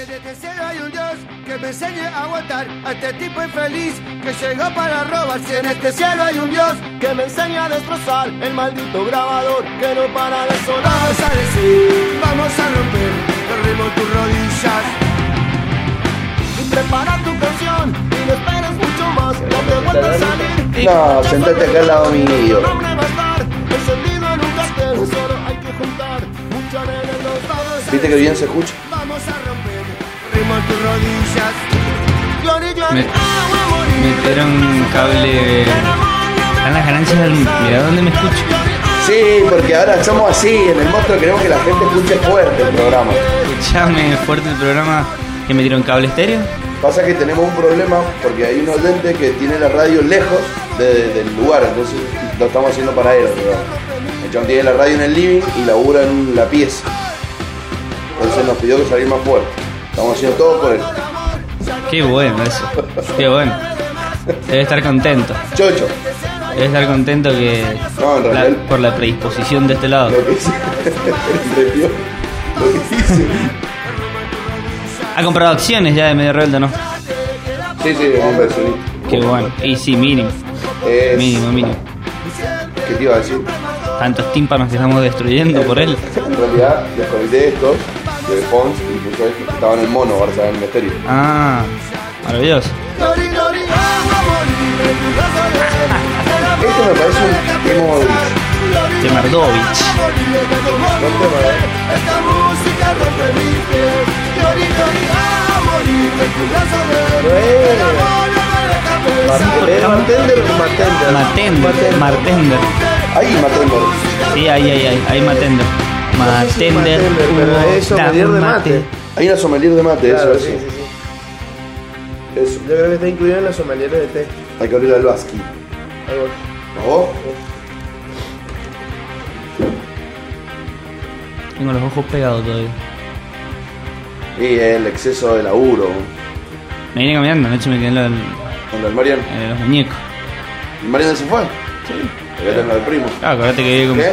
Si en este cielo hay un Dios que me enseñe a aguantar a este tipo infeliz que llegó para robar. Si en este cielo hay un Dios que me enseña a destrozar el maldito grabador que no para de sonar. Vamos a decir, vamos a romper los ritmos tus rodillas. Y prepara tu canción y no esperes mucho más. No te vuelvas a salir. No, sentate acá al lado mío. No me va a estar encendido en un cartel. Solo hay que juntar mucha arena en los dados. ¿Viste que bien se escucha? Ritmos tus rodillas. Glory, glory, Me- agua, morir. Metieron cable. Están las ganancias del. Mira dónde me escucho. Sí, porque ahora somos así. En el monstruo queremos que la gente escuche fuerte el programa. Escuchame fuerte el programa que metieron cable estéreo. Pasa que tenemos un problema porque hay un oyente que tiene la radio lejos de- del lugar, entonces lo estamos haciendo para él. el programa. El chabón tiene la radio en el living y labura en la pieza. Entonces nos pidió que salir más fuerte. Estamos haciendo todo por él. Qué bueno eso. Qué bueno. Debe estar contento. Chocho, Debe estar contento que. No, en la- realidad- por la predisposición de este lado. lo que hice. Lo que hice. Ha comprado acciones ya de medio rebelde, ¿no? Sí, sí, es un inversionista. Qué bueno. Y sí, mínimo. Es- Mínimo, mínimo. ¿Qué te iba a decir? Tantos tímpanos que estamos destruyendo por él. En realidad desconecté estos de Pons y que estaban en el mono, ahora se en estéreo. Ah, maravilloso. Este me parece un tema de- De Mardovich. buen tema, ¿eh? Esta música rompe mi piel. Glory, glory, a morir en tu brazo de ¿Es Martender o Martender? Matender. Martender. Ahí Matendo. Sí, ahí, ahí, ahí. Ahí. Martender, hubo es sommelier de mate. Hay una sommelier de mate, Claro, eso, sí, eso. sí, sí. Eso. Yo creo que está incluido en los sommeliers de té. Hay que abrir al Basqui. Ahí voy. ¿Vos? Tengo los ojos pegados todavía. Y el exceso de laburo. Me vine caminando, anoche me quedé en, la- en ¿Dónde el Marian? los muñecos. ¿El Marian se fue? Sí. Acá está el primo. Ah, acordate que vive con, ¿Qué?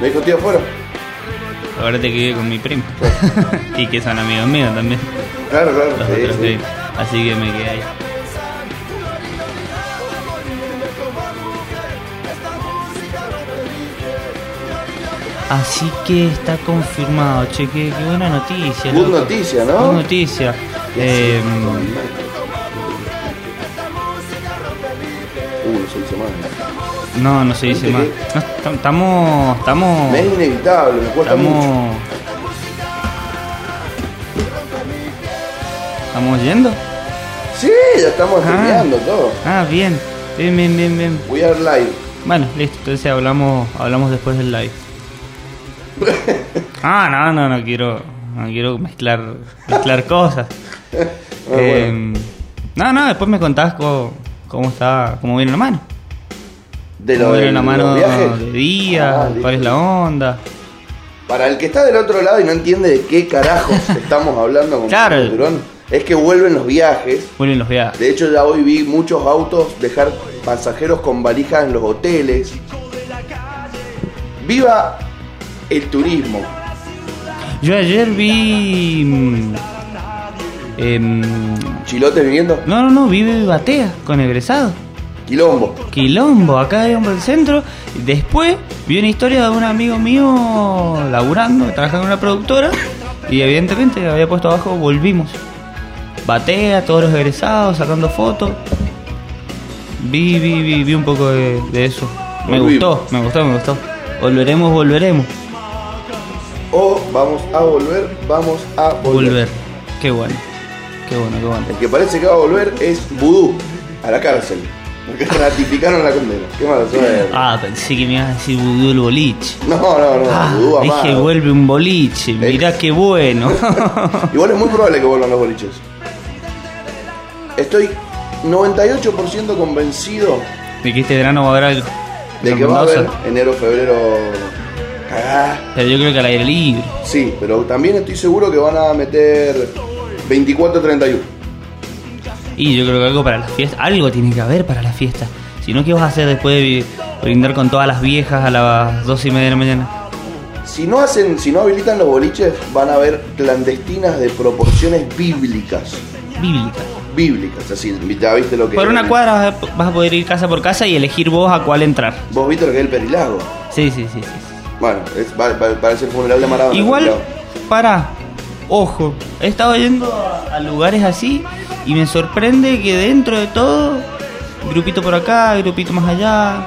¿Me dijo tío afuera? Acordate que vive con mi primo. y que son amigos míos también. Claro, claro. Los Sí, otros sí. Así que me quedé ahí. Así que está confirmado, che, qué, qué buena noticia. Loco. noticia, ¿no? Good noticia. Eh, no, no se dice ¿Viste más. Estamos. Estamos. Es inevitable, me cuesta mucho. Estamos. ¿Estamos yendo? Sí, ya estamos Ah. terminando todo. Ah, bien. Bien, bien, bien, bien. We are live. Bueno, listo, entonces hablamos, hablamos después del live. Ah, no, no, no quiero, no quiero mezclar, mezclar cosas. Ah, Eh, No, no, después me contás cómo, cómo está, cómo viene la mano. De lo de la los mano viajes. de día, Ah, cuál es la onda. Para el que está del otro lado y no entiende de qué carajos estamos hablando con Claro. Durón, es que vuelven los viajes. Vuelven los viajes. De hecho, ya hoy vi muchos autos dejar pasajeros con valijas en los hoteles. ¡Viva el turismo! Yo ayer vi... mm, em, ¿Chilotes viniendo? no, no, no, vi Batea con egresado. Quilombo. Quilombo, acá en el centro. Después vi una historia de un amigo mío laburando, trabajando en una productora. Y evidentemente había puesto abajo, volvimos. Batea, todos los egresados, sacando fotos. Vi, vi, vi, vi un poco de, de eso. Me Volvimos. gustó, me gustó, me gustó. Volveremos, volveremos. O vamos a volver, vamos a volver. Volver. Qué bueno. Qué bueno, qué bueno. El que parece que va a volver es Vudú, a la cárcel. Porque ratificaron la condena. Qué mala suerte. Ah, pensé que me ibas a decir vudú el boliche. No, no, no, Ah, Vudú dije, amado. vuelve un boliche. Mirá qué bueno. Igual es muy probable que vuelvan los boliches. Estoy 98% convencido de que este verano va a haber algo. de que va a haber enero, febrero. cagá. Pero yo creo que al aire libre. Sí, pero también estoy seguro que van a meter 24-31. Y yo creo que algo para la fiesta. Algo tiene que haber para la fiesta. Si no, ¿qué vas a hacer después de brindar con todas las viejas a las dos y media de la mañana? Si no hacen, si no habilitan los boliches, van a haber clandestinas de proporciones bíblicas. Bíblica. Bíblicas, así, ya viste lo que Por es una cuadra vas a, poder ir casa por casa y elegir vos a cuál entrar. Vos viste lo que es el perilago. Sí, sí, sí. sí. Bueno, es, parece el funeral de Maradona. Igual, para, ojo, he estado yendo a lugares así y me sorprende que dentro de todo, grupito por acá, grupito más allá,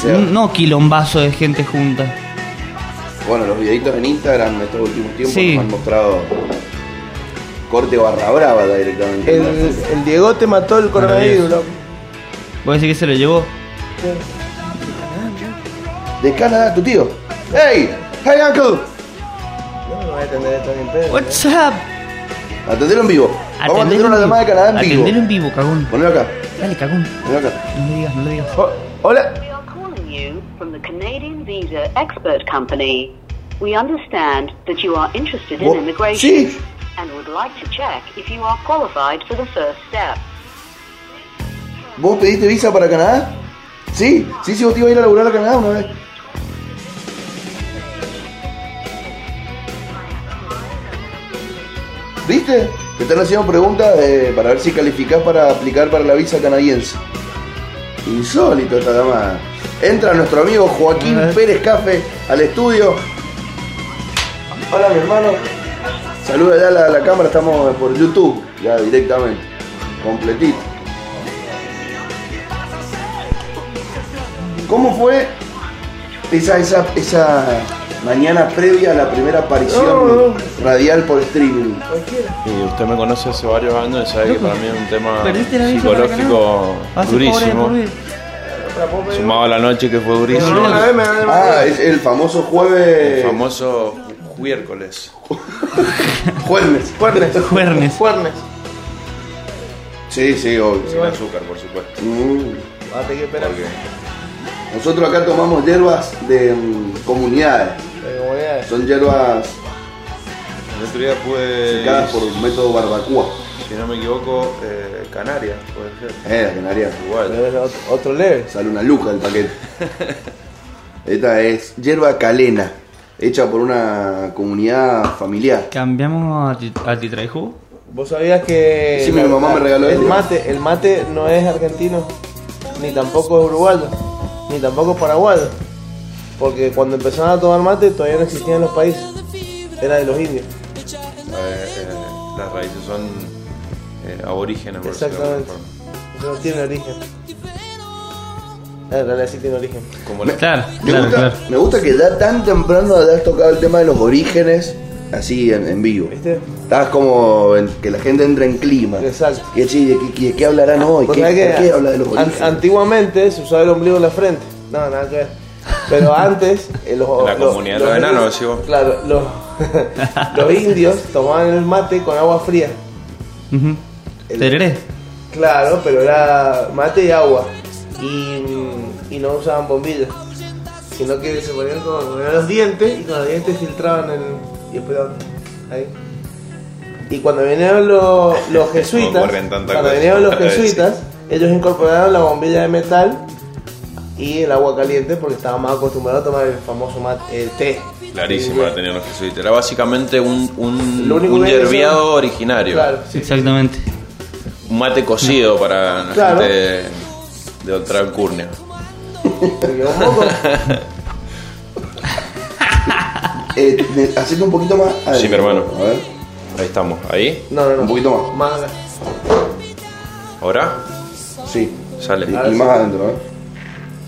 sea, no quilombazo de gente junta. Bueno, los videitos en Instagram estos últimos tiempos Sí. nos han mostrado corte barra brava directamente. El, el Diegote mató el coronavirus, loco. ¿Vos decís que se lo llevó? De Canadá, tu tío. ¡Hey! ¡Hey, uncle! No me voy a atender esto ni pedo. What's up? Atendelo en vivo. Vamos a atender una llamada de. Canadá en vivo. Atendelo en vivo, cagón. Ponelo acá. Dale, cagón. Ponelo acá. No le digas, no le digas. Oh, hola. We are calling you from the Canadian Visa Expert Company. We understand that you are interested in immigration Sí. and would like to check if you are qualified for the first step. ¿Vos pediste visa para Canadá? Sí, sí, sí, vos te ibas a ir a laburar a Canadá una vez. ¿Viste? Te están haciendo preguntas eh, para ver si calificás para aplicar para la visa canadiense. Insólito esta llamada. Entra nuestro amigo Joaquín. Pérez Cafe al estudio. Hola mi hermano. Saluda ya a la, la cámara, estamos por YouTube, ya directamente. Completito. ¿Cómo fue esa, esa, esa mañana previa a la primera aparición No, no. radial por streaming? Y usted me conoce hace varios años y sabe que para mí es un tema psicológico Vas a ser pobre de durísimo. Sumado a la noche que fue durísimo. Ah, es el famoso jueves. El famoso miércoles. Jueves. Juernes. Juernes. Juernes. Sí, sí, obvio. Sin azúcar, por supuesto. Mm. Va a tener que esperar. Nosotros acá tomamos hierbas de mm, comunidades. De comunidades. Son hierbas El otro día pude, secadas por método barbacoa. si no me equivoco, eh, Canarias, puede ser. Eh, la canaria. Igual. Otro- Otro leve. Sale una luca el paquete. Esta es hierba calena, hecha por una comunidad familiar. Cambiamos a, ti- a Titraiju. ¿Vos sabías que Sí, mi mamá me regaló el esto. mate, el mate no es argentino, ni tampoco es uruguayo, ni tampoco es paraguayo? Porque cuando empezaron a tomar mate todavía no existían los países, era de los indios. Eh, eh, las raíces son eh, aborígenes, por Exactamente. no tiene origen. En realidad sí tiene origen. Como la- Claro, Me, claro, gusta, claro. me gusta que ya tan temprano hayas tocado el tema de los orígenes así en, en vivo. ¿Viste? Estás como en- que la gente entra en clima. Exacto. ¿Qué, chi, de, qué, de qué hablarán hoy? ¿Qué, sabés ¿Por qué habla de los an- antiguamente se usaba el ombligo en la frente. No, nada que ver. Pero antes, eh, los, la los- comunidad de los enanos. Claro, los, los indios tomaban el mate con agua fría. Ujú. Tereré. Claro, pero era mate y agua. Y, y no usaban bombillas. Sino que se ponían con, con los dientes y con los dientes filtraban el. Y después ahí. Y cuando vinieron los, los jesuitas, cuando vinieron los jesuitas, ellos incorporaron la bombilla de metal y el agua caliente porque estaban más acostumbrados a tomar el famoso mate, el té. Clarísimo la tenían los jesuitas. Era básicamente un, un, originario. Claro, sí. Exactamente. Un mate cocido para la Claro. gente de, de otra alcurnia. Eh, hacete un poquito más. adentro. Sí, mi hermano. A ver. Ahí estamos. Ahí. No, no, no. Un poquito más. Más acá. Ahora Sí. sale. Y, y más adentro, ¿eh?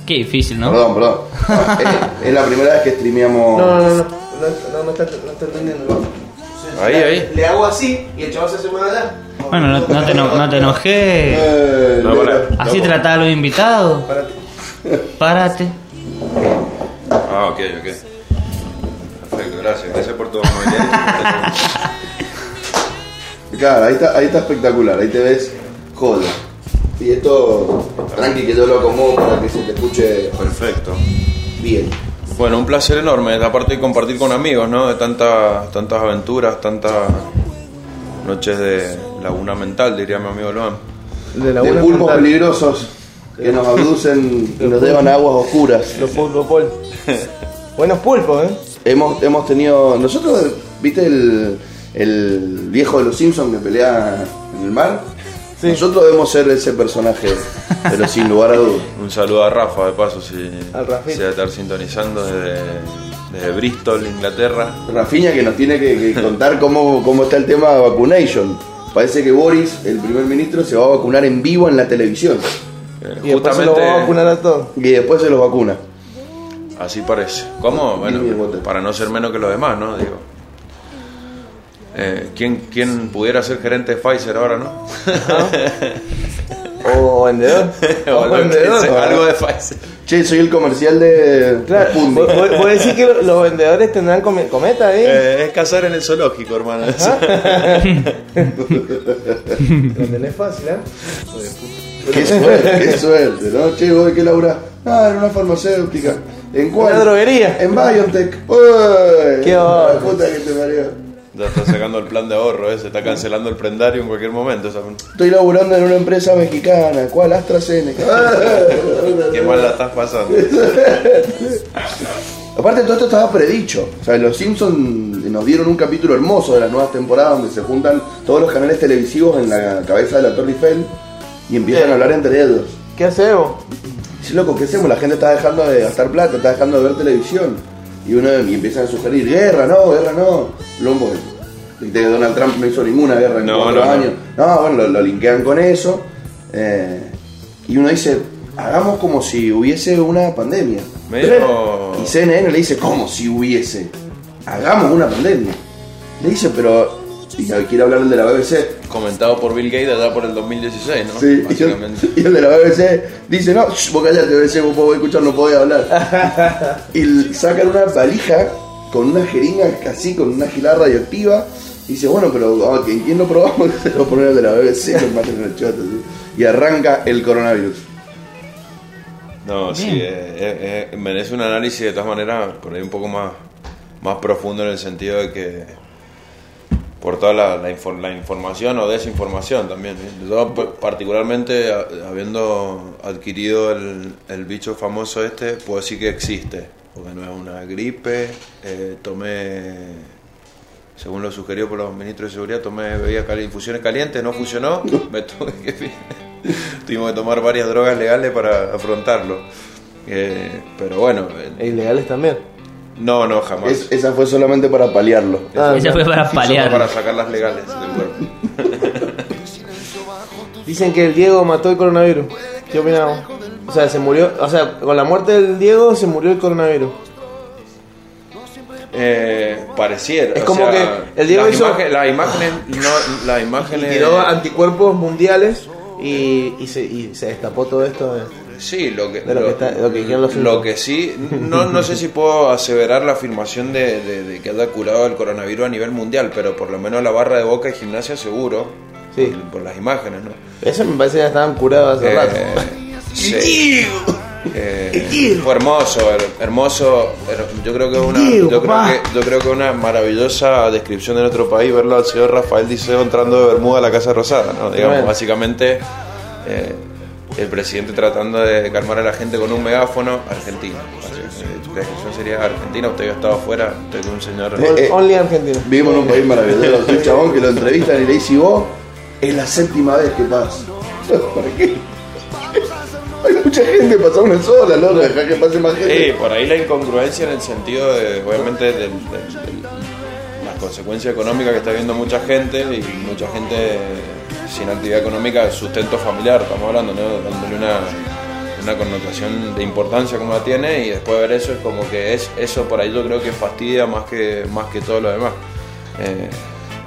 Qué difícil, ¿no? Perdón, perdón. Ah, es, es la primera vez que streameamos. No, no, no, no, no, no, no está, no está entendiendo. ¿no? Ahí, Le- ahí. Le hago así y el chaval se hace más allá. Bueno, no, no te, no te enojes. Eh, No, para. Así trataba a los invitados. Párate. Párate. Ah, ok, ok. Perfecto, gracias. Gracias por todo. Claro, ahí está, ahí está espectacular. Ahí te ves joda. Y esto, tranqui que yo lo acomodo para que se te escuche Perfecto. bien. Bueno, un placer enorme, aparte de compartir con amigos, ¿no? De tantas, tantas aventuras, tantas noches de laguna mental, diría mi amigo Luan. De De pulpos mental. peligrosos que nos abducen y nos llevan a aguas oscuras. Los pulpos pol. Buenos pulpos, ¿eh? Hemos, hemos tenido. Nosotros, ¿viste el, el viejo de los Simpsons que pelea en el mar? Sí. Nosotros debemos ser ese personaje, pero sin lugar a dudas. Un saludo a Rafa, de paso, si se va a estar sintonizando desde, desde Bristol, Inglaterra. Rafiña que nos tiene que, que contar cómo, cómo está el tema de vacunation. Parece que Boris, el primer ministro, se va a vacunar en vivo en la televisión. Eh, Y después se lo va a vacunar a todos. Y después se los vacuna. Así parece. ¿Cómo? Bueno, para no ser menos que los demás, ¿no? Digo. Eh, ¿quién, ¿Quién pudiera ser gerente de Pfizer ahora, no? O vendedor. O vendedor. sea- algo de Pfizer. Che, soy el comercial de, Claro, de Fundi. ¿vos, vos- vos decís que lo- los vendedores tendrán come- cometa ahí? Eh, es cazar en el zoológico, hermano. Lo tenés fácil, ¿eh? Qué suerte, qué suerte, ¿no? Che, vos de qué labura. Ah, en una farmacéutica. ¿En cuál? Una droguería. En BioNTech. Uy, Qué la puta que te parió. Ya está sacando el plan de ahorro, eh, se está cancelando el prendario en cualquier momento. esa- Estoy laburando en una empresa mexicana. ¿Cuál? AstraZeneca. Qué mal la estás pasando. Aparte todo esto estaba predicho. O sea, los Simpsons nos dieron un capítulo hermoso de las nuevas temporadas donde se juntan todos los canales televisivos en la cabeza de la Torre Eiffel y empiezan a hablar entre ellos. ¿Qué hacemos? Sí, loco, ¿qué hacemos? La gente está dejando de gastar plata, está dejando de ver televisión. Y uno y empiezan a sugerir, guerra, no, guerra, no. Lombo, que Donald Trump no hizo ninguna guerra en No, cuatro no, años. No, bueno, lo, lo linkean con eso. eh, y uno dice, hagamos como si hubiese una pandemia. Medio- Y CNN le dice, ¿cómo si hubiese? Hagamos una pandemia. Le dice, pero... Y quiere hablar el de la BBC. Comentado por Bill Gates allá por el 2016, ¿no? Sí, y el, Básicamente. y el de la BBC dice, no, shh, vos callate, BBC, vos podés escuchar, no podés hablar. y sacan una valija con una jeringa así, con una gilada radioactiva. Y dice, bueno, pero ah, ¿en quién lo probamos? Se lo ponen de la BBC, lo matan en el chat. así. Y arranca el coronavirus. No, sí, eh, eh, eh, merece un análisis de todas maneras por ahí un poco más, más profundo en el sentido de que por toda la, la, infor- la información o desinformación también. ¿eh? Yo particularmente habiendo adquirido el, el bicho famoso este, puedo decir que existe, porque no es una gripe, eh, tomé, según lo sugerido por los ministros de seguridad, tomé bebidas cali- infusiones calientes, no funcionó, me tuve que... Tuvimos que tomar varias drogas legales para afrontarlo. Eh, pero bueno, eh, E ilegales también. No, no, jamás. Es- esa fue solamente para paliarlo. Ah, Esa fue para paliar. para sacar las legales del cuerpo. Dicen que el Diego mató el coronavirus. ¿Qué opinamos? O sea, se murió. O sea, con la muerte del Diego se murió el coronavirus. Eh, pareciera. Es o como sea, que el Diego las, hizo- imagen- las imágenes, no, las Y imágenes. tiró anticuerpos mundiales y, y, se, y se destapó todo esto. de- Sí, lo que, De lo que está- lo que dijeron los lo Simpsons. que sí, no, no sé si puedo aseverar la afirmación de, de- de que haya curado el coronavirus a nivel mundial, pero por lo menos la barra de boca y gimnasia seguro, Sí. por, por las imágenes, ¿no? Eso me parece que ya estaban curados hace Eh, rato. sí. Eh, fue hermoso, her- hermoso. her- Yo creo que una, yo creo que, yo creo que una maravillosa descripción de nuestro país verlo al señor Rafael Diceo entrando de Bermuda a la Casa Rosada, ¿no? Digamos, básicamente eh, el presidente tratando de calmar a la gente con un megáfono argentino. Así, La descripción sería Argentina, usted que ha estado afuera, usted es un señor. Ol- eh, Only Argentina. Vivimos en un país maravilloso. Un chabón que lo entrevistan y le dice, "¿Y vos, es la séptima vez que pasa. ¿Para qué? Hay mucha gente, pasa una sola, loco, deja que pase más gente. Sí, por ahí la incongruencia en el sentido de, obviamente, del- del- del- las consecuencias económicas que está viendo mucha gente y mucha gente sin actividad económica, sustento familiar, estamos hablando, ¿no? dándole una, una connotación de importancia como la tiene y después de ver eso es como que es eso por ahí yo creo que fastidia más que, más que todo lo demás. Eh,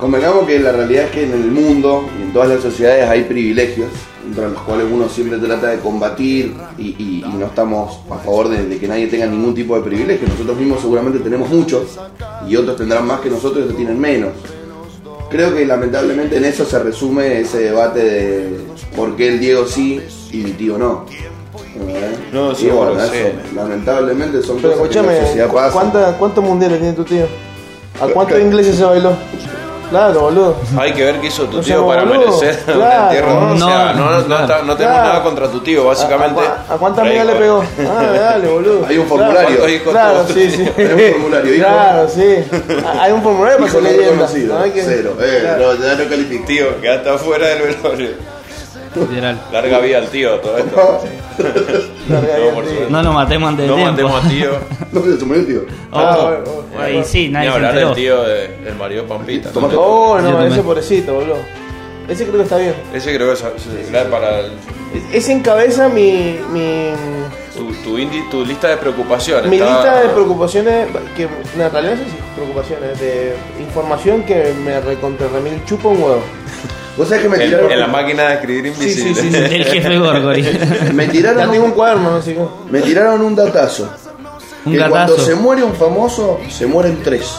Convengamos que la realidad es que en el mundo y en todas las sociedades hay privilegios, entre los cuales uno siempre trata de combatir y, no estamos a favor de, de que nadie tenga ningún tipo de privilegio. Nosotros mismos seguramente tenemos muchos y otros tendrán más que nosotros y otros tienen menos. Creo que lamentablemente en eso se resume ese debate de por qué el Diego sí y mi tío no. ¿Eh? No, Y seguro, bueno, sí. eso, lamentablemente son Pero cosas que la sociedad ¿cu- pasan. ¿cuánta- ¿cuántos mundiales tiene tu tío? ¿A cuántos ingleses se bailó? Claro, boludo. Hay que ver qué hizo tu No tío para boludos. merecer un Claro. entierro. O No, sea, no, no, claro. está- no tenemos Claro. nada contra tu tío, básicamente. ¿A, a, a cuántas amigas le pegó? Ah, dale, boludo. Hay un formulario. ¿Cuántos hijos Claro, sí, sí. Hay un formulario, hijo. Claro, sí. Hay un formulario para Hijo ser no leyenda. No hay que- Cero. Eh, Claro. no, ya no califica. Tío, que hasta fuera del velorio. Literal. Larga vida al tío, todo esto. No, por suerte. No lo matemos antes de No tiempo. matemos a tío. No, se murió el tío. Ah, Ojo. bueno, bueno. Ahí sí, Ni nadie se hablar del enteró. tío de- del marido Pampita. Toma- ¿no? Oh, Yo no, también. ese pobrecito, boludo. Ese creo que está bien. Ese creo que es, es- es para Ese encabeza mi, mi, tu, tu, indi- tu lista de preocupaciones. mi Está- lista de preocupaciones, que en realidad no sé si preocupaciones, de información que me recontra remil chupa un huevo. Vos sabés que me En, tiraron. en la máquina de escribir Sí, sí, invisible. sí, sí. El jefe Gorgori. Me tiraron, tengo un cuaderno, así que. me tiraron un datazo. Un que cuando se muere un famoso, se mueren tres.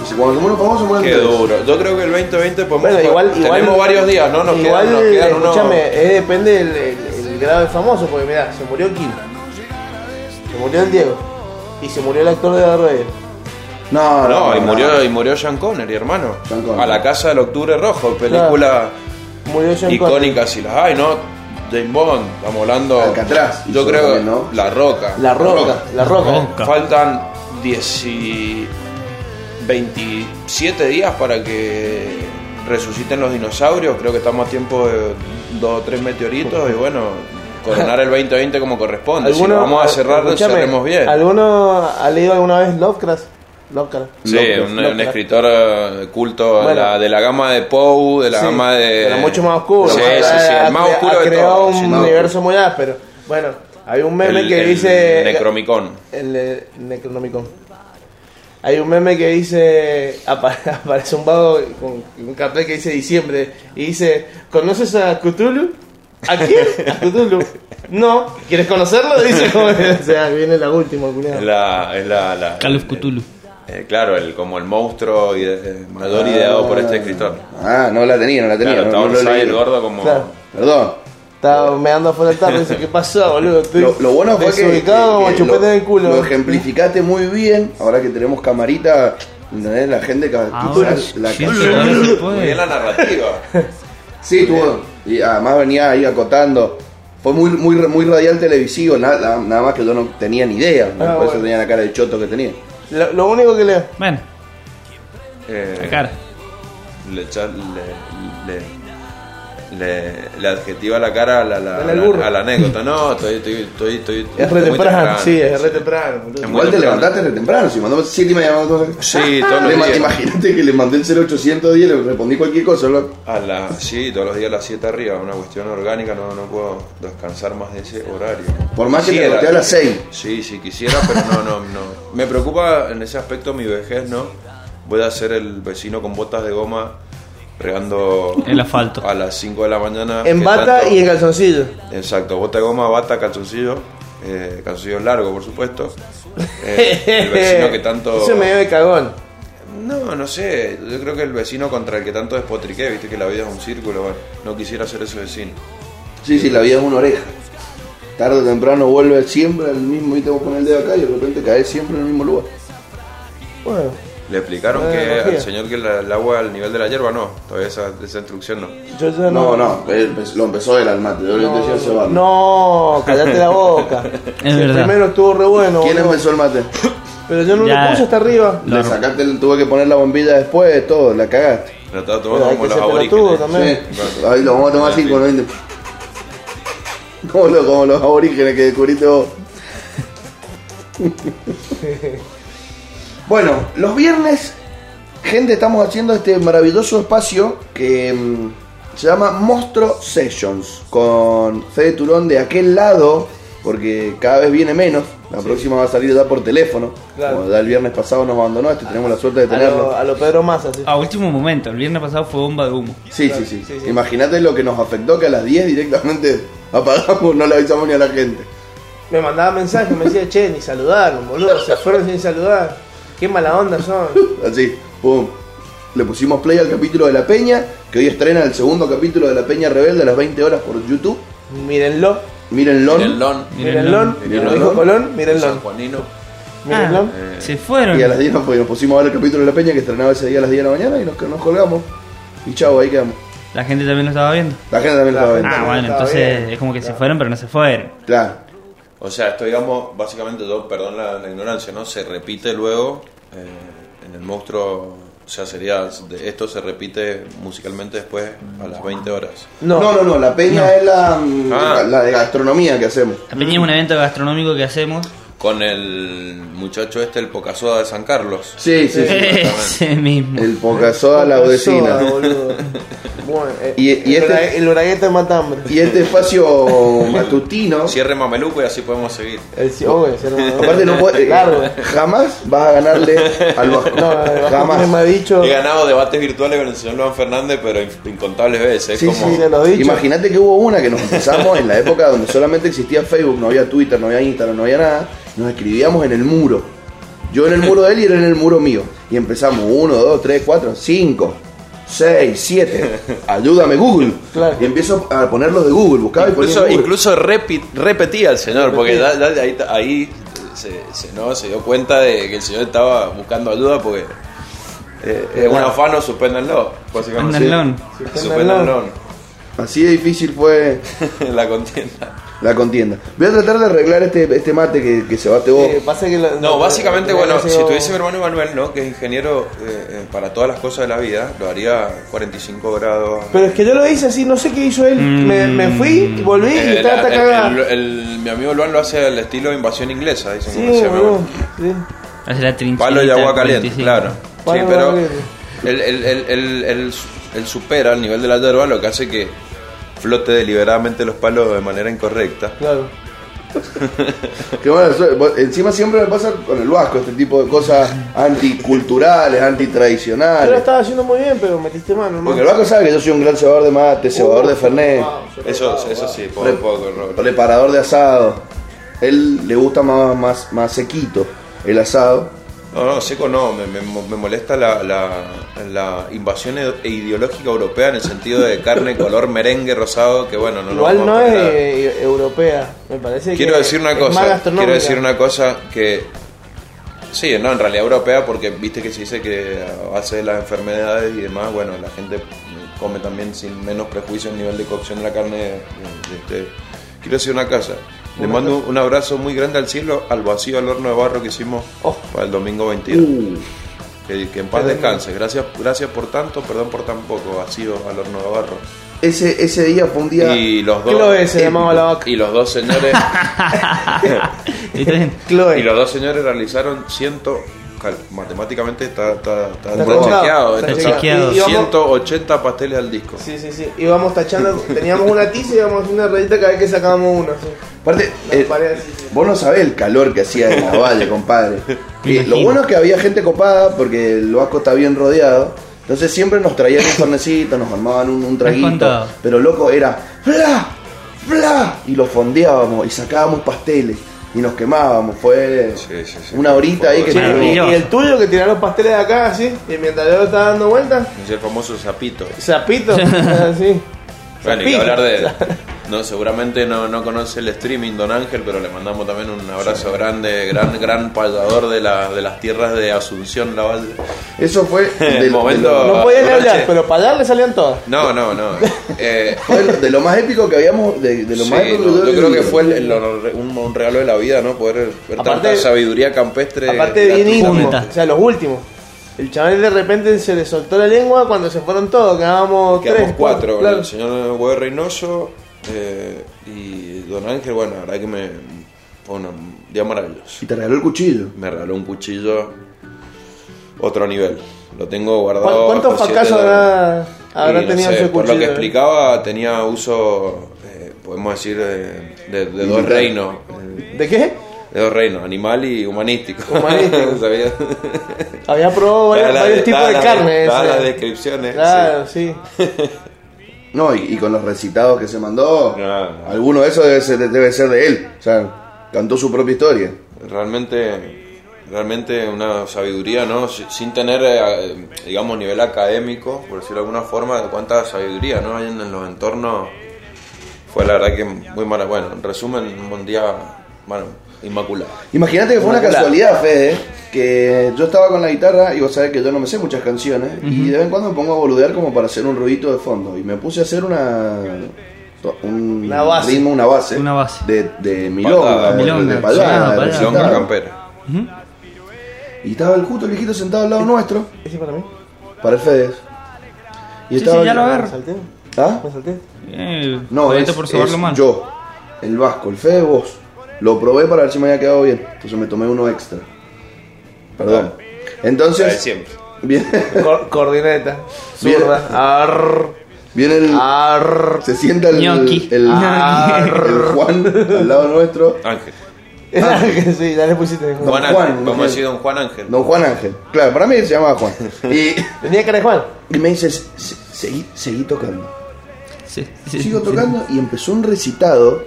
Dice, Cuando se muere un famoso, se mueren Qué tres. duro. Yo creo que el 2020 podemos. Bueno, igual, igual. tenemos varios días, ¿no? Nos igual, quedan, nos quedan unos- escúchame, eh, depende del el- el grado de famoso, porque mirá, se murió Kim. Se murió el Diego. Y se murió el actor de Darth Vader. No, No, y murió, y murió Sean Connery, hermano. Sean Connery. A la casa del Octubre Rojo, película Murió Sean Connery. icónica si las hay, ¿no? James Bond, estamos hablando. Alcatraz Yo creo también, ¿no? La Roca. La Roca, La Roca. Roca. Faltan 10 y 27 días para que resuciten los dinosaurios. Creo que estamos a tiempo de dos o tres meteoritos y bueno, coronar el 2020 como corresponde. Si lo vamos a cerrar, cerremos bien. ¿Alguno ha leído alguna vez Lovecraft? Lovecraft. Sí, Lovecraft, un, un Lovecraft. escritor eh, culto de, Bueno. la, de la gama de Poe, de la Sí, gama de. Pero mucho más oscuro. Sí, sí, sí, el más oscuro ha de creado todos. un universo muy áspero. Bueno, hay un meme El- que el dice. Necromicon. El eh, Necronomicon. Hay un meme que dice. apa- Aparece un vago con un cartel que dice diciembre. Y dice: ¿Conoces a Cthulhu? ¿A quién? A Cthulhu. No. ¿Quieres conocerlo? Dice O sea, viene la última, culiao. Es la, es la, la- Call of Cthulhu. Eh, claro, el, como el monstruo ide- mayor ideado por este escritor. Ah, no la tenía, no la tenía. Claro, no, no lo el gordo como. Claro. Perdón. Estaba meando afuera del tarro y dice: ¿Qué pasó, boludo? Estoy Lo, lo bueno fue que, como chupete lo, en el culo. lo ejemplificaste muy bien. Ahora que tenemos camarita, ¿entendés? la gente que Ahora, la Muy bien la narrativa. Sí, tuvo. Y además venía ahí acotando. Fue muy, muy, muy radial televisivo, nada, nada más que yo no tenía ni idea. ¿no? Ah, Por eso tenía la cara de choto que tenía. Lo, lo único que leo. Bueno, Eh, la cara. le, echa- le, le, le, le adjetiva la cara a la, la- a la- a la anécdota. No, estoy, estoy, estoy, estoy Es re temprano, sí, es re temprano. Es Igual te temprano. levantaste re temprano, si mandó 7 y media. mandó- Sí, todos Le los días. Imagínate que le mandé el 0810 y le respondí cualquier cosa. loco. A la, sí, todos los días a las 7 arriba, una cuestión orgánica, no, no puedo descansar más de ese horario. Por más que te Quisiera, a las 6. Sí, sí, quisiera, pero no, no, no. Me preocupa en ese aspecto mi vejez, ¿no? Voy a ser el vecino con botas de goma regando El asfalto. a las 5 de la mañana. En bata tanto- y en calzoncillo. Exacto, bota de goma, bata, calzoncillo. Eh, calzoncillo largo, por supuesto. Eh, el vecino que tanto. Eso me de cagón. No, no sé. Yo creo que el vecino contra el que tanto despotriqué, viste que la vida es un círculo. Bueno, no quisiera ser ese vecino. Sí, sí, la vida es una oreja. Tarde o temprano vuelve siempre al mismo, y te voy a poner el dedo acá y de repente caes siempre en el mismo lugar. Bueno, Le explicaron que al señor que la- el agua al nivel de la hierba no. Todavía esa, esa instrucción no. yo ya No, no. no, él lo empezó él al mate, yo le decía ese bar. No, callate la boca. Es el verdad. primero estuvo re bueno. ¿Quién boludo. empezó el mate? Pero yo no Ya. lo puse hasta arriba. Le sacaste, el- tuve que poner la bombilla después, todo, la cagaste. Lo estaba Pero tomando hay como que los ser pelotudo aborígenes. también. Sí. Ahí lo vamos a tomar así con 20. Como, lo- como los aborígenes que descubriste vos. bueno, los viernes, gente, estamos haciendo este maravilloso espacio que mm, se llama Monstruo Sessions con Fede Turón de aquel lado, porque cada vez viene menos. La próxima va a salir ya por teléfono. Claro. Como ya el viernes pasado nos abandonó, este tenemos la suerte de A tenerlo. lo, a lo Pedro Massa, sí. A último momento, el viernes pasado fue bomba de humo. Sí, Claro, sí, sí, sí, sí. Imagínate lo que nos afectó que a las 10 directamente apagamos, no le avisamos ni a la gente. Me mandaba mensajes, me decía, che, ni saludaron, boludo. Se fueron sin saludar. Qué mala onda son. Así, pum. Le pusimos play al capítulo de La Peña, que hoy estrena el segundo capítulo de La Peña Rebelde a las 20 horas por YouTube. Mírenlo. Mírenlo. Mírenlo. Mírenlo. Como dijo Colón, mírenlo. San Juanino. Mirelón. Ah, se fueron. Y a las 10 nos, nos pusimos a ver el capítulo de La Peña que estrenaba ese día a las 10 de la mañana y nos, nos colgamos. Y chao, ahí quedamos. La gente también lo estaba viendo. La gente también lo estaba viendo. Ah, bueno, entonces bien. es como que se fueron, pero no se fueron. Claro. O sea, esto digamos, básicamente yo, perdón la, la ignorancia, ¿no? Se repite luego eh, en el monstruo, o sea, sería, de- esto se repite musicalmente después a las 20 horas. No, No, no, no, la peña es la, Ah. la, la de gastronomía que hacemos. La Peña es un evento gastronómico que hacemos. Con el muchacho este, el Pocasoda de San Carlos. Sí, sí, sí. Ese mismo. El Pocasoda la boludo. Bueno, eh, Y- y el, este- el bragueta matambre. Y este espacio matutino, Cierre Mameluco y así podemos seguir. El, oh, un- aparte no puede, Largo. jamás vas a ganarle al Vasco. No, jamás. me ha dicho. He ganado debates virtuales con el señor Luan Fernández, pero in- incontables veces. Sí, como, sí, se lo he dicho. Imagínate que hubo una que nos empezamos en la época donde solamente existía Facebook, no había Twitter, no había Instagram, no había nada. Nos escribíamos en el muro. Yo en el muro de él y él en el muro mío. Y empezamos 1, 2, 3, 4, 5, 6, 7. Ayúdame Google. Claro. Y empiezo a ponerlos de Google, buscaba y ponía Incluso, Google. incluso repi- repetía el señor, porque de ahí, ahí se, se- no, se dio cuenta de que el señor estaba buscando ayuda porque eh, es un afano, suspéndanlo. básicamente. Suspéndanlo. Así de difícil fue la contienda. La contienda. Voy a tratar de arreglar este, este mate que, que se bate vos. Eh, pasa que lo- No, básicamente, lo- bueno, si tuviese mi hermano Manuel, ¿no? Que es ingeniero eh, eh, para todas las cosas de la vida, lo haría 45 grados. Pero es que yo lo hice así, no sé qué hizo él. Me, me fui, volví y estaba la- hasta el- mi amigo Luan lo hace al estilo invasión inglesa, dicen como Sí, abuelo. Sí. Hace la trinchita. Palo y agua caliente, 45. claro. Palo sí, y pero agua caliente. él, él- él- él- él- él supera el nivel de la hierba, lo que hace que flote deliberadamente los palos de manera incorrecta. Claro. Qué. Vos- Encima siempre me pasa con el vasco este tipo de cosas anticulturales, Yo lo antitradicionales. estaba haciendo muy bien, pero metiste mano, hermano. Porque el vasco sabe que yo soy un gran cebador de mate, cebador de fernet, Eso, eso sí, poco a poco, Robert. preparador de asado. Él le gusta más, más, más sequito el asado. No, no, seco no, me, me- me molesta la, la, la invasión ide- ideológica europea en el sentido de carne color merengue rosado, que bueno, no Igual no a es eh, europea, me parece Quiero que decir una es cosa, quiero decir una cosa que sí, no, en realidad europea porque viste que se dice que a base de las enfermedades y demás, bueno, la gente come también sin menos prejuicio el nivel de cocción de la carne. este. Quiero decir una cosa, le mando un abrazo muy grande al cielo, al vacío al horno de barro que hicimos Oh. para el domingo 22. Uh, Que, que en paz descanse. Gracias, gracias por tanto, perdón por tan poco. Vacío al horno de barro. ese, ese día fue un día. Y los ¿Qué dos. Se llamaba la vaca. Y los dos señores. Y los dos señores realizaron ciento. Cal- Matemáticamente está, está, está, Está está chequeado, chequeado. está esto chequeado. Y- y vamos- 180 pasteles al disco. Sí, sí, sí. Íbamos tachando, teníamos una tiza y íbamos haciendo una rayita cada vez que sacábamos uno. Sí. Aparte, Una eh, sí. vos no sabés el calor que hacía en la valle, compadre. Y lo imagino. bueno es que había gente copada porque el vasco está bien rodeado. Entonces siempre nos traían un fernecito, nos armaban un, un traguito. Pero loco, era ¡fla! ¡fla! Y lo fondeábamos y sacábamos pasteles y nos quemábamos. Fue Sí, sí, sí. una horita ahí que Sí, y, y el tuyo que tiró los pasteles de acá, así, y mientras yo lo estaba dando vueltas, Es el famoso zapito. zapito, así. Bueno, y hablar de. No, seguramente no, no conoce el streaming, don Ángel, pero le mandamos también un abrazo grande, gran, gran payador de, la, de las tierras de Asunción, la Valle. Eso fue El de, lo- momento- de lo, No podía ni Noche. hablar, pero para allá le salían todas. No, no, no. Eh, fue de lo más épico que habíamos. De, de lo sí, más épico no, que yo creo que fue el- el un, un regalo de la vida, ¿no? Poder ver Aparte- tanta sabiduría campestre. Aparte bien íntimo, Punta. o sea, los últimos. El chaval de repente se le soltó la lengua cuando se fueron todos, quedábamos Quedamos tres, cuatro, claro. el señor Güey Reynoso eh, y don Ángel, bueno, la verdad que me fue un día maravilloso. Y te regaló el cuchillo. Me regaló un cuchillo otro nivel. Lo tengo guardado. ¿Cuán- ¿Cuántos fracasos habrá, habrá no tenido sé, ese Por cuchillo? lo que explicaba, tenía uso, eh, podemos decir, eh, de, de dos reinos. eh, ¿De qué? De dos reinos, animal y humanístico. Humanístico. ¿Sabías? Había probado varios, tipos de carne. ese. las descripciones. Claro, sí. No, y, y con los recitados que se mandó, No, no. alguno de esos debe ser, debe ser de él. O sea, cantó su propia historia. realmente realmente una sabiduría no Si- sin tener eh, digamos nivel académico por decirlo de alguna forma de cuánta sabiduría no hay en, los entornos fue la verdad que muy mala bueno en resumen un día bueno Inmaculada. Imagínate que fue una casualidad, Fede, que yo estaba con la guitarra y vos sabés que yo no me sé muchas canciones y de vez en cuando me pongo a boludear como para hacer un ruidito de fondo y me puse a hacer una un Una base. ritmo, una base, Una base. de, de milonga, Patada, de, milonga, de palada. Milonga campera. y estaba el justo el viejito sentado al lado nuestro ¿Ese para mí? para el Fede y Sí, sí, ya lo ¿Me agarro. salté? ¿Ah? ¿Me salté? Eh, No, es, por es yo, el vasco, el Fede vos. Lo probé para ver si me había quedado bien. Entonces me tomé uno extra. Perdón. La de Entonces, siempre. viene, Cor- coordineta. Bien. Zurda. Arr. viene el. Arr. Se sienta el, Ñoqui. el, el Juan al lado nuestro. Ángel. sí, ya le pusiste. Don Juan Juan, Ángel. Juan. Vamos a decir Don Juan Ángel. Don Juan Ángel. Claro, para mí se llamaba Juan. Y, Tenía cara de Juan. y me dice, "Se- seguí, seguí tocando. Sí, sí, Sigo sí. tocando y empezó un recitado.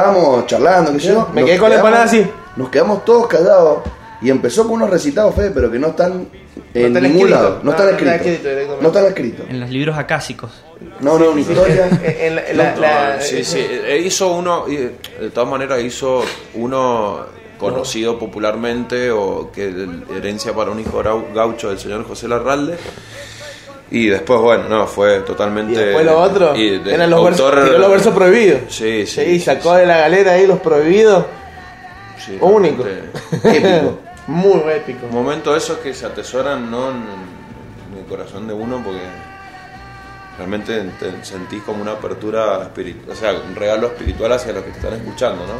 Estábamos charlando, que yo. Me quedé con la empanada así. Nos quedamos todos callados y empezó con unos recitados, Fede, pero que no están en ningún escritos. lado. No No, están no están escritos. escritos directamente. No están escritos. En los libros acásicos. No, no, una historia. Sí, sí. eh, Hizo uno, y, de todas maneras hizo uno conocido popularmente o que herencia para un hijo gaucho del señor José Larralde. Y después, bueno, no, fue totalmente... Y después lo otro. y de- Eran los versos, tiró los versos prohibidos. Sí, sí. Sí, sacó de la galera ahí los prohibidos. sí, Único. Épico. Muy épico. Un momento de esos que se atesoran ¿no? en, en el corazón de uno porque realmente te sentís como una apertura espiritual, o sea, un regalo espiritual hacia los que te están escuchando, ¿no?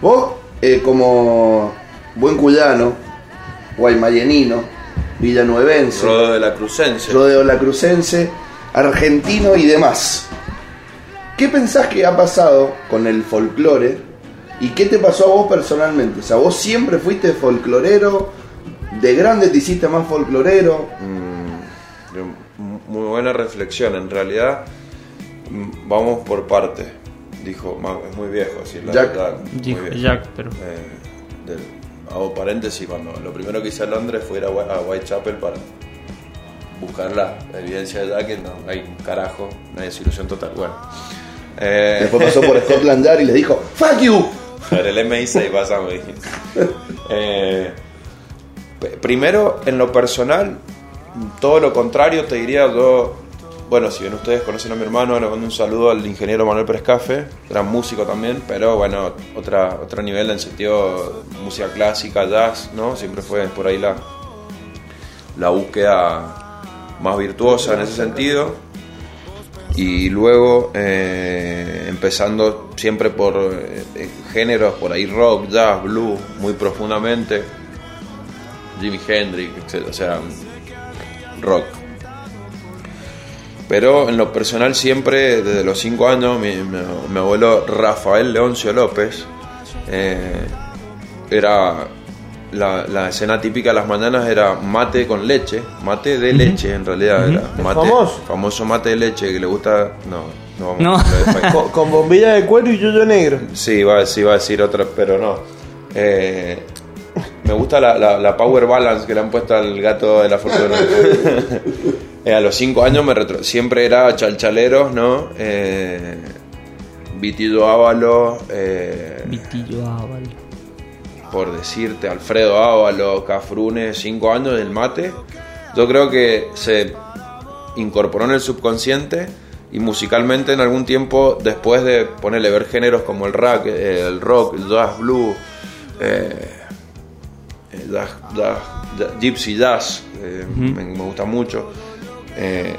Vos, eh, como buen cuyano, guaymayenino, villanuevense, Rodo de la Crucense. rodeo lacrucense, argentino y demás. ¿Qué pensás que ha pasado con el folclore? ¿Y qué te pasó a vos personalmente? O sea, vos siempre fuiste folclorero, de grande te hiciste más folclorero. Mm, yo- m- muy buena reflexión, en realidad mm, vamos por partes, dijo, es muy viejo, sí, la Jack. verdad, Dijo. Jack, pero. Eh, del- hago paréntesis, cuando lo primero que hice a Londres fue ir a, Whi- a Whitechapel para buscar la evidencia de que no hay un carajo, no hay desilusión total. Bueno, eh, Después pasó por Scotland Yard y les dijo, ¡Fuck you! Pero el MI6 pasa muy bien. Eh, primero, en lo personal, todo lo contrario, te diría yo. Bueno, si bien ustedes conocen a mi hermano, le mando un saludo al ingeniero Manuel Prescafe, gran músico también, pero bueno, otra, otro nivel en sentido música clásica, jazz, ¿no? Siempre fue por ahí la, la búsqueda más virtuosa en ese sentido. Y luego eh, empezando siempre por eh, eh, géneros, por ahí rock, jazz, blues, muy profundamente. Jimi Hendrix, etc. O sea, rock. Pero en lo personal siempre, desde los 5 años, mi, mi- mi abuelo Rafael Leoncio López eh, era la, la escena típica de las mañanas era mate con leche, mate de leche en realidad era mate, Famoso. famoso mate de leche que le gusta, no, no vamos No. Con, con bombilla de cuero y yoyo negro. Sí, iba, sí, iba a decir otra, pero no. Eh, me gusta la, la- la power balance que le han puesto al gato de la fortuna. Eh, a los 5 años me retro- siempre era chalchaleros, ¿no? Eh, Vitillo Ávalo, eh, Vitillo Ábal. por decirte, Alfredo Ávalo, Cafrune, 5 años del mate. Yo creo que se incorporó en el subconsciente y musicalmente en algún tiempo, después de ponerle ver géneros como el rock, el rock, el jazz, blues, eh, jazz, jazz- gypsy jazz, eh, me, me gusta mucho. Eh,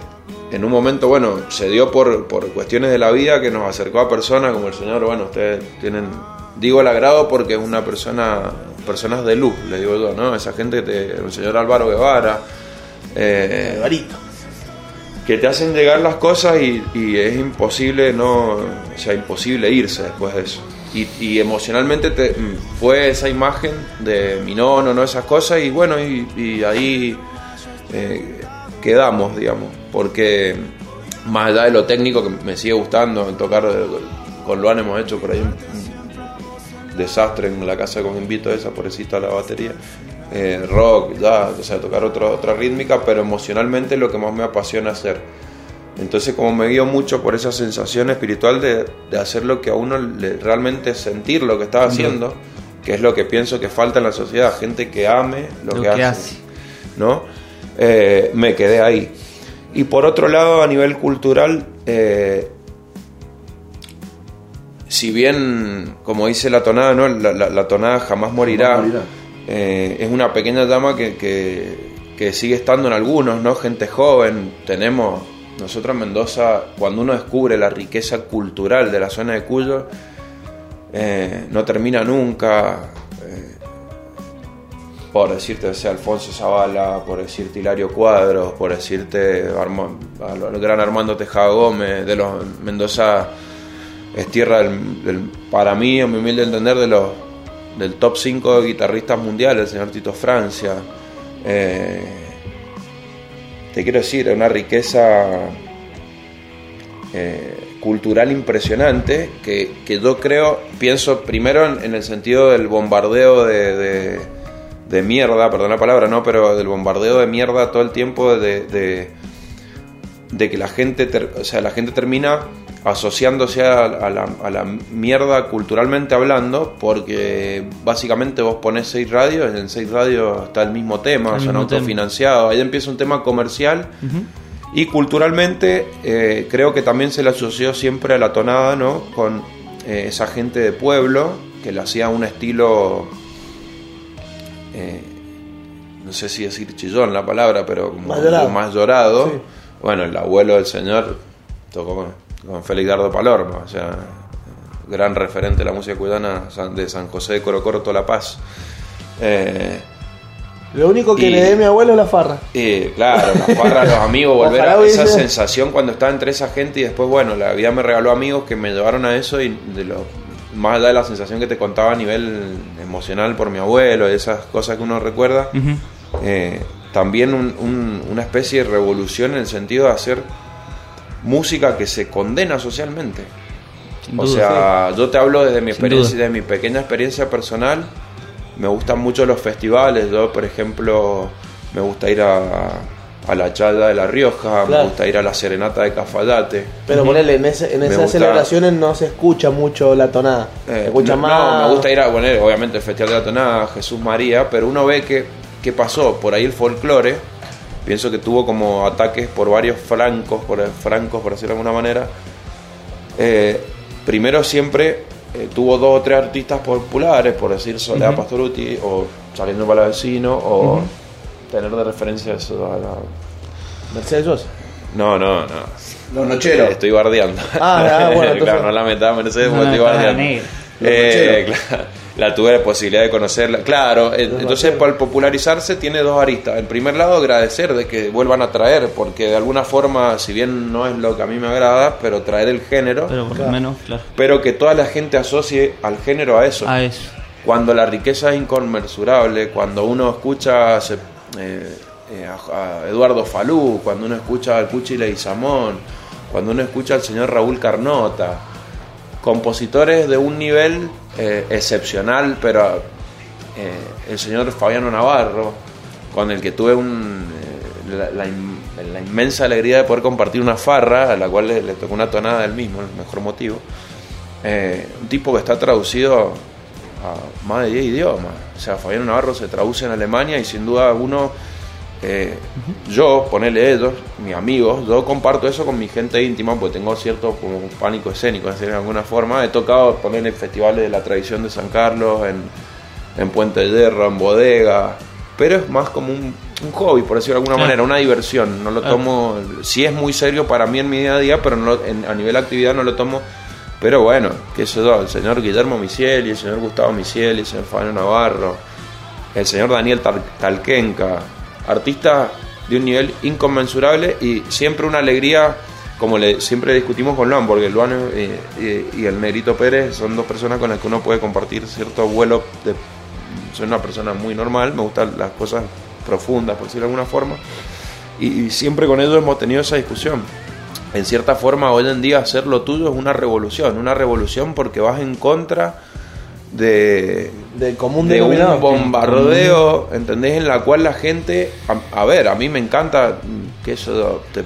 en un momento, bueno, se dio por, por cuestiones de la vida que nos acercó a personas como el señor, bueno, ustedes tienen, digo el agrado porque es una persona, personas de luz, le digo yo, ¿no? Esa gente, te- el señor Álvaro Guevara, eh, Alvarito. que te hacen llegar las cosas y, y es imposible no o sea imposible irse después de eso y, emocionalmente te, mm, fue esa imagen de mi nono no esas cosas y bueno y, ahí eh, quedamos digamos porque más allá de lo técnico que me sigue gustando en tocar eh, con Luan hemos hecho por ahí un, desastre en la casa con invito esa pobrecita la batería. Eh, rock, jazz, o sea, tocar otro- otra rítmica, pero emocionalmente lo que más me apasiona hacer Entonces como me guío mucho por esa sensación espiritual de, de hacer lo que a uno le, realmente sentir lo que estaba haciendo, que es lo que pienso que falta en la sociedad, gente que ame lo, que, hace, ¿no? Eh, me quedé ahí. Y por otro lado, a nivel cultural, eh, si bien, como dice la tonada, ¿no? la, tonada jamás morirá, eh, es una pequeña llama que, que, sigue estando en algunos, ¿no? gente joven, tenemos, nosotros en Mendoza, cuando uno descubre la riqueza cultural de la zona de Cuyo, eh, no termina nunca, eh, por decirte sea Alfonso Zavala, por decirte Hilario Cuadros, por decirte al gran Armando Tejada Gómez, de los Mendoza es tierra del, para mí, en mi humilde entender, de los, del top 5 guitarristas mundiales, el señor Tito Francia. Eh, te quiero decir, una riqueza eh, cultural impresionante que, yo creo, pienso primero en, el sentido del bombardeo de, de, mierda, perdón la palabra, no, pero del bombardeo de mierda todo el tiempo de, de, que la gente, o sea, la gente termina asociándose a, la, mierda culturalmente hablando, porque básicamente vos pones 6 radios, en 6 radios está el mismo tema, son autofinanciados, ahí empieza un tema comercial. Y culturalmente eh, creo que también se le asoció siempre a la tonada, ¿no? Con eh, esa gente de pueblo que le hacía un estilo, eh, no sé si decir chillón la palabra, pero como más llorado. Bueno, el abuelo del señor tocó con Félix Dardo Palorma, o sea, gran referente de la música cubana de San José de Corocorto La Paz. Eh, lo único que le dé mi abuelo es la farra. Y claro, la farra, los amigos, volver a esa sensación cuando estaba entre esa gente y después, bueno, la vida me regaló amigos que me llevaron a eso y de lo más allá de la sensación que te contaba a nivel emocional por mi abuelo, esas cosas que uno recuerda, eh, también una especie de revolución en el sentido de hacer música que se condena socialmente. o sea, yo te hablo desde mi experiencia, de mi pequeña experiencia personal. Me gustan mucho los festivales. Yo, por ejemplo, me gusta ir a, a la Chalda de La Rioja, me gusta ir a la Serenata de Cafayate. Pero ponele, en, en esas celebraciones no se escucha mucho la tonada. Eh, escucha no, más. No, me gusta ir a poner, obviamente, el Festival de la Tonada, Jesús María, pero uno ve que, qué pasó. Por ahí el folclore Pienso que tuvo como ataques por varios francos, por francos, por decirlo de alguna manera. Eh, primero siempre eh, tuvo dos o tres artistas populares, por decir Soledad Pastoruti, o Saliendo para Vecino, o tener de referencia eso a la... Mercedes Sosa. No, no, no. Los Nocheros. Estoy bardeando. Ah, bueno, claro, no la metas Mercedes porque estoy bardeando. Eh, claro la tuve la posibilidad de conocerla. Claro, entonces para popularizarse tiene dos aristas. En primer lado, agradecer de que vuelvan a traer, porque de alguna forma, si bien no es lo que a mí me agrada, pero traer el género. Pero por lo menos, claro. Pero que toda la gente asocie al género a eso. A eso. Cuando la riqueza es inconmensurable, cuando uno escucha eh, eh, a, Eduardo Falú, cuando uno escucha al Cuchi Samón, cuando uno escucha al señor Raúl Carnota compositores de un nivel eh, excepcional, pero eh, el señor Fabiano Navarro, con el que tuve eh, la, inmensa alegría de poder compartir una farra, a la cual le, tocó una tonada del mismo, el mejor motivo. un tipo que está traducido a más de 10 idiomas. O sea, Fabiano Navarro se traduce en Alemania y sin duda uno eh, yo, ponerle ellos, mis amigos, yo comparto eso con mi gente íntima, porque tengo cierto como pánico escénico, de alguna forma. He tocado poner en festivales de la tradición de San Carlos, en, en Puente de Hierro, en Bodega, pero es más como un, hobby, por decirlo de alguna manera, una diversión. No lo tomo, sí es muy serio para mí en mi día a día, pero a nivel de actividad no lo tomo. Pero bueno, qué sé yo, el señor Guillermo Misieli, el señor Gustavo Misieli, el señor Fabio Navarro, el señor Daniel Talquenca, artista de un nivel inconmensurable y siempre una alegría, como le, siempre discutimos con Luan, porque Luan y, el Negrito Pérez son dos personas con las que uno puede compartir cierto vuelo. De, soy una persona muy normal, me gustan las cosas profundas, por decirlo de alguna forma, y, siempre con ellos hemos tenido esa discusión. En cierta forma, hoy en día hacer lo tuyo es una revolución, una revolución porque vas en contra de, del común de un bombardeo, ¿entendés? En la cual la gente, a, ver, a mí me encanta que eso, te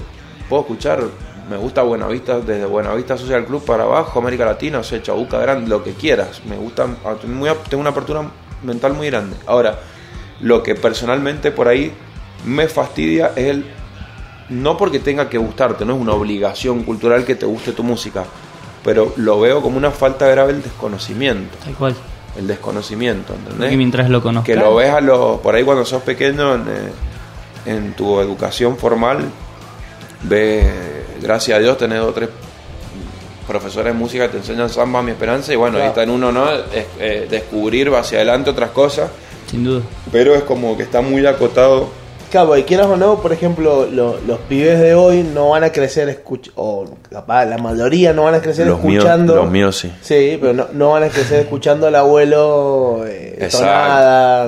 puedo escuchar me gusta Buenavista, desde Buenavista Social Club para abajo, América Latina, o sea, Chabuca Grande, lo que quieras. Me gusta, ah, tengo una apertura mental muy grande. Ahora, lo que personalmente por ahí me fastidia es el no porque tenga que gustarte, no es una obligación cultural que te guste tu música, pero lo veo como una falta grave el desconocimiento. Tal cual. El desconocimiento, ¿entendés? Que mientras lo conozcas. Que lo ves a los, por ahí cuando sos pequeño en, eh, en tu educación formal, ves, gracias a Dios, tenés dos o tres profesores de música que te enseñan samba, mi esperanza, y bueno, ahí está en uno, ¿no? Eh, descubrir hacia adelante otras cosas. Sin duda. Pero es como que está muy acotado Claro, y quieras o no, por ejemplo, los pibes de hoy no van a crecer escuchando, o la, mayoría no van a crecer escuchando. los míos sí. Sí, pero no, no van a crecer escuchando al abuelo eh,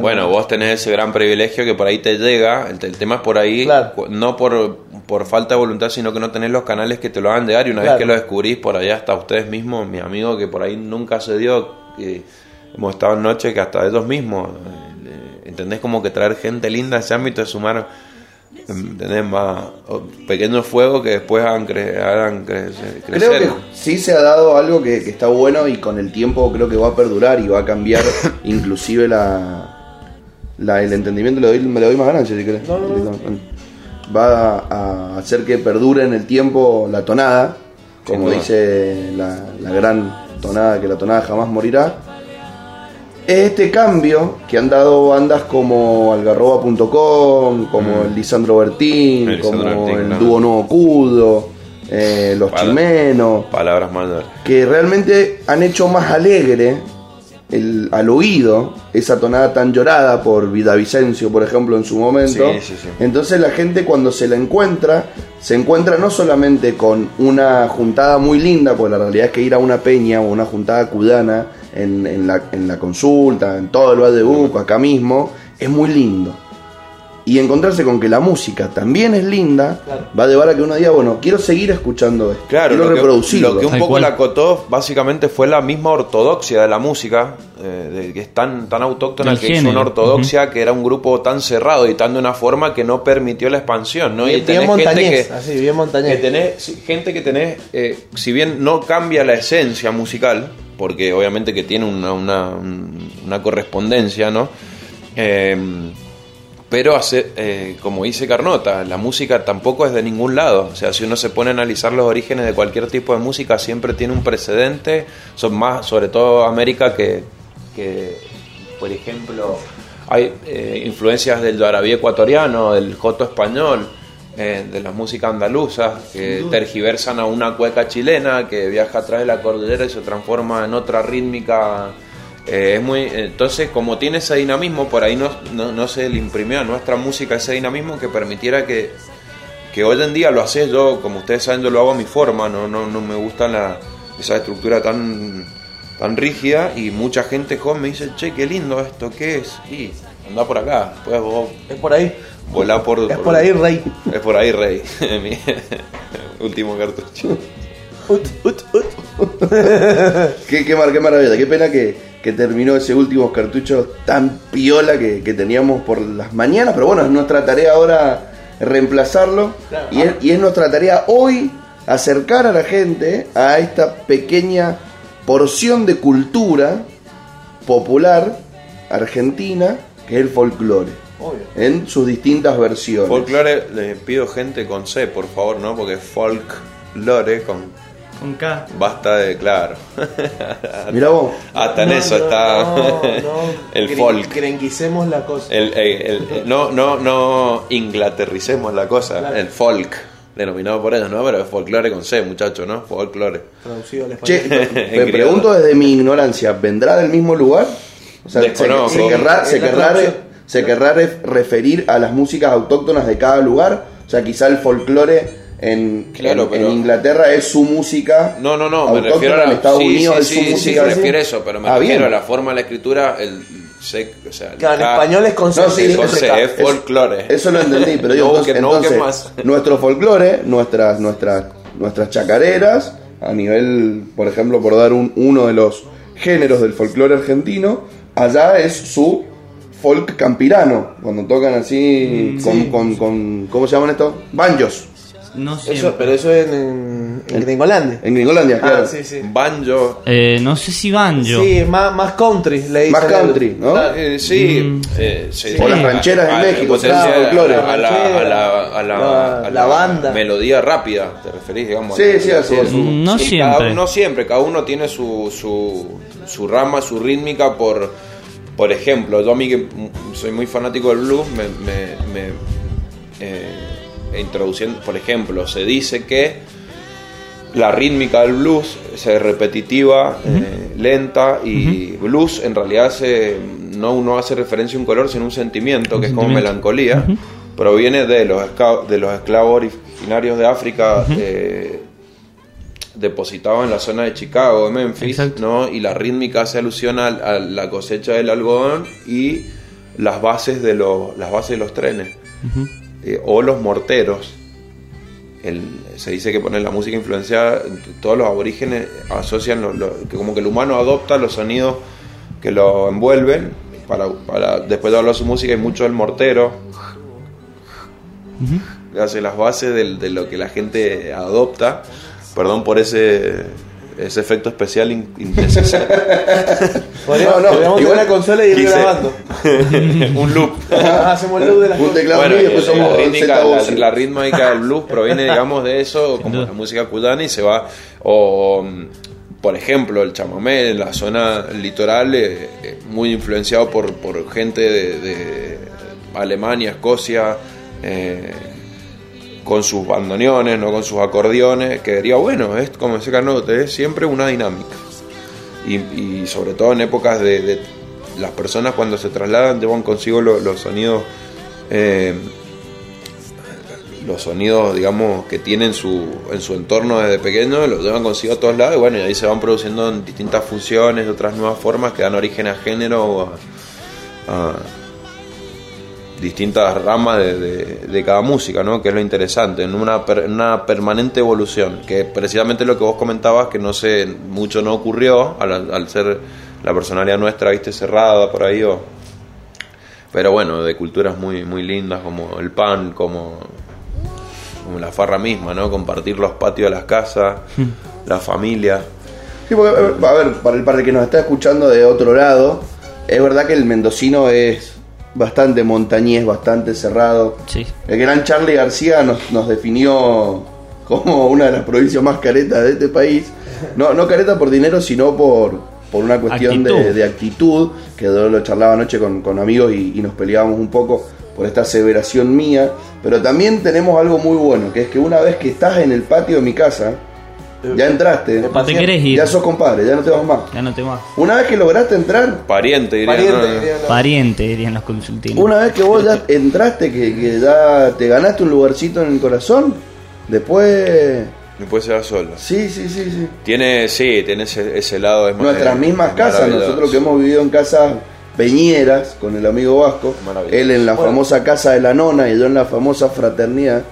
Bueno, vos tenés ese gran privilegio que por ahí te llega, el, tema es por ahí, no por, por falta de voluntad, sino que no tenés los canales que te lo hagan llegar y una vez que lo descubrís, por allá hasta ustedes mismos, mi amigo que por ahí nunca se dio, que hemos estado en noche que hasta ellos mismos ¿Entendés? Como que traer gente linda a ese ámbito de sumar, ¿entendés? Más pequeños fuegos que después hagan, crecer. Creo que sí se ha dado algo que, está bueno y con el tiempo creo que va a perdurar y va a cambiar inclusive la, la el entendimiento. Le doy, me le doy más ganancia si querés. Va a, hacer que perdure en el tiempo la tonada, como dice la, la gran tonada, que la tonada jamás morirá este cambio que han dado bandas como algarroba.com, como mm. el Lisandro Bertín, como el Dúo Nuevo Cudo, eh, Los Chimenos. Palabras Que realmente han hecho más alegre el, al oído esa tonada tan llorada por Vicencio, por ejemplo, en su momento. Entonces la gente cuando se la encuentra, se encuentra no solamente con una juntada muy linda, porque la realidad es que ir a una peña o una juntada cudana en, la, en la consulta, en todo el Valle de Buco, acá mismo, es muy lindo. Y encontrarse con que la música también es linda, va a llevar a que uno diga, bueno, quiero seguir escuchando esto, claro, quiero lo reproducirlo. lo que un poco la acotó básicamente fue la misma ortodoxia de la música, eh, de, que es tan, tan autóctona que hizo una ortodoxia, que era un grupo tan cerrado y tan de una forma que no permitió la expansión. ¿no? Y, tenés gente que, así, bien montañés. Que tenés, gente que tenés, eh, si bien no cambia la esencia musical, porque obviamente que tiene una, una, correspondencia, ¿no? Eh, pero hace, eh, como dice Carnota, la música tampoco es de ningún lado. O sea, si uno se pone a analizar los orígenes de cualquier tipo de música, siempre tiene un precedente. Son más, sobre todo América, que, por ejemplo, hay eh, influencias del arabí ecuatoriano, del joto español, eh, de la música andaluza, que tergiversan a una cueca chilena que viaja atrás de la cordillera y se transforma en otra rítmica eh, es muy, entonces, como tiene ese dinamismo, por ahí no, no, se le imprimió a nuestra música ese dinamismo que permitiera que, que hoy en día lo haces yo, como ustedes saben, yo lo hago a mi forma, no, no, no me gusta la, esa estructura tan, tan rígida y mucha gente joven me dice, che, qué lindo esto, ¿qué es? Y anda por acá, pues vos... Es por ahí. Volá por... Es por, ahí, rey. Es por ahí, rey. mi último cartucho. Ut, ut, ut. qué, qué, qué maravilla, qué pena que que terminó ese último cartucho tan piola que, teníamos por las mañanas, pero bueno, es nuestra tarea ahora reemplazarlo y, es, y, es, nuestra tarea hoy acercar a la gente a esta pequeña porción de cultura popular argentina que es el folclore. En sus distintas versiones. Folclore, le pido gente con C, por favor, ¿no? Porque folklore con con K. Basta de, claro. Mira vos. Hasta en eso está el folk. Crenguicemos la cosa. El, no, no, no inglaterricemos la cosa. El folk. Denominado por ellos, ¿no? Pero es folclore con C, muchacho, ¿no? Folclore. Traducido al español. Che, me pregunto desde mi ignorancia, ¿vendrá del mismo lugar? O sea, se, querrá, se, querrá, se querrá referir a las músicas autóctonas de cada lugar. O sea, quizá el folclore en, en, Inglaterra es su música. No, no, no, me refiero a Estados Unidos sí, es su sí, refiero a eso, pero me ah, refiero a la forma de la escritura, el o sea, claro, en español es con no, sí, con es folclore. Eso lo entendí, pero yo entonces, no, entonces más. nuestro folclore, nuestras, nuestras, nuestras chacareras, a nivel, por ejemplo, por dar un, uno de los géneros del folclore argentino, allá es su folk campirano, cuando tocan así mm, con, con, con, ¿cómo se llaman esto? Banjos. no sé. Eso, pero eso es en, en, Gringolandia. En Gringolandia, claro. Ah, sí, sí. Banjo. Eh, no sé si banjo. Sí, es más, más country, le dicen. Más country, ¿no? Ah, eh, sí, Mm. eh, sí, O las rancheras en A- México, claro, a, folclore. a la, a la, a la, La- a la banda. melodía rápida, te referís, digamos. Sí, sí, así es. No Sí, siempre. Cada, no siempre, cada uno tiene su, su, su rama, su rítmica por, por ejemplo, yo a mí que soy muy fanático del blues, me, me, me, eh, introduciendo, por ejemplo, se dice que la rítmica del blues es repetitiva, eh, lenta y blues en realidad se, no uno hace referencia a un color sino un sentimiento que es como melancolía. Proviene de los, de los esclavos originarios de África eh, depositados en la zona de Chicago, de Memphis, Exacto. ¿no? y la rítmica hace alusión a, a la cosecha del algodón y las bases de los, las bases de los trenes eh, o los morteros. El- se dice que poner la música influenciada, todos los aborígenes asocian lo- lo- que como que el humano adopta los sonidos que lo envuelven para, para después de hablar su música y mucho el mortero que hace las bases del- de, lo que la gente adopta. Perdón por ese ese efecto especial in- innecesario. Podríamos, No, no, igual tener la consola y ir grabando. Un loop. Hacemos el loop de las Un teclado Bueno, y después la, somos rítmica, la, la rítmica del blues proviene, digamos, de eso, como duda. la música cubana y se va. O, por ejemplo, el chamamé en la zona litoral, eh, eh, muy influenciado por, por gente de, de Alemania, Escocia, eh, con sus bandoneones, no con sus acordeones, que diría, bueno, es como decía Carnote, es siempre una dinámica. Y, y sobre todo en épocas de, de las personas cuando se trasladan llevan consigo lo- los sonidos eh, los sonidos digamos que tienen su, en su entorno desde pequeño los llevan consigo a todos lados y bueno y ahí se van produciendo en distintas funciones otras nuevas formas que dan origen a género o a, a distintas ramas de, de- de cada música, ¿no? Que es lo interesante, en una, per- una permanente evolución, que precisamente lo que vos comentabas, que no sé, mucho no ocurrió al, al ser la personalidad nuestra, viste, cerrada por ahí, o, pero bueno, de culturas muy, muy lindas como el pan, como, como la farra misma, ¿no? Compartir los patios de las casas, la familia. Sí, porque, a ver, para el, para el que nos está escuchando de otro lado, es verdad que el mendocino es bastante montañés, bastante cerrado. Sí. El gran Charlie García nos, nos definió como una de las provincias más caretas de este país. No, no careta por dinero, sino por, por una cuestión de, Actitud. de actitud, que lo charlaba anoche con, con amigos y, y nos peleábamos un poco por esta aseveración mía. Pero también tenemos algo muy bueno, que es que una vez que estás en el patio de mi casa, ya entraste, te querés ir. ya sos compadre, ya no te vas más. Ya no te vas. Una vez que lograste entrar, Pariente, diría. Pariente, ¿no? dirían los- Pariente, dirían los consultines. una vez que vos ya entraste, que, que ya te ganaste un lugarcito en el corazón, después... Después se va solo. Sí, sí, sí, sí. Tiene, sí, tiene ese, ese lado. Es Nuestras es- mismas es casas, nosotros que hemos vivido en casas peñeras con el amigo Vasco, Maravilloso. él en la famosa casa de la nona y yo en la famosa fraternidad,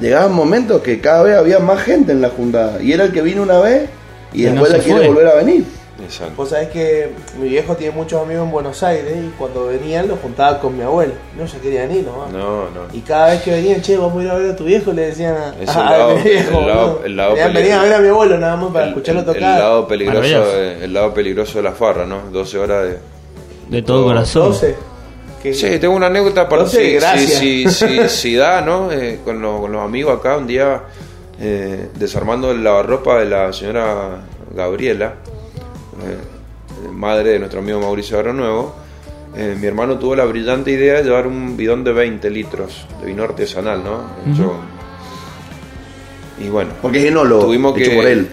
llegaban momentos que cada vez había más gente en la juntada y era el que vino una vez y Y después no quiere fue. volver a venir. Exacto. Vos sabés que mi viejo tiene muchos amigos en Buenos Aires y cuando venían los juntaba con mi abuela. No se querían ir nomás. No, no. Y cada vez que venían, che, vamos a ir a ver a tu viejo, le decían a, Es a- el a lado- mi viejo. el lado- ¿no? el lado Venían, peli- venían a ver a mi abuelo nada más para El- escucharlo el, tocar. El lado peligroso, de- el lado peligroso de la farra, ¿no? 12 horas de. De todo corazón. 12. Que- Sí, tengo una anécdota para No sé, si, gracias. si, si, si- si da, ¿no? Eh, con, los, con los amigos acá, un día eh, desarmando el lavarropa de la señora Gabriela, eh, madre de nuestro amigo Mauricio Barro Nuevo. eh, mi hermano tuvo la brillante idea de llevar un bidón de 20 litros de vino artesanal, ¿no? Hecho- Y bueno, Porque es enólogo, tuvimos hecho que. por él.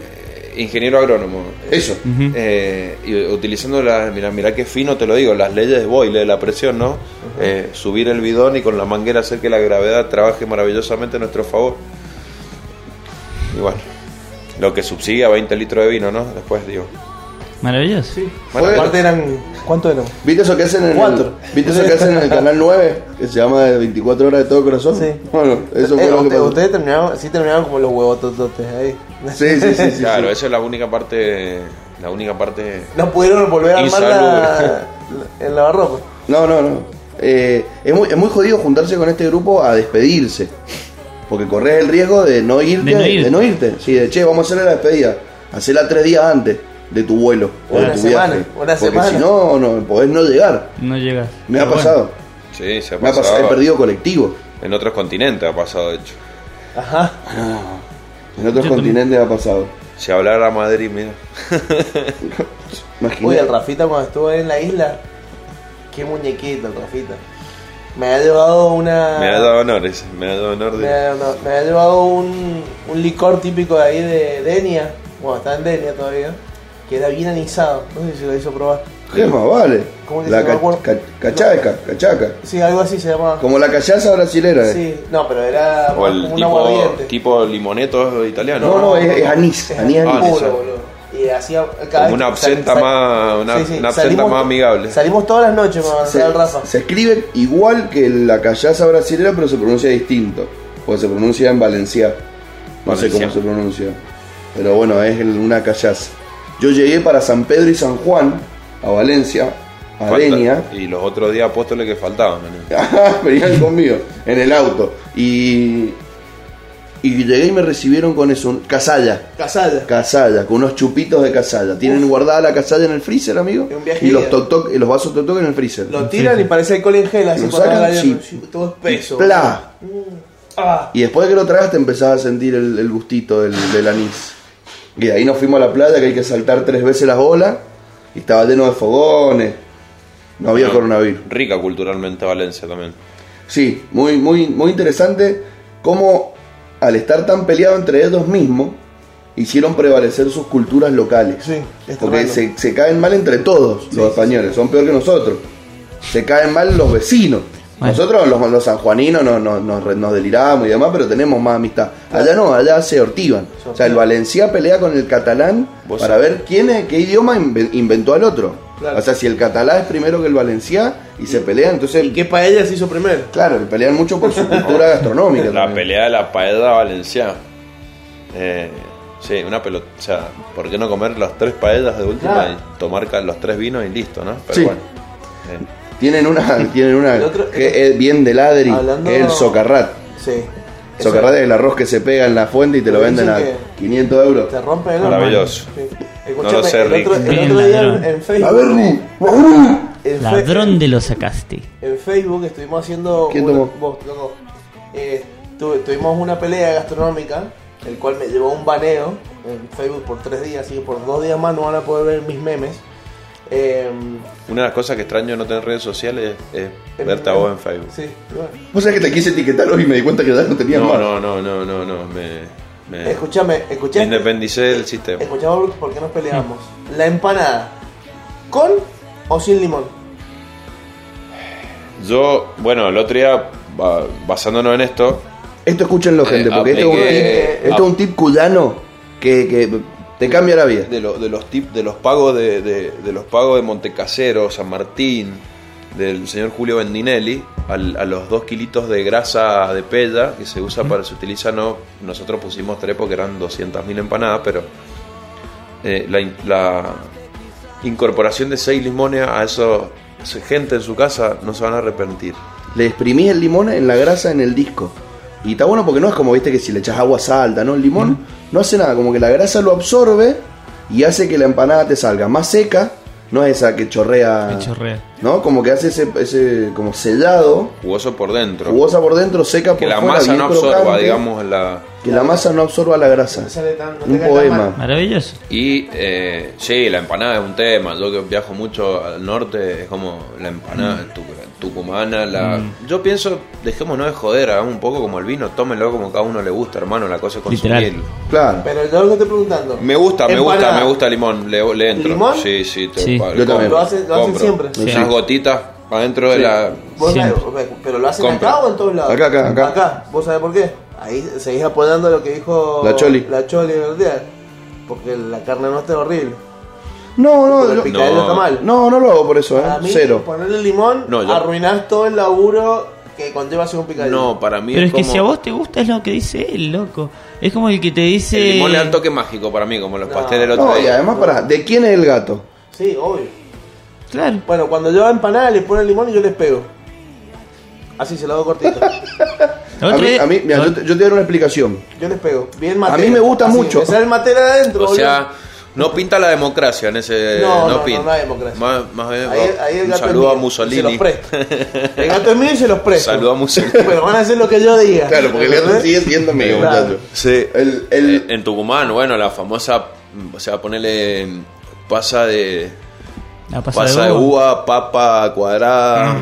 Ingeniero agrónomo. Eso. Eh, y utilizando las, mira, mira qué fino te lo digo, las leyes de Boyle, de la presión, ¿no? Eh, subir el bidón y con la manguera hacer que la gravedad trabaje maravillosamente a nuestro favor. Y bueno, lo que subsidia 20 litros de vino, ¿no? Después digo. Maravilloso. Sí. Fue- Aparte eran. ¿Cuánto eran? ¿Viste eso que hacen en Cuatro. el, ¿viste eso que hacen en el canal 9? Que se llama de 24 horas de todo corazón. Sí. Bueno, eso fue Eh, lo que usted- pasó. ustedes terminaban, sí terminaban como los huevotototes ahí. Sí, sí, sí, sí. claro, sí. esa es la única parte, la única parte. No pudieron volver a armar la, la- el lavarropa. No, no, no. Eh, es, muy, es muy jodido juntarse con este grupo a despedirse. Porque corres el riesgo de no irte, De no irte. de no irte. Sí, de che, vamos a hacer la despedida. Hacela tres días antes de tu vuelo o de Una tu semana, viaje. una Porque semana. si no, no podés no llegar. No llegas. Me ha bueno. pasado. Sí, se ha Me ha pasado. pasado, he perdido colectivo. En otros continentes ha pasado, de hecho. Ajá. En otros Yo continentes ha pasado. Si hablara Madrid, mira. Imagínate. Uy, el Rafita cuando estuvo ahí en la isla, qué muñequito el Rafita. Me ha llevado una. Me ha dado honores, me ha dado honor me de... ha, no, me ha llevado un, un licor típico de ahí de Denia, bueno, está en Denia todavía, que era bien anisado. No sé si lo hizo probar. ¿Qué más vale? ¿Cómo que La se ca- llama? ca- cachaca, cachaca. Sí, algo así se llamaba. Como la callaza brasilera. eh. Sí, no, pero era O el como un tipo, aguardiente. tipo limoneto italiano. No, no, es, es anís. Es Anís, anís. puro, boludo. Y hacía cada Como vez una sal- absenta sal- más- una- una absenta salimos- más amigable. Salimos todas las noches con Se, el Rafa. se escribe igual que la callaza brasilera, pero se pronuncia distinto. Porque se pronuncia en valenciano. No sé cómo se pronuncia. Pero bueno, es el- una callaza. Yo llegué para San Pedro y San Juan, a Valencia, a Falta- Denia. Y los otros días apóstoles que faltaban. ¿no? Venían conmigo en el auto. Y, y llegué y me recibieron con eso, un- casalla. Casalla. Casalla, con unos chupitos de casalla. Tienen guardada la casalla en el freezer, amigo. Es un viaje Y los, toc toc, y los vasos toc toc en el freezer. Lo tiran y parece alcohol en gel, así sacan, la sí. todo espeso. ¡Pla! Ah, Y después de que lo tragaste empezabas a sentir el, el gustito del, del anís. Y de ahí nos fuimos a la playa que hay que saltar tres veces las olas. Y estaba lleno de fogones. No había No, coronavirus. Rica culturalmente Valencia también. Sí, muy, muy, muy interesante cómo al estar tan peleado entre ellos mismos, hicieron prevalecer sus culturas locales. Sí, es Porque se, se caen mal entre todos los españoles, son peor que nosotros. Se caen mal los vecinos. Bueno. Nosotros los, los sanjuaninos nos, nos, nos, nos deliramos y demás, pero tenemos más amistad. Allá no, allá se ortigan. O sea, el Valencia pelea con el catalán para ver quién es, qué idioma inve- inventó al otro. Claro. O sea, si el catalán es primero que el valenciá y se pelean, entonces ¿Y qué paella se hizo primero? Claro, pelean mucho por su cultura gastronómica. La también. pelea de la paella valenciana. Eh, sí, una pelota. O sea, ¿por qué no comer las tres paellas de última Claro. y tomar los tres vinos y listo, no? Pero Sí. bueno. Eh, Tienen una, tienen una El otro- que es bien de ladri, Hablando- que es el socarrat. Sí. Socarrat es el arroz que se pega en la fuente y te lo Pero venden a dicen 500 euros. Te rompe el Maravilloso. Sí. No lo sé, el Rick. otro, el Bien, otro día en, ladrón. en Facebook. A ver, Ru. en Fe- Ladrón de lo sacaste. En Facebook estuvimos haciendo. ¿Quién una- tomó? vos, loco. Eh, tu- tuvimos una pelea gastronómica, el cual me llevó a un baneo en Facebook por tres días, así que por dos días más no van a poder ver mis memes. Eh, una de las cosas que extraño no tener redes sociales es, en- verte a vos en Facebook. Sí, bueno. Vos sabés que te quise etiquetar hoy y me di cuenta que ya no tenías No, más. no, no, no, no, no. Me, me, Escúchame, me escuchame. independicé del sistema. Escuchame por qué nos peleamos. La empanada, ¿con o sin limón? Yo, bueno, el otro día, ba- basándonos en esto, Esto escúchenlo, gente, Eh, porque esto, es un apliqué- tip, esto es un tip cuyano que, que te cambia la vida. de, lo- de los tip, de los pagos de, de- de los pagos de Montecasero, San Martín, del señor Julio Bendinelli, al- a los dos kilitos de grasa de pella que se usa para, se utiliza, no, nosotros pusimos tres porque eran 200.000 empanadas, pero eh, la, la incorporación de seis limones a eso, gente en su casa no se van a arrepentir. Le exprimís el limón en la grasa en el disco. Y está bueno porque no es como, viste, que si le echas agua salta, ¿no? El limón no hace nada, como que la grasa lo absorbe y hace que la empanada te salga más seca, no es esa que chorrea, Que chorrea. ¿no? Como que hace ese, ese como sellado, Jugoso por dentro. jugosa por dentro, seca por que la fuera, masa no absorba, crocante, digamos, la... Que la masa no absorba la grasa. No sale tan- no Un poema. Maravilloso. Y eh, sí, la empanada es un tema. Yo que viajo mucho al norte, es como la empanada tu- tucumana. La... Yo pienso, dejémonos de joder, hagamos un poco como el vino, tómenlo como cada uno le gusta, hermano. La cosa es Literal. consumirlo. Claro. Pero yo lo que estoy preguntando. Me gusta, me gusta, me gusta el limón, le, le entro. ¿Limón? Sí, sí, te Sí. pa- Yo también. Lo hacen, lo hacen siempre. Sí. Unas gotitas adentro de la... Vos sabés, pero lo hacen Compra. acá o en todos lados. Acá, acá, acá. ¿Vos sabés por qué? Ahí seguís apoyando lo que dijo La Choli. La Choli el día. Porque la carne no está horrible. No, no, picadillo no. está mal. no, no lo hago por eso, ¿eh? Mí, Cero. ponerle limón, No, yo- arruinás todo el laburo que conlleva hacer un picadillo. No, para mí Pero es que como... si a vos te gusta es lo que dice él, loco. Es como el que te dice. El limón le da un toque mágico para mí, como los No. pasteles del otro No, y día. además, para, ¿de quién es el gato? Sí, obvio. Claro. Bueno, cuando yo hago empanada le ponen limón y yo les pego. Así se lo hago cortito. A Otro mí, día- a mí- mira, yo, te, yo te voy a dar una explicación. Yo les pego. Bien A matera. mí me gusta Así, mucho. Me sale el matera adentro. O boludo. sea, no pinta la democracia en ese. No, no, no, pinta. no hay democracia. Más, más bien, Ahí, ahí el un gato saludo es a Mussolini. Se los presto. El gato es mío y se los presto. Saludo a Mussolini. Pero van a hacer lo que yo diga. Claro, porque el gato sigue siendo mío, Claro. Sí. El, el, En Tucumán, bueno, la famosa. O sea, ponerle. Pasa de. La Pasa de uva, papa cuadrada.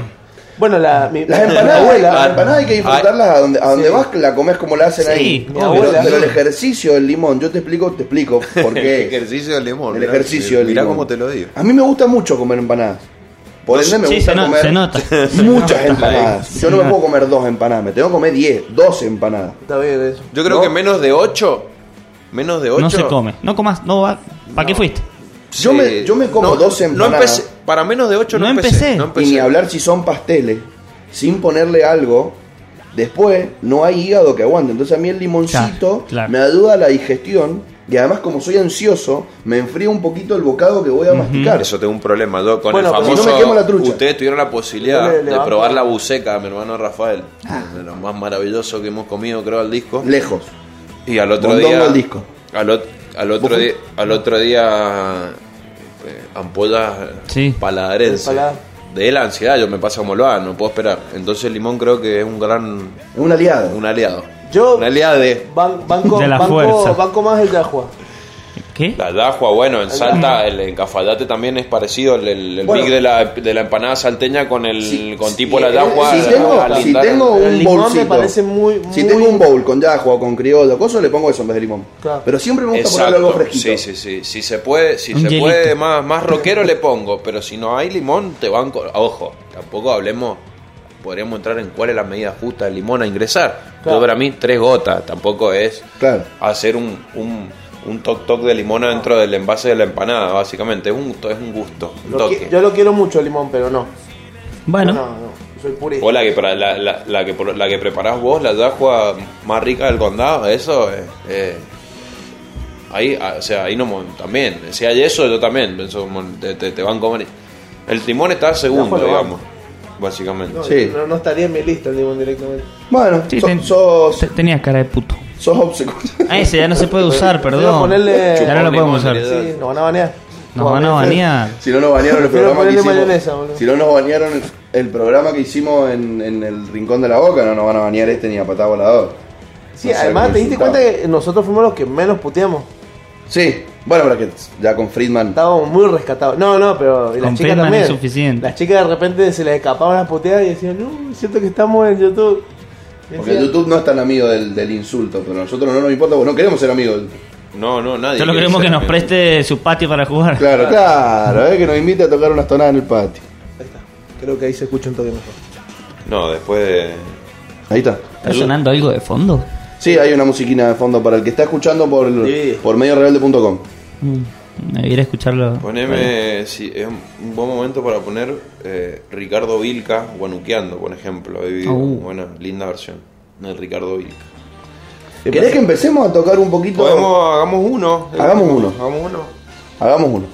Bueno, la, mi, Las empanadas, abuela. las empanadas hay que disfrutarlas a donde, a donde Sí. vas, la comes como la hacen Sí, ahí. mi Pero- abuela. pero, el ejercicio del limón, yo te explico, te explico por El qué. ejercicio del limón. el mirá, ejercicio del Mirá limón. cómo te lo digo. A mí me gusta mucho comer empanadas. Por ende me Sí, gusta se, no- comer se nota. muchas empanadas. Yo no me puedo comer dos empanadas, me tengo que comer 10, 12 empanadas. Está bien eso. Yo creo No. que menos de 8. Menos de 8. No se come. No comas, no va. ¿Para qué fuiste? Yo me- yo me como 12 No empanadas. empecé, para menos de 8 no, No empecé. empecé. No Y empecé. ni hablar si son pasteles, sin ponerle algo. Después no hay hígado que aguante. Entonces a mí el limoncito Claro, claro. me ayuda a la digestión. Y además como soy ansioso, me enfría un poquito el bocado que voy a masticar. Eso tengo un problema. Yo con Bueno, el pero famoso. si no me quemo la trucha. Ustedes tuvieron la posibilidad Yo le- le de probar la buceca de mi hermano Rafael. Ah. De lo más maravilloso que hemos comido, creo, al disco. Lejos. Y al otro Mondongo día. al disco. Al, ot- al otro ¿Vos día. Al otro día. Eh, ampollas Sí. paladarense. El paladar. De la ansiedad, yo me pasa como lo hago, no puedo esperar. Entonces el limón creo que es un gran. Un aliado. un aliado. Yo- Un aliado de. Ban- banco, De la banco, fuerza. banco más el Yahua. ¿Qué? La dajua, bueno, en Salta, el en Cafayate también es parecido el, el, el Bueno. mix de la, de la empanada salteña con el Sí, con sí, tipo la eh, dajua. si tengo, al si lindar- tengo El un limón me bolsito, parece muy- si muy- tengo un bowl con yahua o con criollo, cosa le pongo eso en vez de limón. Claro. Pero siempre me gusta ponerle algo Exacto, fresquito. sí, sí, sí. Si se puede, si Un se hielito. puede más, más rockero le pongo, pero si no hay limón, te van con... Ojo, tampoco hablemos, podríamos entrar en cuál es la medida justa del limón a ingresar. Claro. Yo para mí tres gotas, tampoco es Claro. hacer un, un, un toc toc de limón dentro del envase de la empanada, básicamente. Es un, es un gusto, un toque. yo lo quiero mucho el limón, pero no. Bueno, No, no, soy purista. O la que, para- la, la, la que, por- la que preparás vos, la yahua más rica del condado, eso es... eh, ahí, ah, o sea, ahí no... mon- También, si hay eso, yo también, mon- te, te, te van a comer. El timón está segundo, digamos, básicamente. No, Sí. no, no estaría en mi lista el directamente. Bueno, sí, so- ten- sos, te- tenías cara de puto. sos obsecuente. Ah, ese ya no se puede usar, perdón. ponerle- Ya no lo podemos usar. Sí, nos van a banear. Nos van a banear. Si no nos bañaron el programa que hicimos, si no nos bañaron el, el programa que hicimos en, en el rincón de la boca, no nos van a bañar este ni a patá volador. Sí, No además te diste cuenta que nosotros fuimos los que menos puteamos. Sí, bueno, pero que ya con Friedman. Estábamos muy rescatados. No, no, pero y las Con chicas también. es suficiente. Las chicas de repente se les escapaban las puteadas y decían, no, es cierto que estamos en YouTube. Porque decían, YouTube no es tan amigo del, del insulto, pero a nosotros no nos importa, porque no queremos ser amigos. No, no, nadie. Solo queremos que nos amigo. preste su patio para jugar. Claro, claro, eh, que nos invite a tocar unas tonadas en el patio. Ahí está. Creo que ahí se escucha un toque mejor. No, después de... Ahí está. ¿Está sonando algo de fondo? Sí, hay una musiquina de fondo para el que está escuchando por, Sí. por mediorebelde.com. Mm, Me iré a escucharlo. Poneme, si es un buen momento para poner eh, Ricardo Vilca guanuqueando, por ejemplo. He vivido Uh. buena, linda versión de Ricardo Vilca. ¿Querés que empecemos a tocar un poquito? Podemos, hagamos uno. Hagamos uno. Hagamos uno. Hagamos uno.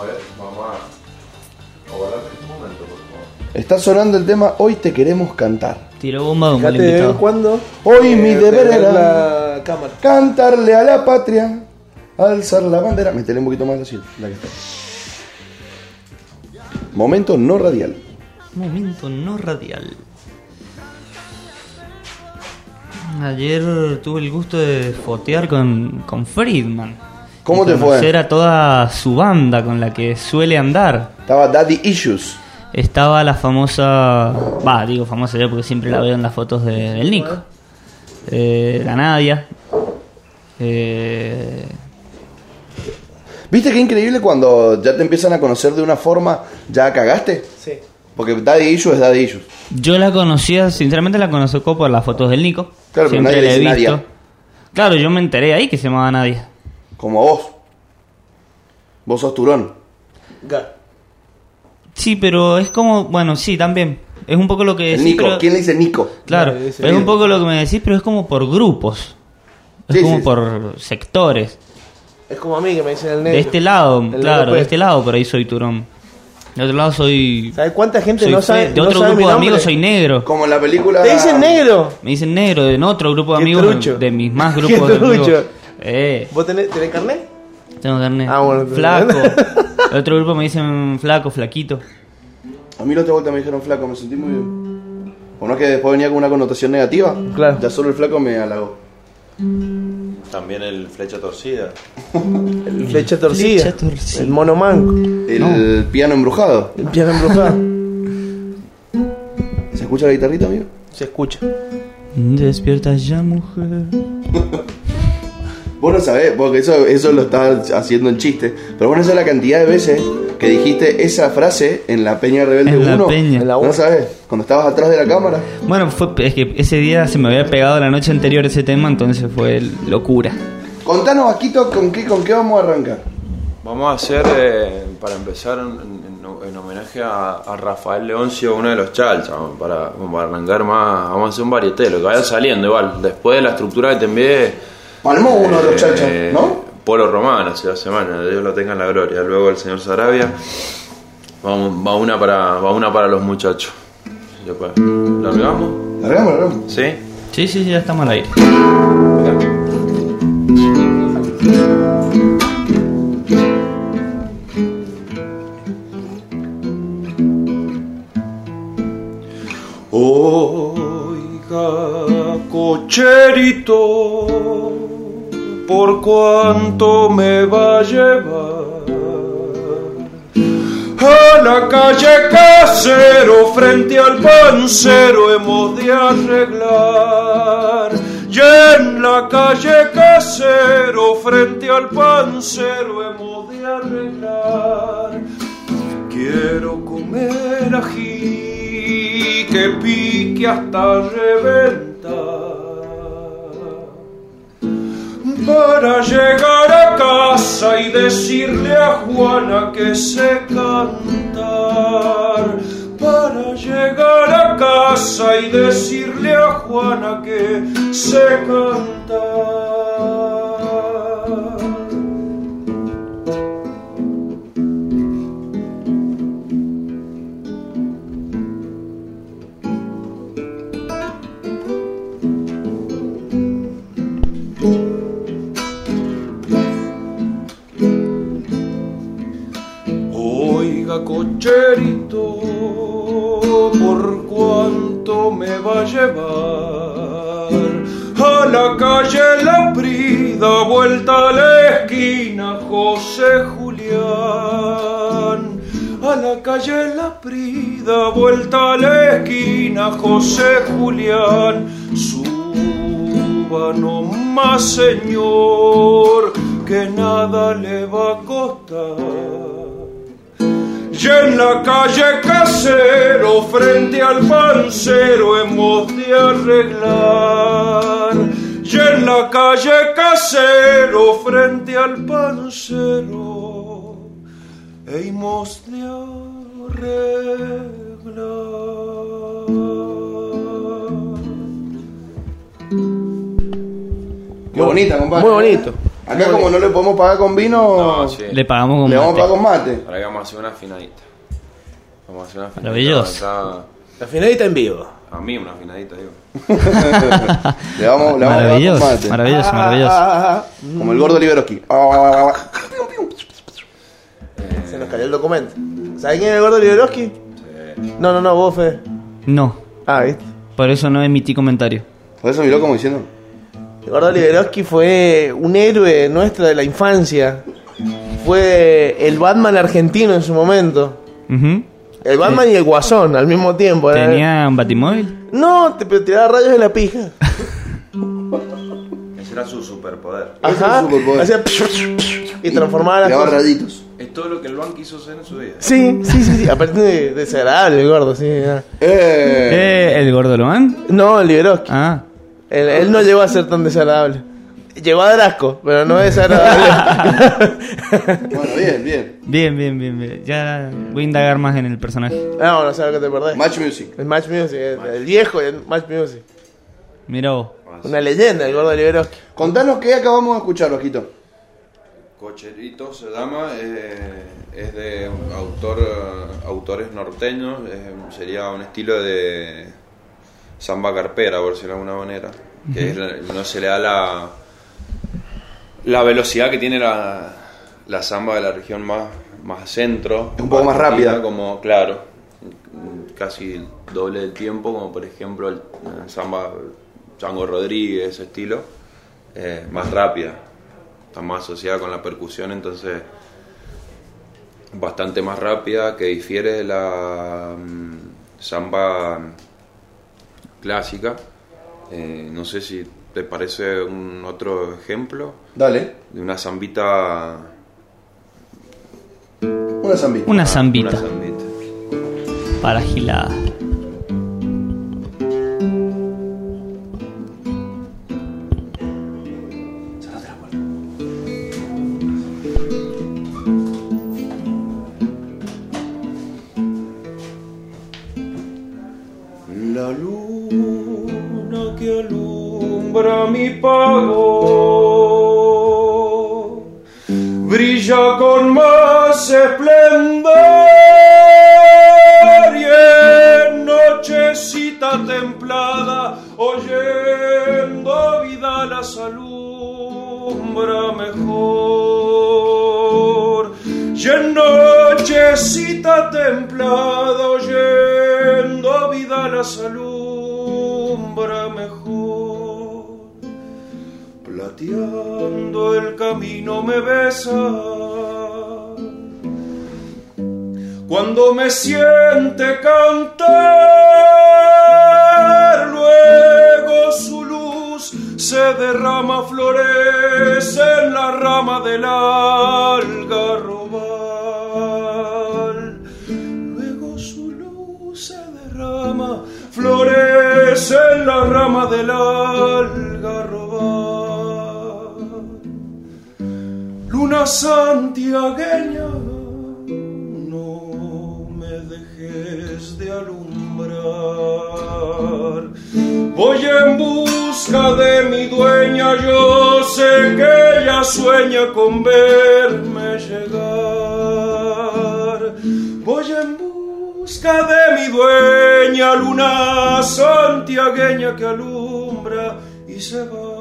A ver, vamos a... Un momento, por favor. Está sonando el tema Hoy te queremos cantar. Tiro bomba como Fíjate de vez cuando. Hoy mi deber era- la cámara. Cantarle a la patria, alzar la bandera. Metele un poquito más así, la que está. Momento no radial. Momento no radial. Ayer tuve el gusto de fotear con, con Friedman. ¿Cómo Y te fue? conocer a toda su banda con la que suele andar. Estaba Daddy Issues. Estaba la famosa. Va, digo famosa yo porque siempre la veo en las fotos de- del Nico. Eh, la Nadia. Eh, ¿Viste qué increíble cuando ya te empiezan a conocer de una forma, ya cagaste? Sí. Porque Daddy Issues es Daddy Issues. yo la conocía, sinceramente la conozco por las fotos del Nico. Claro, pero nadie la he visto. Nadia. Claro, yo me enteré ahí que se llamaba Nadia. Como vos. Vos sos turón. Ga- Sí, pero es como, bueno, sí, también. Es un poco lo que El decís, Nico. pero- ¿Quién le dice Nico? Claro, es un poco lo que me decís, pero es como por grupos. Es Sí, como sí, sí. por sectores. Es como a mí que me dicen el negro. De este lado, El claro, de este lado por ahí soy turón. De otro lado soy. ¿Sabes cuánta gente soy no sabe? de no otro sabe grupo mi de amigos soy negro. Como en la película. ¿Te dicen negro? Me dicen negro, de otro grupo de amigos, trucho. de mis más grupos de amigos. Eh, ¿Vos tenés, tenés carnet? tengo carnet. Ah, bueno, Flaco. De otro grupo me dicen flaco, flaquito. A mí la otra vuelta me dijeron flaco, me sentí muy bien. O no es que después venía con una connotación negativa. Claro. Ya solo el flaco me halagó. También el flecha torcida. El flecha torcida. Flecha torcida. El mono manco. El piano embrujado. El piano embrujado. ¿Se escucha la guitarrita, amigo? Se escucha. Despierta ya, mujer. Vos no sabés, porque eso, eso lo estás haciendo en chiste. Pero vos no sabés la cantidad de veces que dijiste esa frase en la Peña Rebelde En la 1. Peña. En la ¿No uno. sabés? Cuando estabas atrás de la cámara. Bueno, fue, es que ese día se me había pegado la noche anterior ese tema, entonces fue locura. Contanos, Vasquito, ¿con qué, con qué vamos a arrancar? Vamos a hacer, eh, para empezar, en, en- en homenaje a, a Rafael Leoncio, uno de los chalchas, vamos, para, vamos a arrancar más, vamos a hacer un varieté, lo que vaya saliendo igual. Después de la estructura que te envié, Palmó uno de los chachas, eh, ¿no? Polo Romano hace dos semanas, Dios lo tenga en la gloria. Luego el señor Sarabia, va, una para, va una para los muchachos. Después, ¿Lo largamos? Largamos, largamos. ¿Sí? Sí, sí, sí, ya estamos al aire. Oiga, cocherito, ¿por cuánto me va a llevar? A la calle casero, frente al pancero, hemos de arreglar. Y en la calle casero, frente al pancero, hemos de arreglar. Quiero comer ají que pique hasta reventar. Para llegar a casa y decirle a Juana que sé cantar. Para llegar a casa y decirle a Juana que sé cantar. Oiga, cocherito, ¿por cuánto me va a llevar? A la calle La Prida, vuelta a la esquina, José Julián. A la calle La Prida, vuelta a la esquina, José Julián. Suba nomás, señor, que nada le va a costar. Y en la calle casero, frente al pancero, hemos de arreglar. Y en la calle casero, frente al pancero, hemos de arreglar. Qué bonita, compadre. Muy bonito. Acá como no le podemos pagar con vino, No, sí. Le pagamos con le vamos a pagar con mate. Ahora que vamos a hacer una afinadita. Vamos a hacer una afinadita. Maravilloso. La finalita en vivo. A mí una afinadita, digo. Le vamos, le vamos a pagar con Maravilloso, mate. maravilloso, maravilloso. Ah, Como el gordo Liberoski. Se nos cayó el documento. ¿Sabes quién es el gordo Liberoski? No, no, no, vos, Fede. No, Ah, ¿viste? por eso no emití comentario. Por eso miró como diciendo. El gordo Liberoski fue un héroe nuestro de la infancia. Fue el Batman argentino en su momento. El Batman y el Guasón al mismo tiempo. ¿eh? ¿Tenía un batimóvil? No, te pero tiraba rayos de la pija. Ese era su superpoder. Ese Ajá. su superpoder. Hacía y transformaba las cosas. raditos. Es todo lo que el banco quiso hacer en su vida. Sí, sí, sí, sí. Aparte de desagradable el gordo, sí. Eh. Eh, ¿El gordo Loman? No, el Liberoski. Ah. Él, él no llegó a ser tan desagradable. Llegó a dar asco, pero no es desagradable. Bueno, bien, bien. Bien, bien, bien, bien. Ya voy a indagar más en el personaje. no, no sabes lo que te perdés. Match Music. El Match Music, el, el viejo el Match Music. Vos. Una leyenda, el gordo Liberoski. Contanos qué acabamos de escuchar, Ojito. Cocherito se llama, eh, es de autor, eh, autores norteños, eh, sería un estilo de samba carpera, por decirlo de alguna manera, que es la- no se le da la, la velocidad que tiene la, la samba de la región más, más centro. Es un poco más rápida. Como, claro, casi el doble del tiempo, como por ejemplo el, samba Chango Rodríguez, ese estilo, eh, más rápida, está más asociada con la percusión, entonces bastante más rápida, que difiere de la mm, samba clásica. Eh, no sé si te parece un otro ejemplo Dale, de una zambita. una zambita. Una Una zambita zambita. para gilada. Mi pago. Brilla con más esplendor y en nochecita templada oyendo vida las alumbra mejor. Y en nochecita templada oyendo vida las alumbra mejor plateando el camino me besa. Cuando me siente cantar luego su luz se derrama florece en la rama del algarrobal. Luego su luz se derrama florece en la rama del algarrobal luna santiagueña no me dejes de alumbrar. Voy en busca de mi dueña yo sé que ella sueña con verme llegar. Voy en busca de mi dueña luna santiagueña que alumbra y se va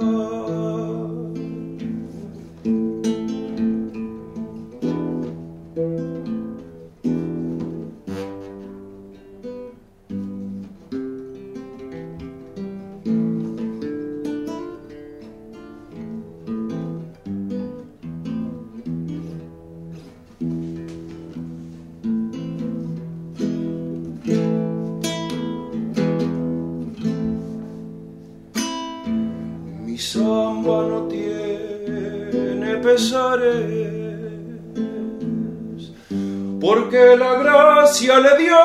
porque la gracia le dio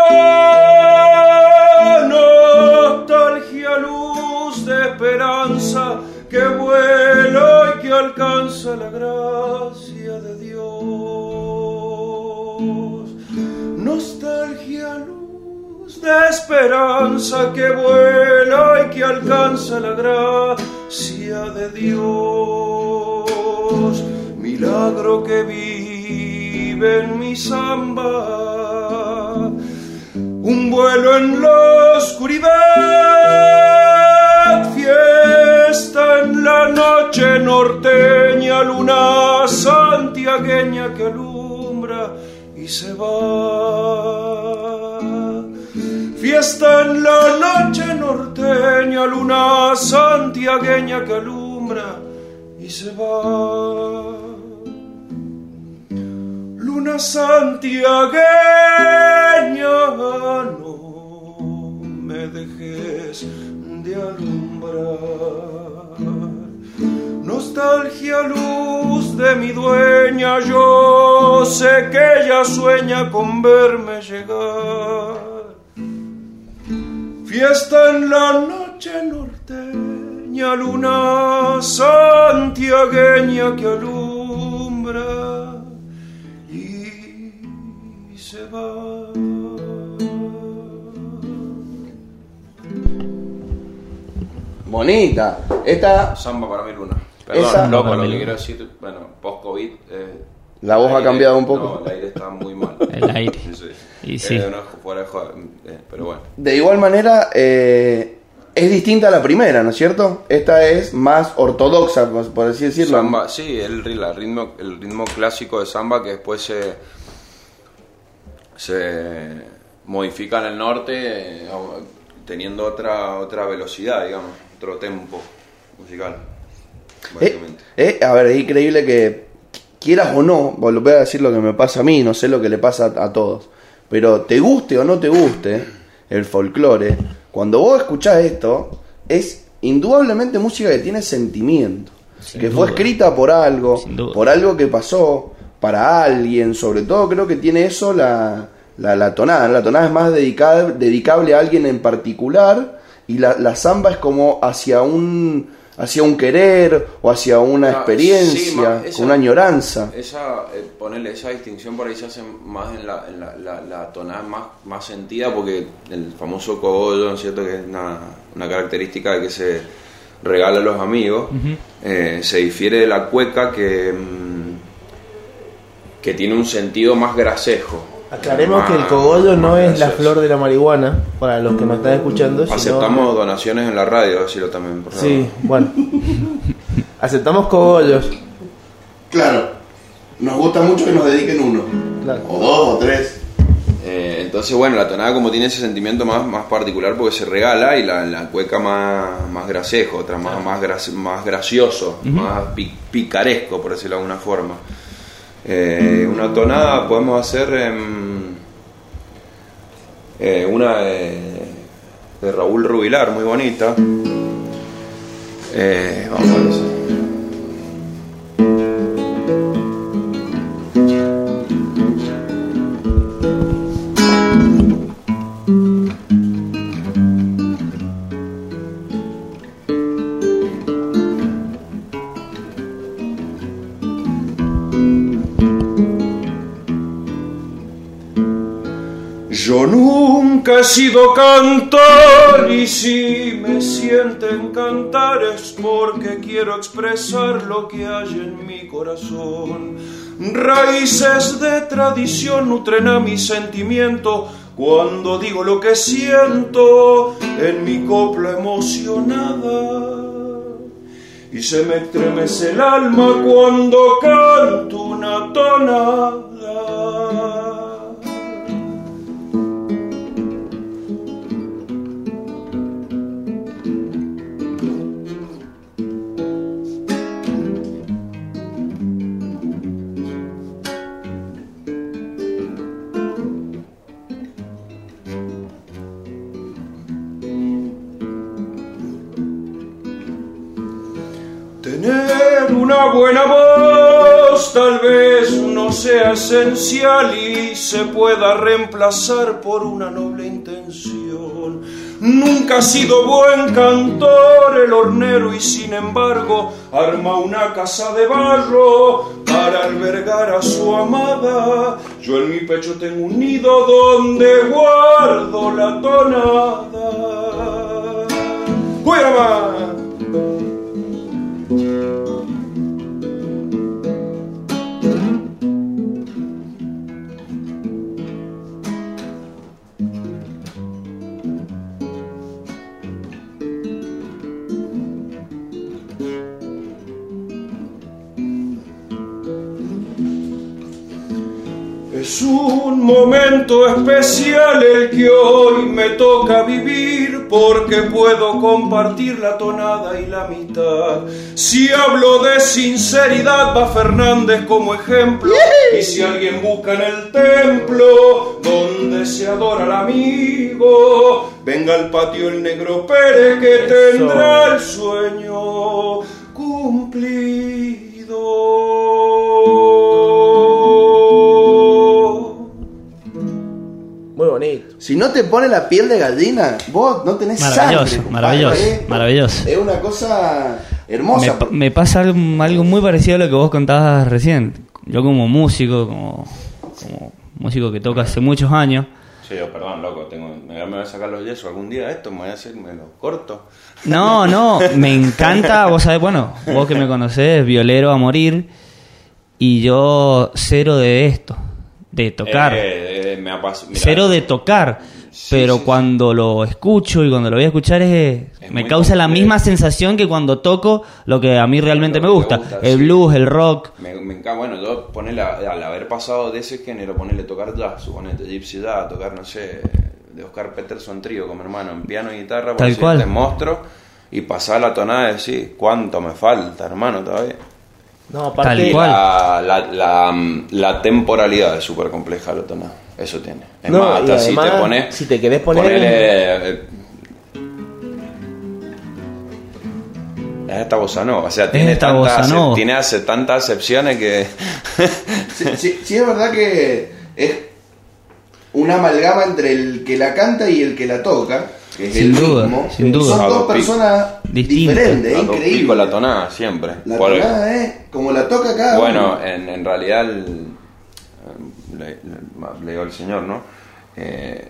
nostalgia, luz de esperanza que vuela y que alcanza la gracia de Dios. Nostalgia, luz de esperanza que vuela y que alcanza la gracia de Dios. Milagro que vive en mi samba, un vuelo en la oscuridad, fiesta en la noche norteña, luna santiagueña que alumbra y se va. Fiesta en la noche norteña, luna santiagueña que alumbra y se va. Luna santiagueña, no me dejes de alumbrar. Nostalgia, luz de mi dueña, yo sé que ella sueña con verme llegar. Fiesta en la noche norteña, luna santiagueña que alumbra va. Bonita. Esta, Samba para mi luna. Perdón, esa- loco, lo que quiero decir, bueno, post-COVID. eh, La voz el ha aire- cambiado un poco. No, el aire está muy mal. El aire. Sí, sí. Y sí. Eh, no, fuera de joda, eh, pero bueno. De igual manera, eh, es distinta a la primera, ¿no es cierto? Esta es más ortodoxa, por por así decirlo. Samba, sí, el, ri- la ritmo, el ritmo clásico de samba que después se, se modifica en el norte eh, teniendo otra, otra velocidad, digamos, otro tempo musical. Eh, Básicamente. eh, a ver, es increíble que quieras o no, volver a decir lo que me pasa a mí, no sé lo que le pasa a, a todos, pero te guste o no te guste el folclore, cuando vos escuchás esto, es indudablemente música que tiene sentimiento, Sin que fue escrita por algo, por algo que pasó, para alguien, sobre todo creo que tiene eso la, la, la tonada, la tonada es más dedicada, dedicable a alguien en particular y la, la samba es como hacia un hacia un querer o hacia una Ah, experiencia, sí, ma- esa- con una añoranza. Esa, eh, ponerle esa distinción por ahí se hace más en la, en la, la- la tonada más, más sentida porque el famoso cogollo, ¿no es cierto? Que es una, una característica de que se regala a los amigos, eh, se difiere de la cueca que, mm, que tiene un sentido más grasejo. Aclaremos que el cogollo no es la flor de la marihuana, para los que nos están escuchando. sino- Aceptamos donaciones en la radio, decirlo también, por favor. Sí, bueno. Aceptamos cogollos. Claro, nos gusta mucho que nos dediquen uno, Claro. o dos o tres. Eh, entonces, bueno, la tonada como tiene ese sentimiento más, más particular porque se regala y la, la cueca más, más gracejo, otra más, más, gra- más gracioso, más pi- picaresco, por decirlo de alguna forma. Eh, una tonada podemos hacer eh, una de, Raúl Rubilar, muy bonita. Eh, vamos a ver. Sido cantor y si me sienten cantar es porque quiero expresar lo que hay en mi corazón. Raíces de tradición nutren a mi sentimiento cuando digo lo que siento en mi copla emocionada. Y se me estremece el alma cuando canto una tonada. Buena voz tal vez no sea esencial y se pueda reemplazar por una noble intención. Nunca ha sido buen cantor el hornero y sin embargo arma una casa de barro para albergar a su amada. Yo en mi pecho tengo un nido donde guardo la tonada. ¡Fuera más! Es un momento especial el que hoy me toca vivir porque puedo compartir la tonada y la mitad. Si hablo de sinceridad va Fernández como ejemplo y si alguien busca en el templo donde se adora al amigo, venga al patio el negro Pérez que tendrá el sueño cumplido. Bonito. Si no te pone la piel de gallina, vos no tenés Maravilloso, sangre. maravilloso, maravilloso. Es una cosa Me, hermosa. me pasa algo, algo muy parecido a lo que vos contabas recién. Yo como músico, como, como músico que toca hace muchos años, Sí, yo, perdón, loco, tengo, me voy a sacar los yesos algún día esto, me voy a hacer, me lo corto. No, no, me encanta, vos sabés, bueno, vos que me conocés, violero a morir, y yo cero de esto, de tocar. Eh, eh, me cero de tocar. Sí, pero sí, cuando lo escucho y cuando lo voy a escuchar es, Es me causa la misma sensación que cuando toco lo que a mí realmente me gusta. el sí. blues, el rock. Me, me encanta, bueno, yo ponerle, al haber pasado de ese género, ponerle tocar jazz, suponete, Gypsy Jazz, tocar, no sé, de Oscar Peterson trío con mi hermano en piano y guitarra, por Tal decirte, cual. monstruo, y pasar la tonada y decir, ¿cuánto me falta, hermano, todavía? No, Tal aparte. cual. La, la, la, la temporalidad es súper compleja la tonada, eso tiene. Es No, más, hasta si te además, pones... si te querés poner- ponele, eh, es esta bossa nova, o sea, tiene, esta tantas, bossa nova. tiene hace tantas acepciones que... Sí, sí- sí es verdad que es una amalgama entre el que la canta y el que la toca, que es Sin el duda, mismo. sin duda. Son dos personas diferentes, es increíble. la tonada, siempre. La tonada es como la toca cada Bueno, uno. en, en realidad, el- le, le- digo al señor, ¿no? Eh,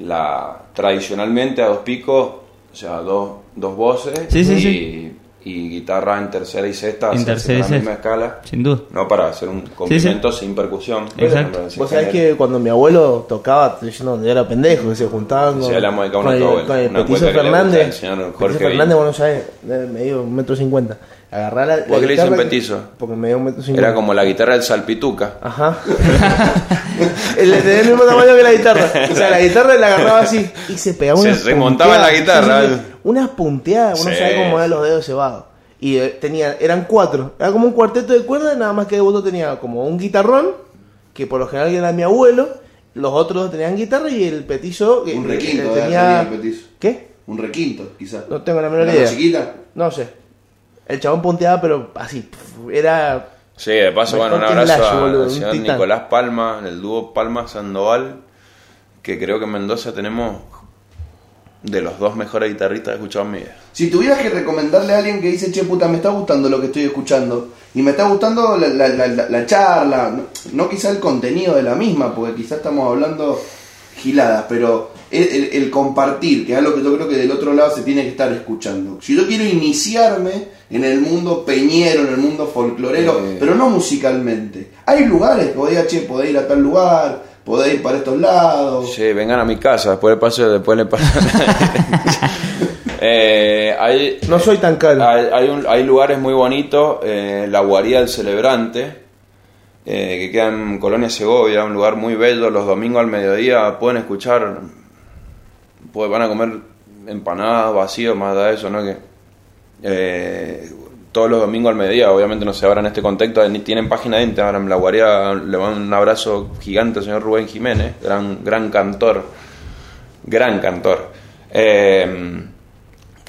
la, tradicionalmente a dos picos, o sea, dos, dos voces Sí, sí, y, sí. y guitarra en tercera y sexta, En tercera y la misma sexta. escala, Sin duda. no para hacer un complemento sin percusión. Exacto. Vos sabés que cuando mi abuelo tocaba, yo no era pendejo, se juntaban Sí, con, dedicar con el, con el gusta Fernández. al señor Jorge Fernández, Villa. bueno, sabés, me dio un metro cincuenta. Agarrar la, la ¿Por qué le dicen guitarra- petizo? Porque me dio un metro. Era como la guitarra del salpituca. Ajá. Él tenía el mismo tamaño que la guitarra. O sea, la guitarra la agarraba así y se pegaba Se remontaba en la guitarra. Sí, sí, sí. Unas punteadas, uno Sí. sabe cómo eran los dedos cebados. Y eh, tenía, eran cuatro. Era como un cuarteto de cuerdas, nada más que de voto tenía como un guitarrón, que por lo general era mi abuelo. Los otros dos tenían guitarra y el petizo Un requinto, tenía. tenía el petizo. ¿Qué? Un requinto, quizás. No tengo la menor ¿Una idea. chiquita? No sé. El chabón punteaba, pero así. Era. Sí, de paso, bueno, un abrazo Slash, a- boludo, al un señor titán. Nicolás Palma, el dúo Palma Sandoval, que creo que en Mendoza tenemos de los dos mejores guitarristas que he escuchado en mi vida. Si tuvieras que recomendarle a alguien que dice, che puta, me está gustando lo que estoy escuchando, y me está gustando la, la- la- la- la charla, no, no quizá el contenido de la misma, porque quizá estamos hablando giladas, pero el, el- el compartir, que es algo que yo creo que del otro lado se tiene que estar escuchando. Si yo quiero iniciarme en el mundo peñero, en el mundo folclorero, Eh. pero no musicalmente, hay lugares digas, che, podés ir a tal lugar, podés ir para estos lados. Sí, vengan a mi casa, después le paso, después le paso. Eh, hay, No soy tan caro. hay, hay un- hay lugares muy bonitos, eh, la Guarida del Celebrante, eh, que queda en Colonia Segovia, un lugar muy bello, los domingos al mediodía pueden escuchar, pues van a comer empanadas, vacíos, más de eso, ¿no? Que, eh, todos los domingos al mediodía, obviamente no se abran en este contexto, ni tienen página de Instagram, la Guarida, le mando un abrazo gigante al señor Rubén Jiménez, gran, gran cantor, gran cantor. Eh,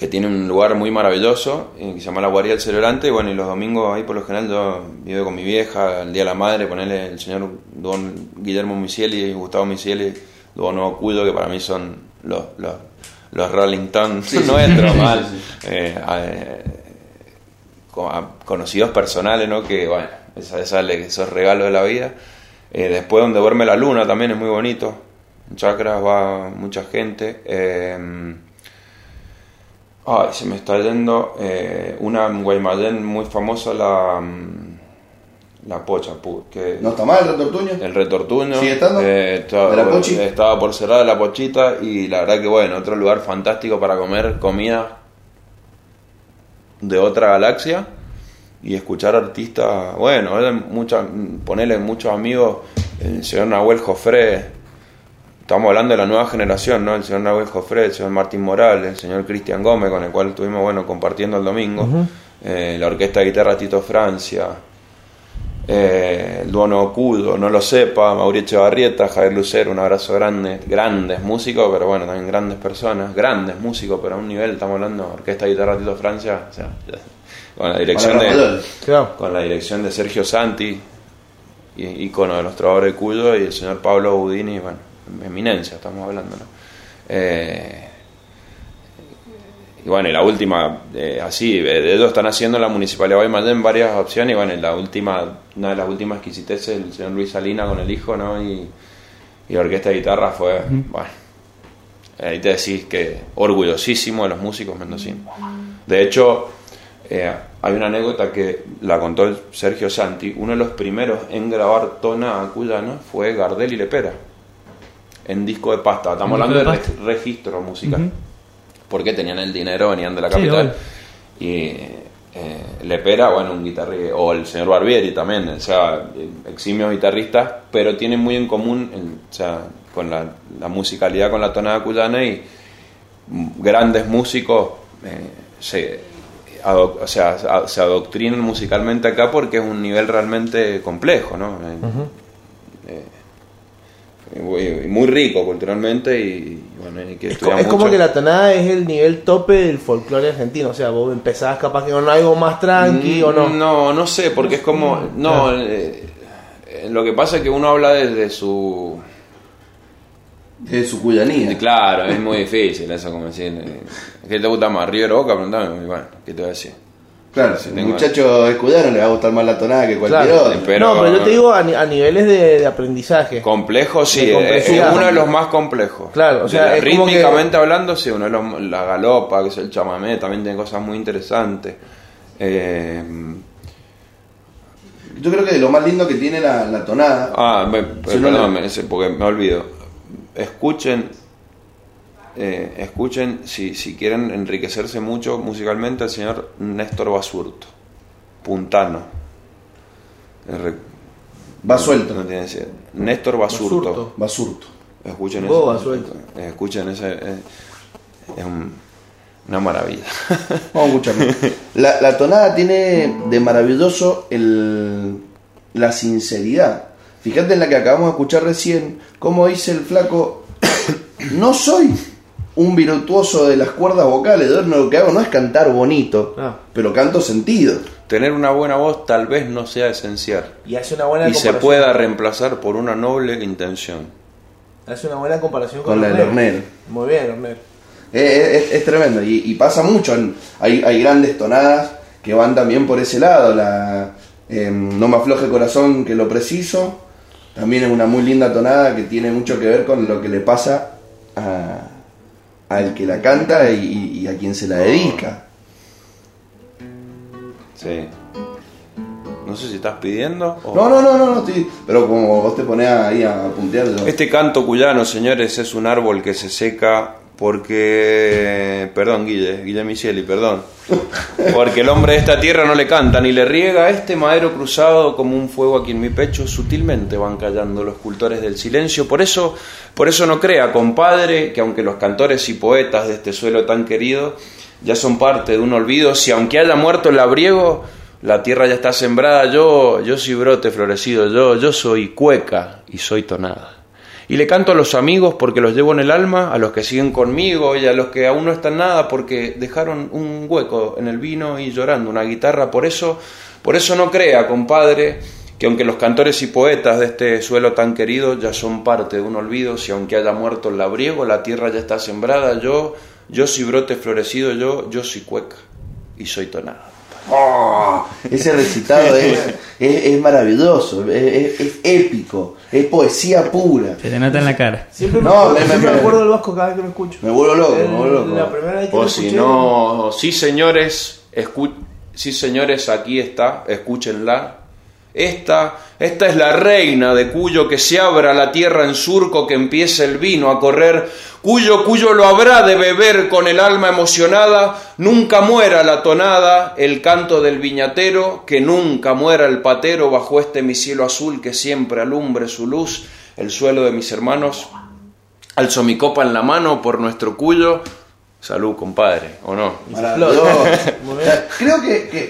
que tiene un lugar muy maravilloso, eh, que se llama La Guardia del Celebrante, y bueno, y los domingos ahí por lo general yo vivo con mi vieja, el Día de la Madre, ponerle el señor don Guillermo Misieli y Gustavo Misieli, don Nuevo Cuido, que para mí son los, los, los Rolling Stones nuestros, mal, eh, eh, conocidos personales, ¿no? Que bueno, esa, esa, esos regalos de la vida. Eh, después donde duerme la luna también es muy bonito. En Chacras va mucha gente. Eh, Ay, se me está yendo una en Guaymallén muy famosa, la, mm, la Pocha, que ¿No está mal el retortuño? el retortuño. ¿Sigue estando? eh, estaba, ¿De la Pochi? estaba por cerrar la Pochita y la verdad que bueno, otro lugar fantástico para comer comida de otra galaxia y escuchar artistas, bueno, muchas, ponerle muchos amigos, el señor Nahuel Jofré, Estamos hablando de la nueva generación, ¿no? El señor Nahuel Jofre, el señor Martín Morales, el señor Cristian Gómez, con el cual estuvimos, bueno, compartiendo el domingo. Eh, la orquesta de guitarra Tito Francia. Eh, el Duono Ocudo, no lo sepa, Mauricio Echevarrieta, Javier Lucero, un abrazo grande. Grandes músicos, pero bueno, también grandes personas. Grandes músicos, pero a un nivel, estamos hablando de orquesta de guitarra Tito Francia. O sea, con la dirección de con la dirección de Sergio Santi, y- ícono de los trovadores de Cuyo, y el señor Pablo Budini, bueno, eminencia estamos hablando, ¿no? Eh, y bueno, y la última, eh, así, de ellos están haciendo en la Municipalidad de Guaymallén varias opciones, y bueno, la última, una de las últimas exquisiteces el señor Luis Salina con el hijo, ¿no? Y, y orquesta de guitarra fue, bueno, ahí te decís que orgullosísimo de los músicos mendocinos. De hecho, eh, hay una anécdota que la contó el Sergio Santi, uno de los primeros en grabar tona cuyana fue Gardel y Lepera, en disco de pasta, estamos hablando de, registro musical. Porque tenían el dinero, venían de la capital. y eh, Lepera, bueno, un guitarrista, o el señor Barbieri también, o sea, eximios guitarristas, pero tienen muy en común, el- o sea, con la, la musicalidad con la tonada cuyana y grandes músicos eh, se, ado- o sea, a- se adoctrinan musicalmente acá porque es un nivel realmente complejo, ¿no? Eh, muy, muy rico culturalmente y, bueno, hay que Es, estudiar es como que la tonada es el nivel tope del folclore argentino. O sea, vos empezás capaz que con algo más tranqui o no. Mm, No, no sé, porque es como. No, eh, eh, lo que pasa es que uno habla desde su. De su cuyanía. Claro, es muy difícil eso, como decir. eh, ¿Qué te gusta más, River o Boca? Preguntame, y bueno, ¿qué te voy a decir? Claro, si un muchacho escudero le va a gustar más la tonada que cualquier Claro. otro. Pero- no, pero yo te digo a, ni- a niveles de, de aprendizaje. Complejo, sí, De eh, es complejidad. uno de los más complejos. Claro, o sea, De la- es como que- rítmicamente hablando, sí, uno de los. La galopa, que es el chamamé, también tiene cosas muy interesantes. Eh, Yo creo que de lo más lindo que tiene la, la tonada. Ah, me- Si no perdón, le- me- ese- porque me olvido. Escuchen, eh, escuchen si, si quieren enriquecerse mucho musicalmente al señor Néstor Basurto, puntano. Eh, re- Va suelto. No tiene Néstor Basurto. Basurto. Basurto. Escuchen eso. Eh, Escuchen ese. eh, es un- una maravilla. Vamos a escucharlo. La, la tonada tiene de maravilloso el, la sinceridad. Fíjate en la que acabamos de escuchar recién, cómo dice el flaco, no soy un virtuoso de las cuerdas vocales, yo lo que hago no es cantar bonito, Ah. pero canto sentido. Tener una buena voz tal vez no sea esencial. Y hace una buena Y se pueda reemplazar por una noble intención. Hace una buena comparación con, Con la del Horner. Muy bien, Horner. Es, es- es tremendo y, y pasa mucho. en- hay, hay grandes tonadas que van también por ese lado. La em, No me afloje corazón que lo preciso. También es una muy linda tonada que tiene mucho que ver con lo que le pasa a- al que la canta y, y a quien se la dedica. Sí. No sé si estás pidiendo o... No, no, no, no, no estoy- pero como vos te ponés ahí a puntear. yo- Este canto cuyano, señores, es un árbol que se seca porque... Perdón, Guille, Guille Micheli, perdón. Porque el hombre de esta tierra no le canta ni le riega. Este madero cruzado como un fuego aquí en mi pecho, sutilmente van callando los cultores del silencio. Por eso, por eso no crea, compadre, que aunque los cantores y poetas de este suelo tan querido ya son parte de un olvido, si aunque haya muerto el labriego, la tierra ya está sembrada, yo, yo soy brote florecido, yo, yo soy cueca y soy tonada. Y le canto a los amigos porque los llevo en el alma, a los que siguen conmigo y a los que aún no están nada porque dejaron un hueco en el vino y llorando una guitarra. Por eso, por eso no crea, compadre, que aunque los cantores y poetas de este suelo tan querido ya son parte de un olvido, si aunque haya muerto el labriego, la tierra ya está sembrada, yo, yo soy brote florecido, yo, yo soy cueca y soy tonada. ¡Oh! Ese recitado es, es- es maravilloso, es, es- es épico, es poesía pura. Se te nota en la cara. Siempre, No, me, me- siempre me- me acuerdo del Vasco cada vez que lo escucho. Me vuelvo loco, me El- vuelvo loco. La primera vez que lo O si escuché, no, sí señores, escu- sí señores, aquí está, escúchenla. Esta, esta es la reina de Cuyo que se abra la tierra en surco, que empiece el vino a correr. Cuyo, Cuyo lo habrá de beber con el alma emocionada. Nunca muera la tonada, el canto del viñatero, que nunca muera el patero bajo este mi cielo azul que siempre alumbre su luz. El suelo de mis hermanos, alzo mi copa en la mano por nuestro Cuyo. Salud, compadre, ¿o no? Creo que, que-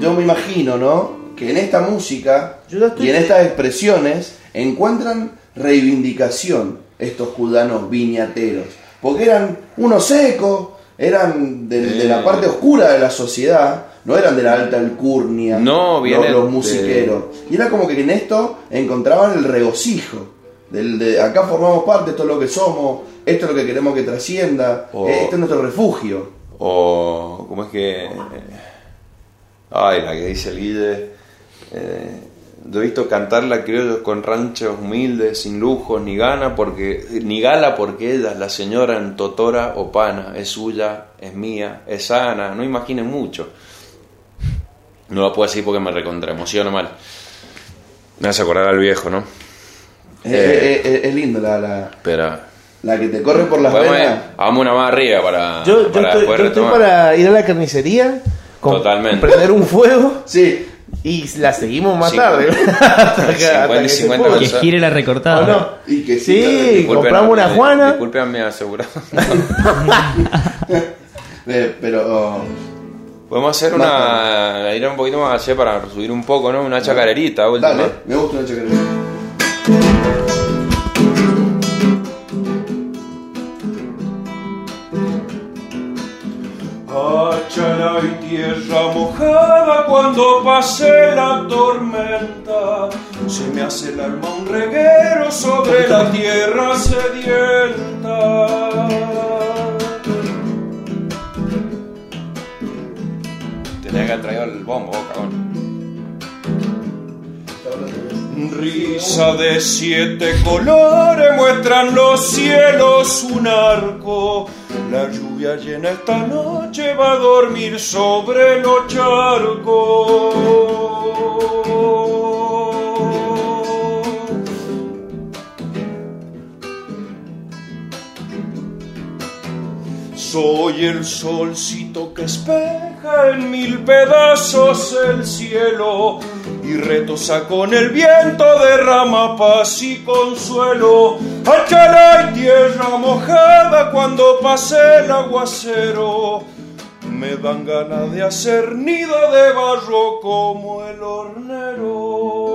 yo me imagino, ¿no? Que en esta música y en estas expresiones encuentran reivindicación estos cudanos viñateros. Porque eran unos secos, eran de, de la parte oscura de la sociedad, no eran de la alta alcurnia, No, los- vienen los, de- musiqueros. Y era como que en esto encontraban el regocijo. Del, de acá formamos parte, esto es lo que somos, esto es lo que queremos que trascienda, Oh. eh, este es nuestro refugio. O, ¿cómo es que...? Ay, la que dice el Guille... eh, Yo he visto cantarla criollos con ranchos humildes, sin lujos ni gana, porque ni gala porque ella, la señora en totora o pana, es suya, es mía, es sana, no imaginen mucho. No lo puedo decir porque me recontra emociono mal. Me hace acordar al viejo, ¿no? Es, es- es- es lindo la, la, Pero la que te corre por las venas. hagamos una más arriba para, Yo, yo estoy, yo para ir a la carnicería, con- Totalmente. prender un fuego Sí, y la seguimos más tarde. hasta que, 50 hasta y que se 50 pueda. Que gire la recortada. ¿O no? y que sí. Compramos a una Juana. Disculpen a mi asegurado. Eh, pero Podemos hacer Más una. ir un poquito más allá para subir un poco, ¿no? Una chacarerita, última. dale, me gusta una chacarera. Achala y tierra mojada cuando pase la tormenta. Se me hace el alma un reguero sobre la tierra sedienta. Tenía que haber traído el bombo, cabrón. Risa de siete colores muestran los cielos un arco. La lluvia llena esta noche va a dormir sobre los charcos. Soy el solcito que espeja en mil pedazos el cielo y retosa con el viento derrama paz y consuelo. Achala y tierra mojada cuando pase el aguacero. Me dan ganas de hacer nido de barro como el hornero.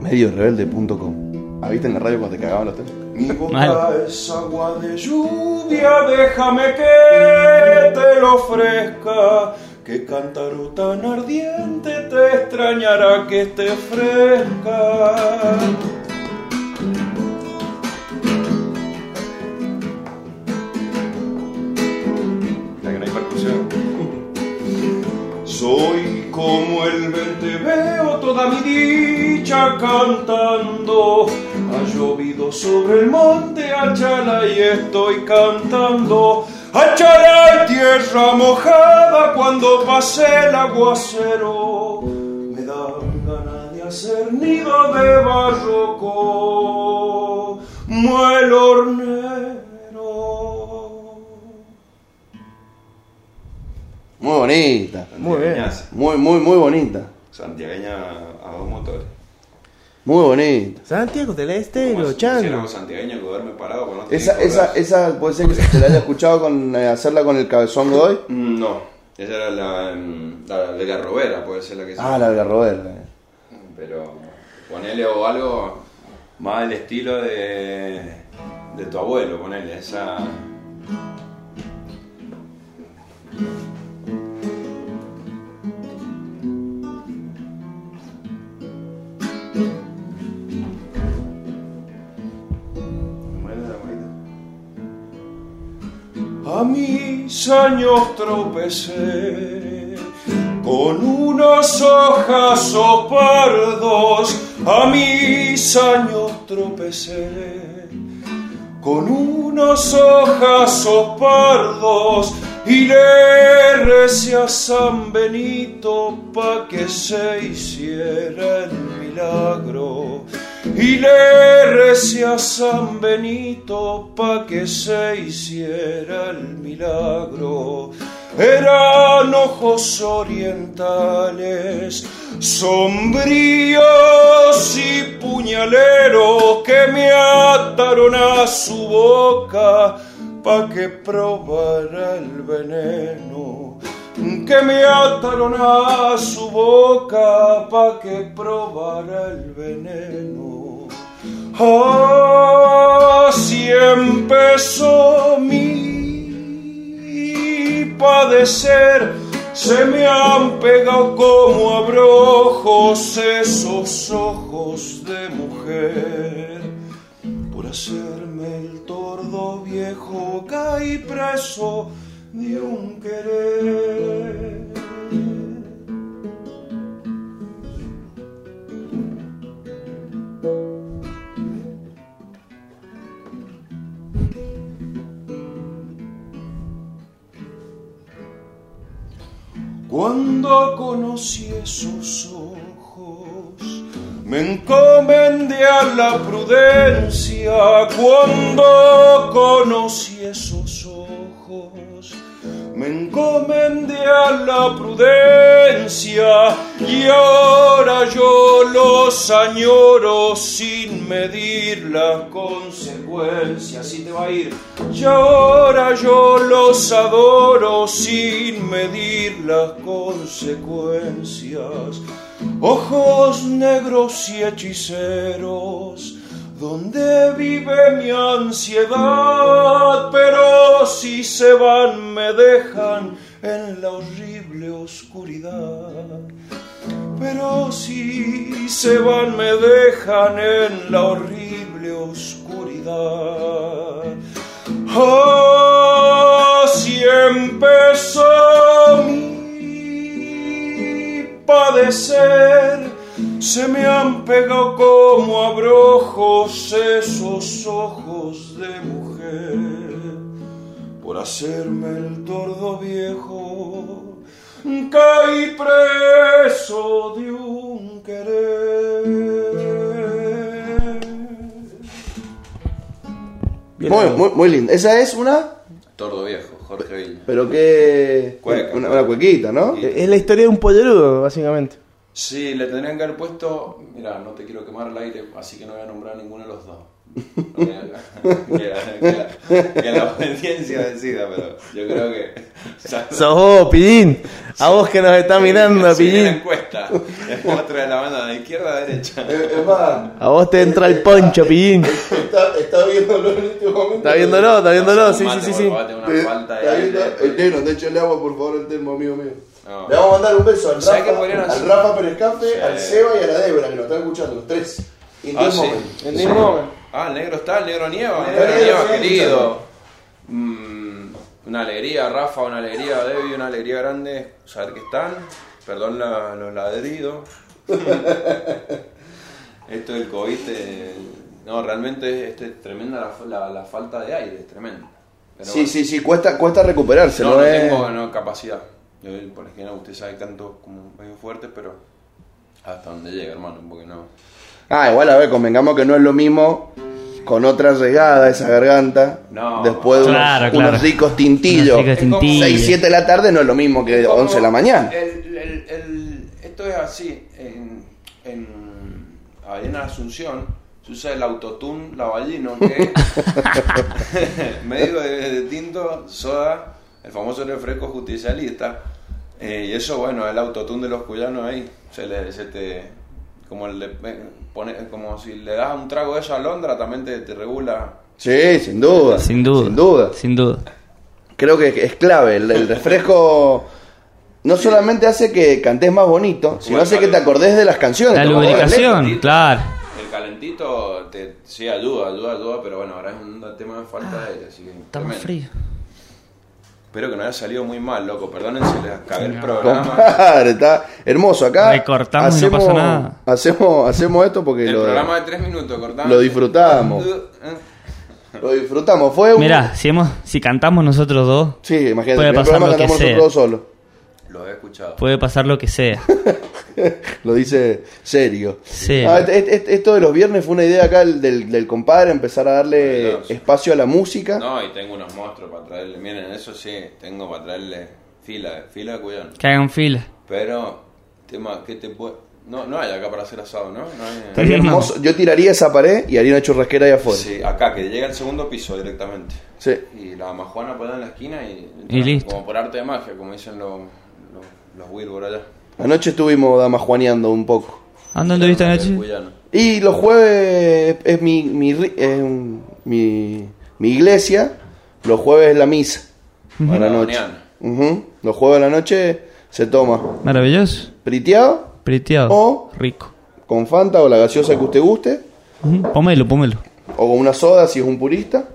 Mediorebelde.com. ¿Ah, viste en la radio cuando te cagaban los temas? Mi boca es agua de lluvia, déjame que te lo ofrezca. Que cántaro tan ardiente te extrañará que esté fresca. Soy como el vente, veo toda mi dicha cantando. Ha llovido sobre el monte Achala y estoy cantando. Achala y tierra mojada cuando pase el aguacero. Me dan ganas de hacer nido de barro como el hornero. Muy bonita. Muy bien. Muy, muy, muy bonita. Santiagueña a dos motores. Muy bonita. Santiago del Estero, santiagueño que duerme parado con otro Esa, esa, esa puede ser que se la haya escuchado con eh, hacerla con el cabezón Godoy. Mm, No, esa era la, mm, la de Garrobera, puede ser la que Ah, la de Garrobera. Pero ponele o algo más del estilo de, de tu abuelo, ponele esa. A mis años tropecé con unos ojazos pardos. A mis años tropecé con unos ojazos pardos y le recé a San Benito pa' que se hiciera milagro. Y le recé a San Benito pa' que se hiciera el milagro. Eran ojos orientales, sombríos y puñaleros que me ataron a su boca pa' que probara el veneno. Que me ataron a su boca pa' que probara el veneno. Así empezó mi padecer. Se me han pegado como abrojos esos ojos de mujer. Por hacerme el tordo viejo caí preso de un querer. Cuando conocí esos ojos, me encomendé a la prudencia. Cuando conocí esos me encomendé a la prudencia. Y ahora yo los añoro sin medir las consecuencias. Así te va a ir. Y ahora yo los adoro sin medir las consecuencias. Ojos negros y hechiceros, donde vive mi ansiedad, pero si se van me dejan en la horrible oscuridad. Pero si se van me dejan en la horrible oscuridad. Así empezó mi padecer. Se me han pegado como abrojos esos ojos de mujer por hacerme el tordo viejo. Caí preso de un querer. Muy, muy, muy lindo. Esa es una. Tordo viejo, Jorge Villa. Pero que. Cueca. Una, una cuequita, ¿no? Es la historia de un pollerudo, básicamente. Sí, le tendrían que haber puesto. Mira, no te quiero quemar el aire, así que no voy a nombrar a ninguno de los dos. Que, la, que la- que la audiencia decida, pero yo creo que. Sos vos, Pillín. A vos que nos está mirando, Sí, Pillín. encuesta. Es otro de la banda de izquierda a derecha. Es es más, A vos te entra el poncho, Pillín. está, está viéndolo en este momento. Está viéndolo, está viéndolo, sí, sí, sí, sí. Eh, una falta de está viendo-. El negro, te échale agua por favor al termo, amigo mío. No. Le vamos a mandar un beso al ¿Sabes qué Rafa, al? Rafa Pérez Cafe, Sí. al Seba y a la Débora, que nos están escuchando, los tres. In Ah, this sí. moment. This moment. Ah, el negro está, el negro nieva. El Negro negro Nieva, querido. Mm, una alegría, Rafa, una alegría, Debbie, una alegría grande saber que están. Perdón la- los ladridos. Esto del COVID, eh, no, realmente este, es tremenda la, la- la falta de aire, es tremendo. Pero Sí, bueno. sí, sí, cuesta, cuesta recuperarse, No, ¿no? no es- tengo no, capacidad. Yo, por ejemplo, usted sabe canto como medio fuerte, pero hasta donde llega, hermano, porque no. Ah, igual, a ver, convengamos que no es lo mismo con otra regada esa garganta. No. después de unos, Claro, unos ricos tintillos. Unos ricos tintillos. 6, 7 de la tarde no es lo mismo que Como 11 de la mañana. el- el- el- esto es así. En, en, en Asunción se usa el autotune lavallino, que es medio de, de tinto, soda, el famoso refresco justicialista. Eh, y eso, bueno, el autotune de los cuyanos ahí. Se, le, se te. Como, le, pone, como si le das un trago de eso a Londra, también te, te regula. Sí, sin duda. Sin duda. Sin duda. Sin duda. Creo que es clave. El, el refresco no solamente hace que cantes más bonito, sino Bueno, hace que te acordes de las canciones. La lubricación, claro. El calentito te, sí ayuda, ayuda, ayuda, pero bueno, ahora es un tema de falta de aire, así que Está más frío. Espero que no haya salido muy mal, loco. Perdonen si les cagué el programa. Compadre, está hermoso acá. Recortamos y no pasó nada. Hacemos, hacemos esto porque El lo, programa de tres minutos, cortamos. lo disfrutamos. Lo disfrutamos. Fue un... Mirá, si, hemos, si cantamos nosotros dos, Sí, imagínate. Puede el pasar programa lo que cantamos sea. nosotros dos solos. Lo he escuchado. puede pasar lo que sea. Lo dice serio. Sí. Ah, este- este- esto de los viernes fue una idea acá del, del compadre, empezar a darle espacio a la música. No, y tengo unos monstruos para traerle. Miren, eso sí, tengo para traerle fila, fila de cuyano. Que hagan fila. Pero, tema, ¿qué te puede.? No, no hay acá para hacer asado, ¿no? No hay. Estaría hermoso. Yo tiraría esa pared y haría una churrasquera ahí afuera. Sí, acá, que llega al segundo piso directamente. Sí. Y la majuana puede en la esquina y. Y listo. Como por arte de magia, como dicen los, los, los Wilbur allá. Anoche estuvimos damajuaneando un poco. ¿A dónde viste El anoche? Y los jueves es mi, mi, es mi, mi iglesia. Los jueves es la misa. A la noche. Los jueves a la noche se toma Maravilloso. priteado Priteado. O- Rico. con Fanta o la gaseosa que usted guste. Ujú, Pómelo, pómelo. O con una soda si es un purista.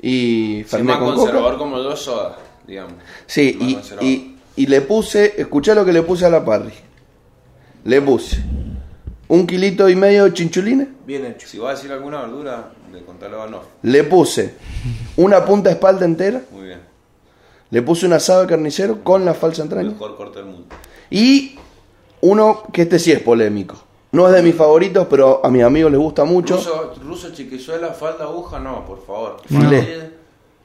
Y Soy Fernet más con conservador coca. como yo, soda. digamos. Sí, y, y le puse, escuchá lo que le puse a la parry. Le puse un kilito y medio de chinchulines. Bien hecho. Si vas a decir alguna verdura, de contalo al off. Le puse una punta de espalda entera. Muy bien. Le puse un asado de carnicero con la falsa entraña. Mejor corte del mundo. Y uno que este sí es polémico. No es de mis favoritos, pero a mis amigos les gusta mucho. Ruso, ruso chiquizuela, falda, aguja, no, por favor. Filé.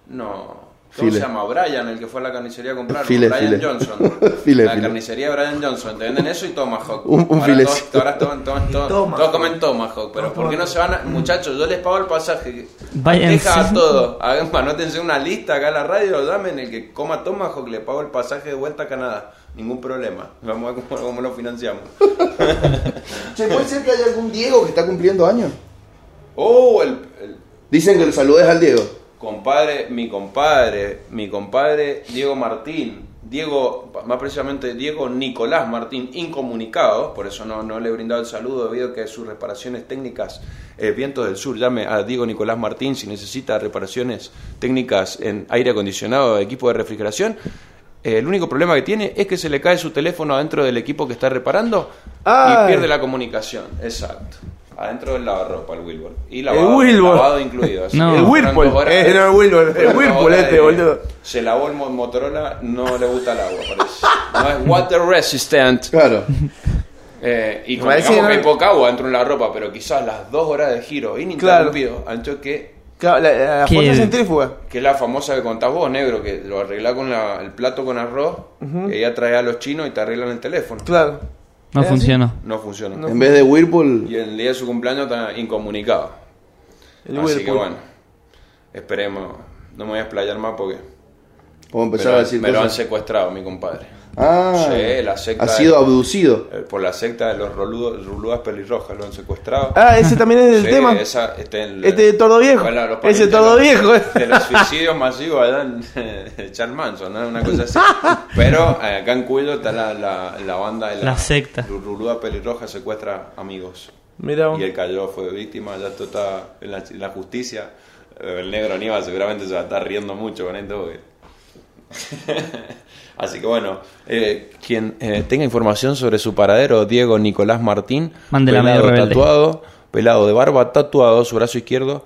No. ¿Cómo se llama? Brian, el que fue a la carnicería a comprar. Filé, Brian. Johnson. La carnicería Brian Johnson. Te venden eso y Tomahawk. Un- un ahora. Todos, ahora todos, comen Tomahawk. Pero ¿por qué no se van a... Muchachos, yo les pago el pasaje. Váyanse. Deja a todo. Hagan, anótense una lista acá en la radio. Dame el que coma Tomahawk. Le pago el pasaje de vuelta a Canadá. Ningún problema. Vamos a ver cómo, cómo lo financiamos. Che, ¿puede ser que haya algún Diego que está cumpliendo años? Oh, el- el Dicen que le saludes al Diego. Compadre, mi compadre, mi compadre Diego Martín, Diego, más precisamente Diego Nicolás Martín, incomunicado, por eso no, no le he brindado el saludo debido a que sus reparaciones técnicas, eh, Vientos del Sur, llame a Diego Nicolás Martín si necesita reparaciones técnicas en aire acondicionado, equipo de refrigeración. Eh, el único problema que tiene es que se le cae su teléfono adentro del equipo que está reparando Ay. y pierde la comunicación. Exacto. Adentro del lavarropa, el Wilbur. Y El lavado, Wilbur. lavado incluido. así No. El Whirlpool. Eh, no, el Whirlpool. El Whirlpool este, boludo. Se lavó el mo- Motorola, no le gusta el agua, parece. No es water resistant. Claro. Eh, y Me como digamos que que hay no- poca agua dentro de la ropa, pero quizás las dos horas de giro ininterrumpido han hecho que, Claro, la, la, la ¿Qué? fuerza centrífuga. que es la famosa que contás vos, negro, que lo arreglás con la- el plato con arroz, que ella trae a los chinos y te arreglan el teléfono. Claro. No ¿Es así? funcionó. No funciona. En vez de Whirlpool, Y el día de su cumpleaños está incomunicado. El Así que bueno, esperemos. No me voy a explayar más porque puedo me empezar lo, a decir me lo han secuestrado, mi compadre. Ah, Sí, la secta ha sido de- abducido. Eh, Por la secta de los roludos, ruludas pelirrojas lo han secuestrado. Ah, ese también es del Sí, tema. esa- este, el- Este tordo viejo. Bueno, los Ese tordo de los- viejo. De los suicidios masivos allá en Charles Manson, ¿no? Una cosa así. Pero eh, acá en Cuyo está la, la, la banda de la, La secta. Ruluda pelirroja secuestra amigos. Mira. Y él cayó, fue víctima, ya está en la, en la justicia. Eh, El negro Aníbal seguramente se va a estar riendo mucho con esto. porque- Así que bueno, eh, quien eh, tenga información sobre su paradero, Diego Nicolás Martín, Mándela pelado tatuado, pelado de barba, tatuado, su brazo izquierdo,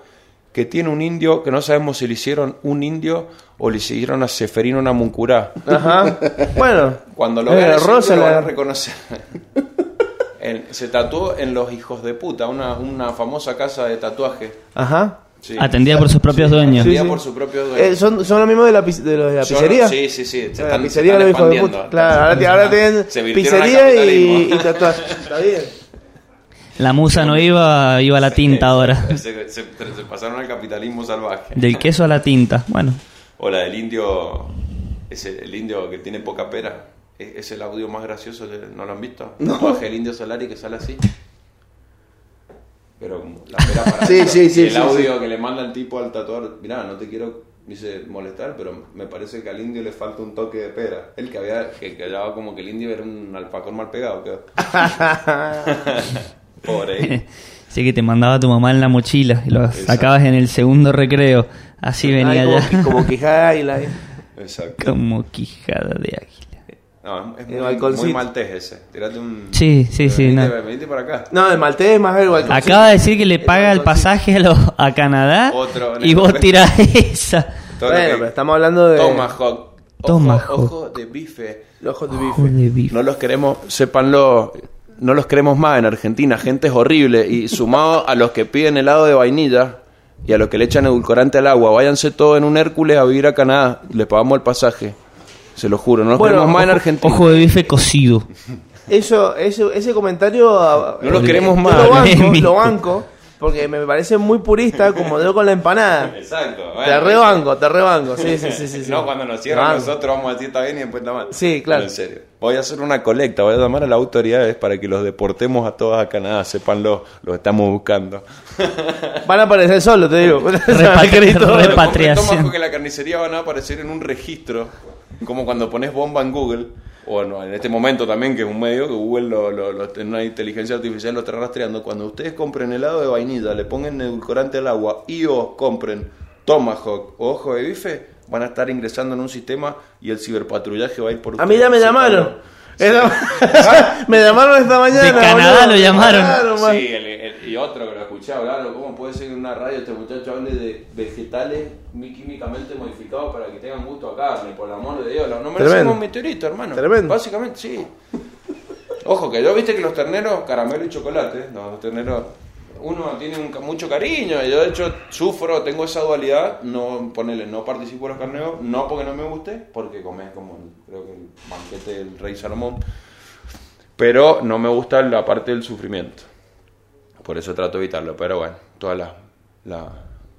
que tiene un indio, que no sabemos si le hicieron un indio o le hicieron a Seferino Namuncurá. Ajá. Bueno. Cuando lo Eh, vean Rosa indio lo van a reconocer. Se tatuó en Los Hijos de Puta, una, una famosa casa de tatuaje. Ajá. Sí. Atendida por sus propios dueños. Atendida Sí, sí. por su propio dueño. Eh, ¿son, ¿Son los mismos de la, de los de la pizzería? Sí, sí, sí. Se la están, pizzería se de los están hijos de puta. Claro, ahora, ahora tienen Se pizzería y, y tatuaje. Está bien. La musa no iba, iba a la tinta ahora. Se, se- se pasaron al capitalismo salvaje. Del queso a la tinta. Bueno, O la del indio, ese, el indio que tiene poca pera. Es, es el audio más gracioso, de- ¿no lo han visto? No. Del indio Solari que sale así. Pero la pera para Sí, sí, sí, y El sí, audio que le manda el tipo al tatuador, mirá, no te quiero dice molestar, pero me parece que al indio le falta un toque de pera. El que había, que, que hablaba como que el indio era un alfacón mal pegado, quedó. Pobre sí que te mandaba tu mamá en la mochila y lo sacabas en el segundo recreo. Así venía Ay, como, ya. como quijada de águila. eh. Exacto. Como quijada de águila. No, es El muy, balconcito. muy maltés ese. Tirate un. Sí, sí, sí, Venite, no. venite para acá. No, el maltés es más ver igual. Acaba de decir que le paga el pasaje a, los, a Canadá Otro, y vos negro. tirás esa. Todo Bueno, que- pero estamos hablando de Tomahawk. Ojo, Tomahawk. ojo de bife. ojos de Ojo bife. de bife. No los queremos, sépanlo, no los queremos más en Argentina. Gente es horrible. Y sumado a los que piden helado de vainilla y a los que le echan edulcorante al agua, váyanse todos en un Hércules a vivir a Canadá. Les pagamos el pasaje. Se lo juro. No los Bueno, queremos más en Argentina. Ojo de bife cocido. Eso, eso, ese comentario. ah, No los eh, queremos más. Lo banco, lo. Porque me parece muy purista, como yo con la empanada. Exacto. Te rebanco, te rebanco. Sí, sí, sí, sí. sí. No, cuando nos cierran Banco. nosotros vamos a decir está bien y después está mal. Sí, claro. No, en serio. Voy a hacer una colecta, voy a llamar a las autoridades para que los deportemos a todos a Canadá, sépanlo, los estamos buscando. Van a aparecer solos, te digo. Repatriación. Tomajo que la carnicería van a aparecer en un registro, como cuando pones bomba en Google, o bueno, en este momento también, que es un medio, que Google, lo, lo- lo- en una inteligencia artificial lo está rastreando. Cuando ustedes compren helado de vainilla, le pongan edulcorante al agua y o compren Tomahawk o ojo de bife, van a estar ingresando en un sistema y el ciberpatrullaje va a ir por A mí ya me llamaron. me llamaron esta mañana. De Canadá boludo. lo llamaron. Sí, el- el- y otro que lo escuché hablar, ¿cómo puede ser que en una radio este muchacho hable de vegetales químicamente modificados para que tengan gusto a carne? Por el amor de Dios, no merecemos un meteorito, hermano. Tremendo. Básicamente, sí. Ojo, que yo viste que los terneros, caramelo y chocolate, los terneros, uno tiene un mucho cariño, y yo de hecho sufro, tengo esa dualidad, no ponerle, no participo en los carneos, no porque no me guste, porque comes como creo que el banquete del rey Salomón, pero no me gusta la parte del sufrimiento. Por eso trato de evitarlo, pero bueno, toda la... la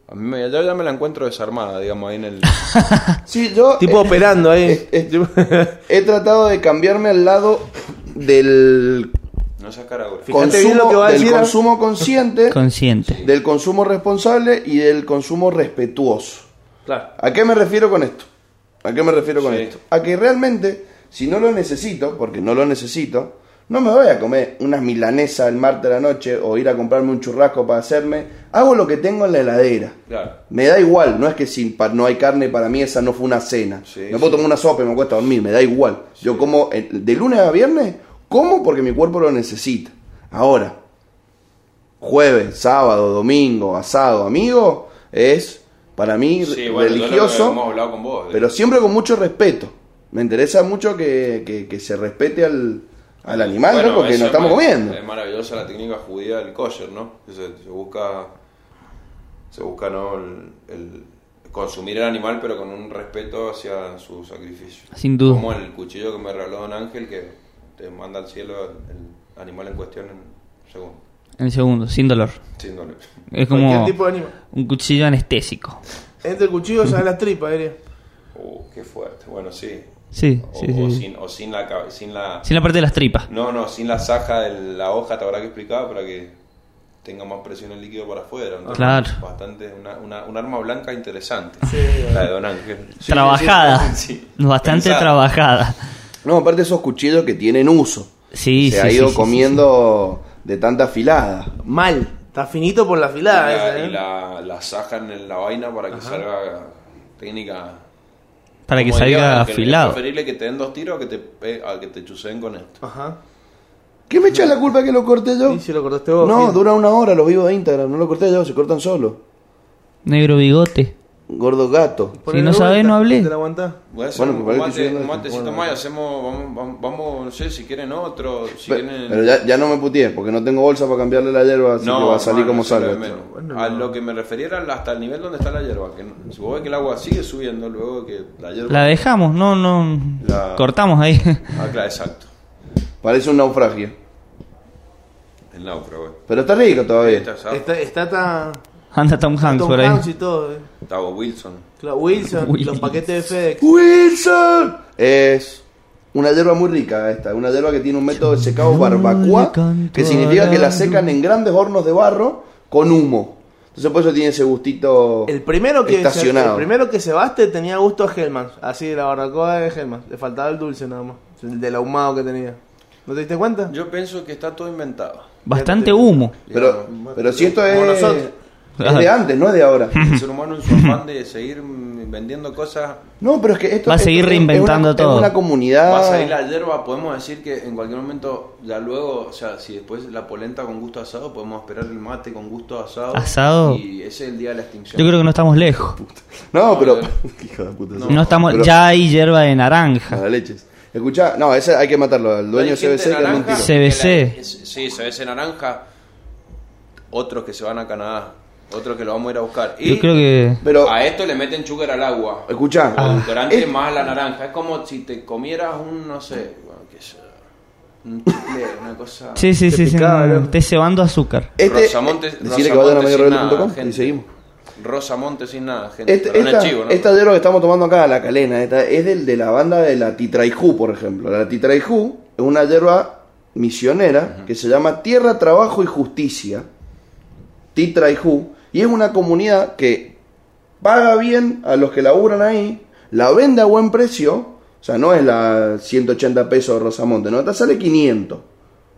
a mí me, yo ya me la encuentro desarmada, digamos, ahí en el... Sí, yo Tipo eh, operando ahí. eh, eh, he tratado de cambiarme al lado del No lo consumo, que va a del decir, consumo consciente, Consciente. del consumo responsable y del consumo respetuoso. claro. ¿A qué me refiero con esto? ¿A qué me refiero con Sí. esto? A que realmente, si no lo necesito, porque no lo necesito, no me voy a comer unas milanesas el martes de la noche o ir a comprarme un churrasco para hacerme. Hago lo que tengo en la heladera. Claro. Me da igual, no es que si no hay carne para mí esa no fue una cena. Sí, me puedo sí. tomar una sopa y me cuesta dormir, me da igual. Yo como de lunes a viernes, como porque mi cuerpo lo necesita. Ahora, jueves, sábado, domingo, asado, amigo, es para mí bueno, religioso, hemos hablado con vos. de- pero siempre con mucho respeto. Me interesa mucho que, que- que se respete al, al animal, Bueno, ¿no? Porque nos es estamos comiendo. Es maravillosa la técnica judía del kosher, ¿no? Que Se, se busca, se busca ¿no? el, el consumir el animal, pero con un respeto hacia su sacrificio. Sin duda. Como el cuchillo que me regaló Don Ángel, que te manda al cielo el animal en cuestión en segundo, En el segundo, sin dolor. sin dolor. Es como tipo de animal. un cuchillo anestésico. Entre el cuchillo sale las tripas, diría. Uh, qué fuerte. Bueno, sí. Sí, O, sí, o sí. sin, o sin la, cabe- sin la Sin la parte de las tripas. No, no, sin la saja de la hoja te habrá que explicar para que tenga más presión el líquido para afuera. Claro. Bastante, una, una, un arma blanca interesante. Sí, la de Don Ángel. trabajada. sí. Bastante Pensada. trabajada. No, aparte esos cuchillos que tienen uso. Sí, se sí, ha sí, ido sí, comiendo de tanta afilada. Mal. Está finito por la Y, afilada la, esa, ¿eh? y la, la sajan en la vaina para que salga técnica. Para que salga que Es afilado. preferible que te den dos tiros a que te, pe- a que te chuseen con esto. Ajá. ¿Qué me echas la culpa que lo corté yo? Sí, si lo cortaste vos. No, dura una hora los vivos de Instagram, no lo corté yo, se cortan solo. Negro bigote. Gordo gato. Si no sabés, no hablé. ¿Te la aguantás? Voy a hacer Bueno, un pues, mate, parece que un sí, no- matecito bueno. más y hacemos, vamos, vamos, vamos, no sé si quieren otro, si Pe- quieren... Pero ya, ya no me putié, porque no tengo bolsa para cambiarle la hierba, así que va a salir mano, como salga. Bueno, a no. lo que me refería era hasta el nivel donde está la hierba. Que no- si vos ves que el agua sigue subiendo, luego que la hierba. La dejamos, no, no. La- Cortamos ahí. Ah, claro, exacto. Parece un naufragio. El náufrago. Pero está rico todavía. Está, está tan. Anda Tom Hanks Tom por ahí. Hanks y todo, eh. Tavo Wilson. Claro, Wilson, Wilson. los paquetes de FedEx. Wilson es una hierba muy rica esta, una hierba que tiene un método de secado barbacoa, que significa que la secan en grandes hornos de barro con humo. Entonces por eso tiene ese gustito El primero que se, estacionado. el primero que se baste tenía gusto a Hellman, así la barbacoa de Hellman, le faltaba el dulce nada más, el del ahumado que tenía. ¿No te diste cuenta? Yo pienso que está todo inventado. Bastante humo. Pero, pero si esto es, Como nosotros. Es de antes, no es de ahora. El ser humano en su afán de seguir vendiendo cosas. No, pero es que esto Va a esto seguir es- es reinventando una- todo. Es una comunidad. Va a salir la hierba, podemos decir que en cualquier momento, ya luego, o sea, si después la polenta con gusto asado, podemos esperar el mate con gusto asado. Asado. Y ese es el día de la extinción. Yo creo que no estamos lejos. No, pero. No, Hijo de puta. No, estamos. pero- Ya hay hierba de naranja. Mala leches. Escucha, no, ese hay que matarlo. El dueño CBC que es. CBC. la- es- sí, CBC naranja. Otros que se van a Canadá. Otros que lo vamos a ir a buscar. Y Yo creo que. Pero, a esto le meten sugar al agua. escucha. O edulcorante es- más la naranja. Es como si te comieras un, no sé, bueno, qué sé, un chicle, una cosa. Sí, sí, Te sí. Esté cebando azúcar. Este, Rosamonte, eh, decirle que vayan a nada, y gente. seguimos. Rosamonte sin nada, gente. Este- esta, chivo, ¿no? esta hierba que estamos tomando acá, la calena, esta, es del, de la banda de la Titraiju, por ejemplo. La Titraiju es una hierba misionera que se llama Tierra, Trabajo y Justicia. Titraiju. Y es una comunidad que paga bien a los que laburan ahí, la vende a buen precio. O sea, no es la 180 pesos de Rosamonte, no, esta sale 500.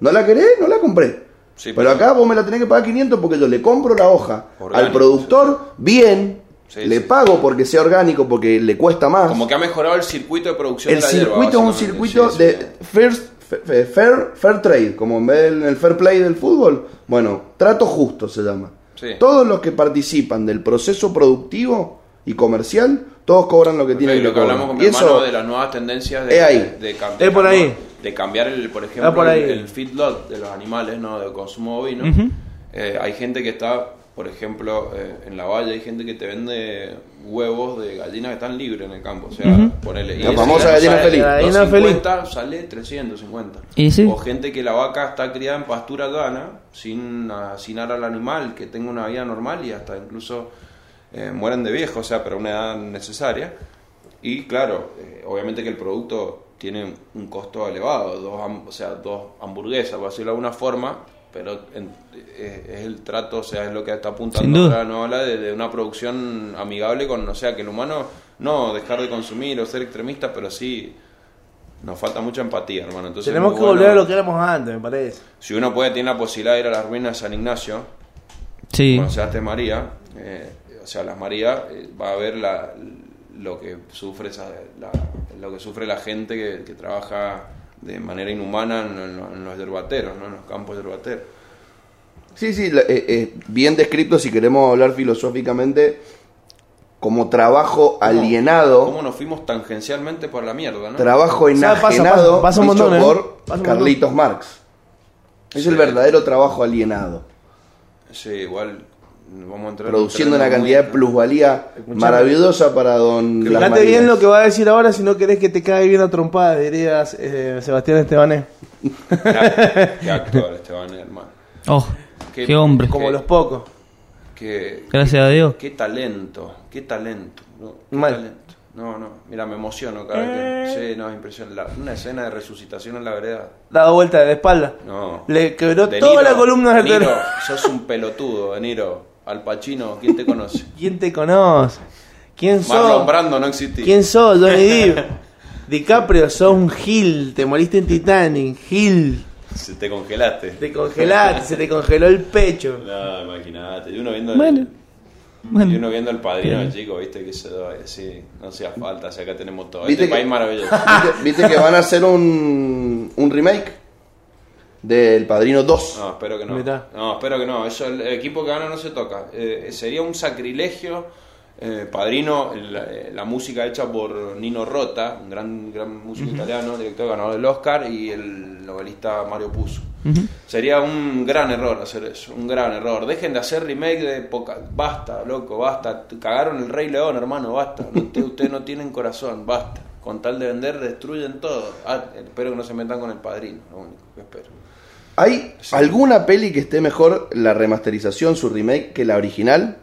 ¿No la querés? No la compré. Sí, pero acá vos me la tenés que pagar 500 porque yo le compro la hoja al productor bien, Sí, le pago porque sea orgánico, porque le cuesta más. Como que ha mejorado el circuito de producción el de la circuito es un circuito de first, fe- fair, fair trade, como en vez del el fair play del fútbol. Bueno, trato justo se llama. Sí. Todos los que participan del proceso productivo y comercial, todos cobran lo que tienen lo que cobrar. hablamos con Y mi hermano eso, de las nuevas tendencias de, Es ahí. de, de cam- Es por ahí. de cambiar el, por ejemplo Es por ahí. el, el feedlot de los animales no de consumo bovino Ujú. Eh, hay gente que está por ejemplo eh, en la valle hay gente que te vende huevos de gallinas que están libres en el campo o sea ponele y La ese famosa gallina sale feliz. La gallina 250, sale 350 Y sí. o gente que la vaca está criada en pastura llana sin hacinar al animal que tenga una vida normal y hasta incluso eh, mueren de viejo, o sea, pero a una edad necesaria. Y claro, eh, obviamente que el producto tiene un costo elevado, dos, o sea, dos hamburguesas, por decirlo de alguna forma, pero en- eh, es el trato, o sea, es lo que está apuntando la novela de, de una producción amigable con, o sea, que el humano no dejar de consumir o ser extremista, pero sí nos falta mucha empatía, hermano. Entonces, Tenemos que bueno. volver a lo que éramos antes, me parece. Si uno puede, tiene la posibilidad de ir a las ruinas de San Ignacio, Sí. cuando hace María, eh, o sea, las María, eh, va a ver la, lo que sufre esa- la, lo que sufre la gente que, que trabaja de manera inhumana en, en los- en los yerbateros, ¿no? en los campos yerbateros. Sí, sí, eh, eh, bien descrito si queremos hablar filosóficamente como trabajo alienado, ¿Cómo nos fuimos tangencialmente por la mierda, no? trabajo O sea, pasa, enajenado pasa, pasa un dicho montón, ¿eh? por Carlitos Marx. Es Sí. el verdadero trabajo alienado, Sí, igual vamos a entrar en produciendo un una cantidad de plusvalía maravillosa para don Fíjate bien lo que va a decir ahora si no querés que te caiga bien a trompadas, dirías eh, Sebastián Estebanés. Qué, actor Esteban, hermano. Oh, Qué- qué hombre. Como ¿Qué? los pocos. Qué, Gracias a Dios. Qué talento, qué talento. ¿no? Qué Mal. talento. No, no, mira, me emociono cada vez que. Sí, no, es impresionante. La- una escena de resucitación en la vereda. Dado vuelta de espalda. No. Le quebró De toda Niro, la columna De Niro, sos un pelotudo, De Niro. Al Pacino, ¿quién te conoce? ¿Quién te conoce? ¿Quién Marlon sos? Brando no existía. ¿Quién sos, Johnny Depp? DiCaprio, sos un Gil, te moriste en Titanic, Gil. Se te congelaste. Te congelaste, se te congeló el pecho. No, imagínate. Y uno viendo, Bueno. el, y uno viendo el padrino del chico, viste que se da así. No hacía falta, o sea, acá tenemos todo. ¿Viste Este que- país maravilloso. ¿Viste, viste que van a hacer un, un remake del Padrino 2? No, espero que no. Mirá. No, espero que no. Eso, el equipo que gana no se toca. Eh, sería un sacrilegio. eh, padrino, la, eh, la música hecha por Nino Rota, un gran, gran músico italiano, director ganador del Oscar, y el novelista Mario Puzo. Sería un gran error hacer eso, un gran error. Dejen de hacer remake de poca... Basta, loco, basta. Cagaron el Rey León, hermano, basta. No, Ustedes ustedes no tienen corazón, basta. Con tal de vender, destruyen todo. Ah, espero que no se metan con el padrino, lo único que espero. ¿Hay alguna peli que esté mejor la remasterización, su remake, que la original?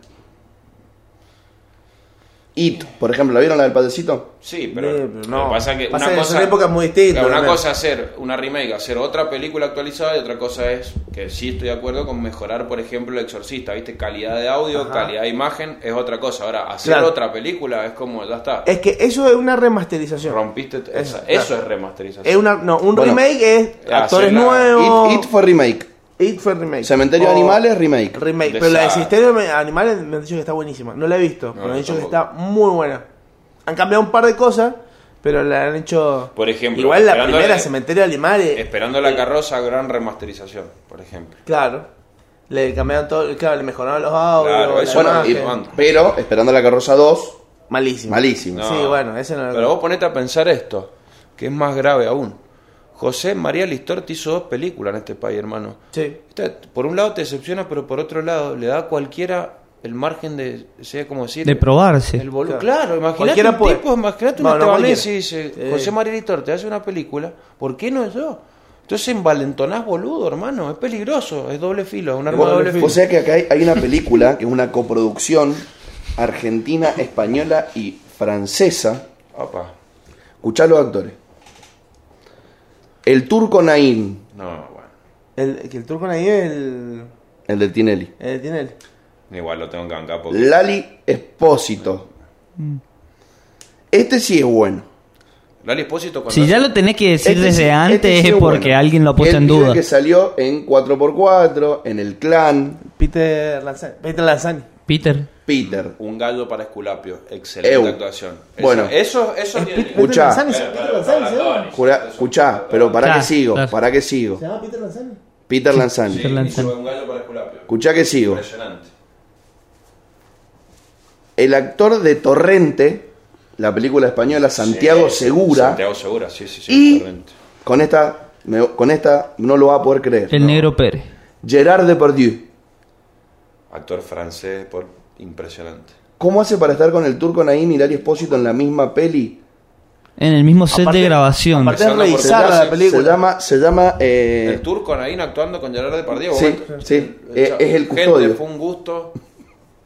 It, por ejemplo, ¿la vieron la del padrecito? Sí, pero, pero no. lo que pasa que Pasa una que cosa, son épocas muy distintas, Una cosa es hacer una remake, hacer otra película actualizada y otra cosa es que sí estoy de acuerdo con mejorar, por ejemplo, El Exorcista, ¿viste? Calidad de audio, Ajá. calidad de imagen es otra cosa. Ahora, hacer Claro. otra película es como, ya está. Es que eso es una remasterización. Rompiste, Eso, esa- claro. eso es remasterización. Es una, no, un Bueno, remake es actores la- nuevos. It, It fue remake. It fue remake. Cementerio de Animales, remake. Remake. Pero la de Cementerio de Animales me han dicho que está buenísima. No la he visto, pero me han dicho que está muy buena. Han cambiado un par de cosas, pero la han hecho. Por ejemplo, Igual la primera, Cementerio de Animales. Esperando la carroza, gran remasterización, por ejemplo. Claro. Le cambiaron todo. Claro, le mejoraron los audios. Claro, eso Bueno, no, y- pero Esperando la Carroza 2, Malísimo. malísimo. No. Sí, bueno, ese no lo Pero vos ponete a pensar esto, que es más grave aún. José María Listor te hizo dos películas en este país, hermano. Sí. Esta, por un lado te decepciona, pero por otro lado le da a cualquiera el margen de, sea como decir, De probarse. el Claro. Claro, imagínate Cualquiera un puede. tipo, imagínate un No, no y cualquiera. dice. José María Listor te hace una película, ¿por qué no yo? Entonces envalentonás boludo, hermano, es peligroso, es doble filo, es un arma de doble filo. O sea que acá hay, hay una película que es una coproducción argentina, española y francesa. Opa, Escuchá los actores. El turco Naín, no, bueno, El, que el turco ahí es el. el del Tinelli. el tiene él. igual lo tengo que bancar porque... Lali Espósito. Este sí es bueno. Lali Espósito cuando Si ya hace- lo tenés que decir Este desde sí- antes este sí es es porque bueno. alguien lo ha puesto El en pibe duda. que salió en 4x4, en el clan. Peter Lanzani. Peter Lanzani. Peter. Peter. Un gallo para Esculapio. Excelente Eu. actuación. Eso- Bueno. eso, eso Es tiene- Peter Escuchá. Lanzani, Espera, Peter Lanzani, ¿se llama? Jura- escuchá, pero para Claro, que sigo, claro. para que sigo. ¿Se llama Peter Lanzani? Peter Lanzani. Sí, Peter Lanzani. hizo un gallo para Esculapio. Escuchá que sigo. Impresionante. El actor de Torrente, la película española Santiago Sí, Segura, Santiago Segura, sí, sí, sí. y con esta, me- con esta no lo va a poder creer. El negro Pérez. Gerard Depardieu. Actor francés, por impresionante. ¿Cómo hace para estar con el turco Naim y Lali Espósito en la misma peli? En el mismo set Aparte- de grabación. aparte- llama, la película. se llama, se llama, eh, El turco Naín actuando con Gerard Depardieu. Sí, sí, eh, es el Gente, custodio. fue un gusto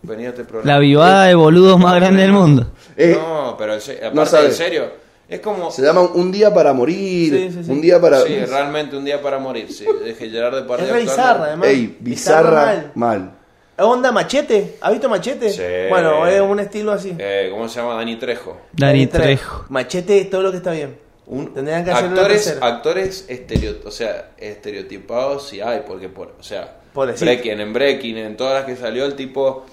venir a este programa. La vivada de boludos más grande del mundo. Eh, No, pero no aparte, sabe. en serio, es como... se llama Un día para morir, Sí, sí, sí. un día para... Sí, realmente un día para morir. Sí, dejé Gerard Depardieu Es bizarra, además. Ey, bizarra, mal. ¿Onda machete? ¿Has visto machete? Sí. Bueno, es un estilo así. Eh, ¿Cómo se llama? Dani Trejo. Dani Trejo. Machete es todo lo que está bien. Un- Tendrían que actores, actores estereo, o sea, estereotipados sí hay, porque por, o sea. Breaking, en Breaking, en todas las que salió el tipo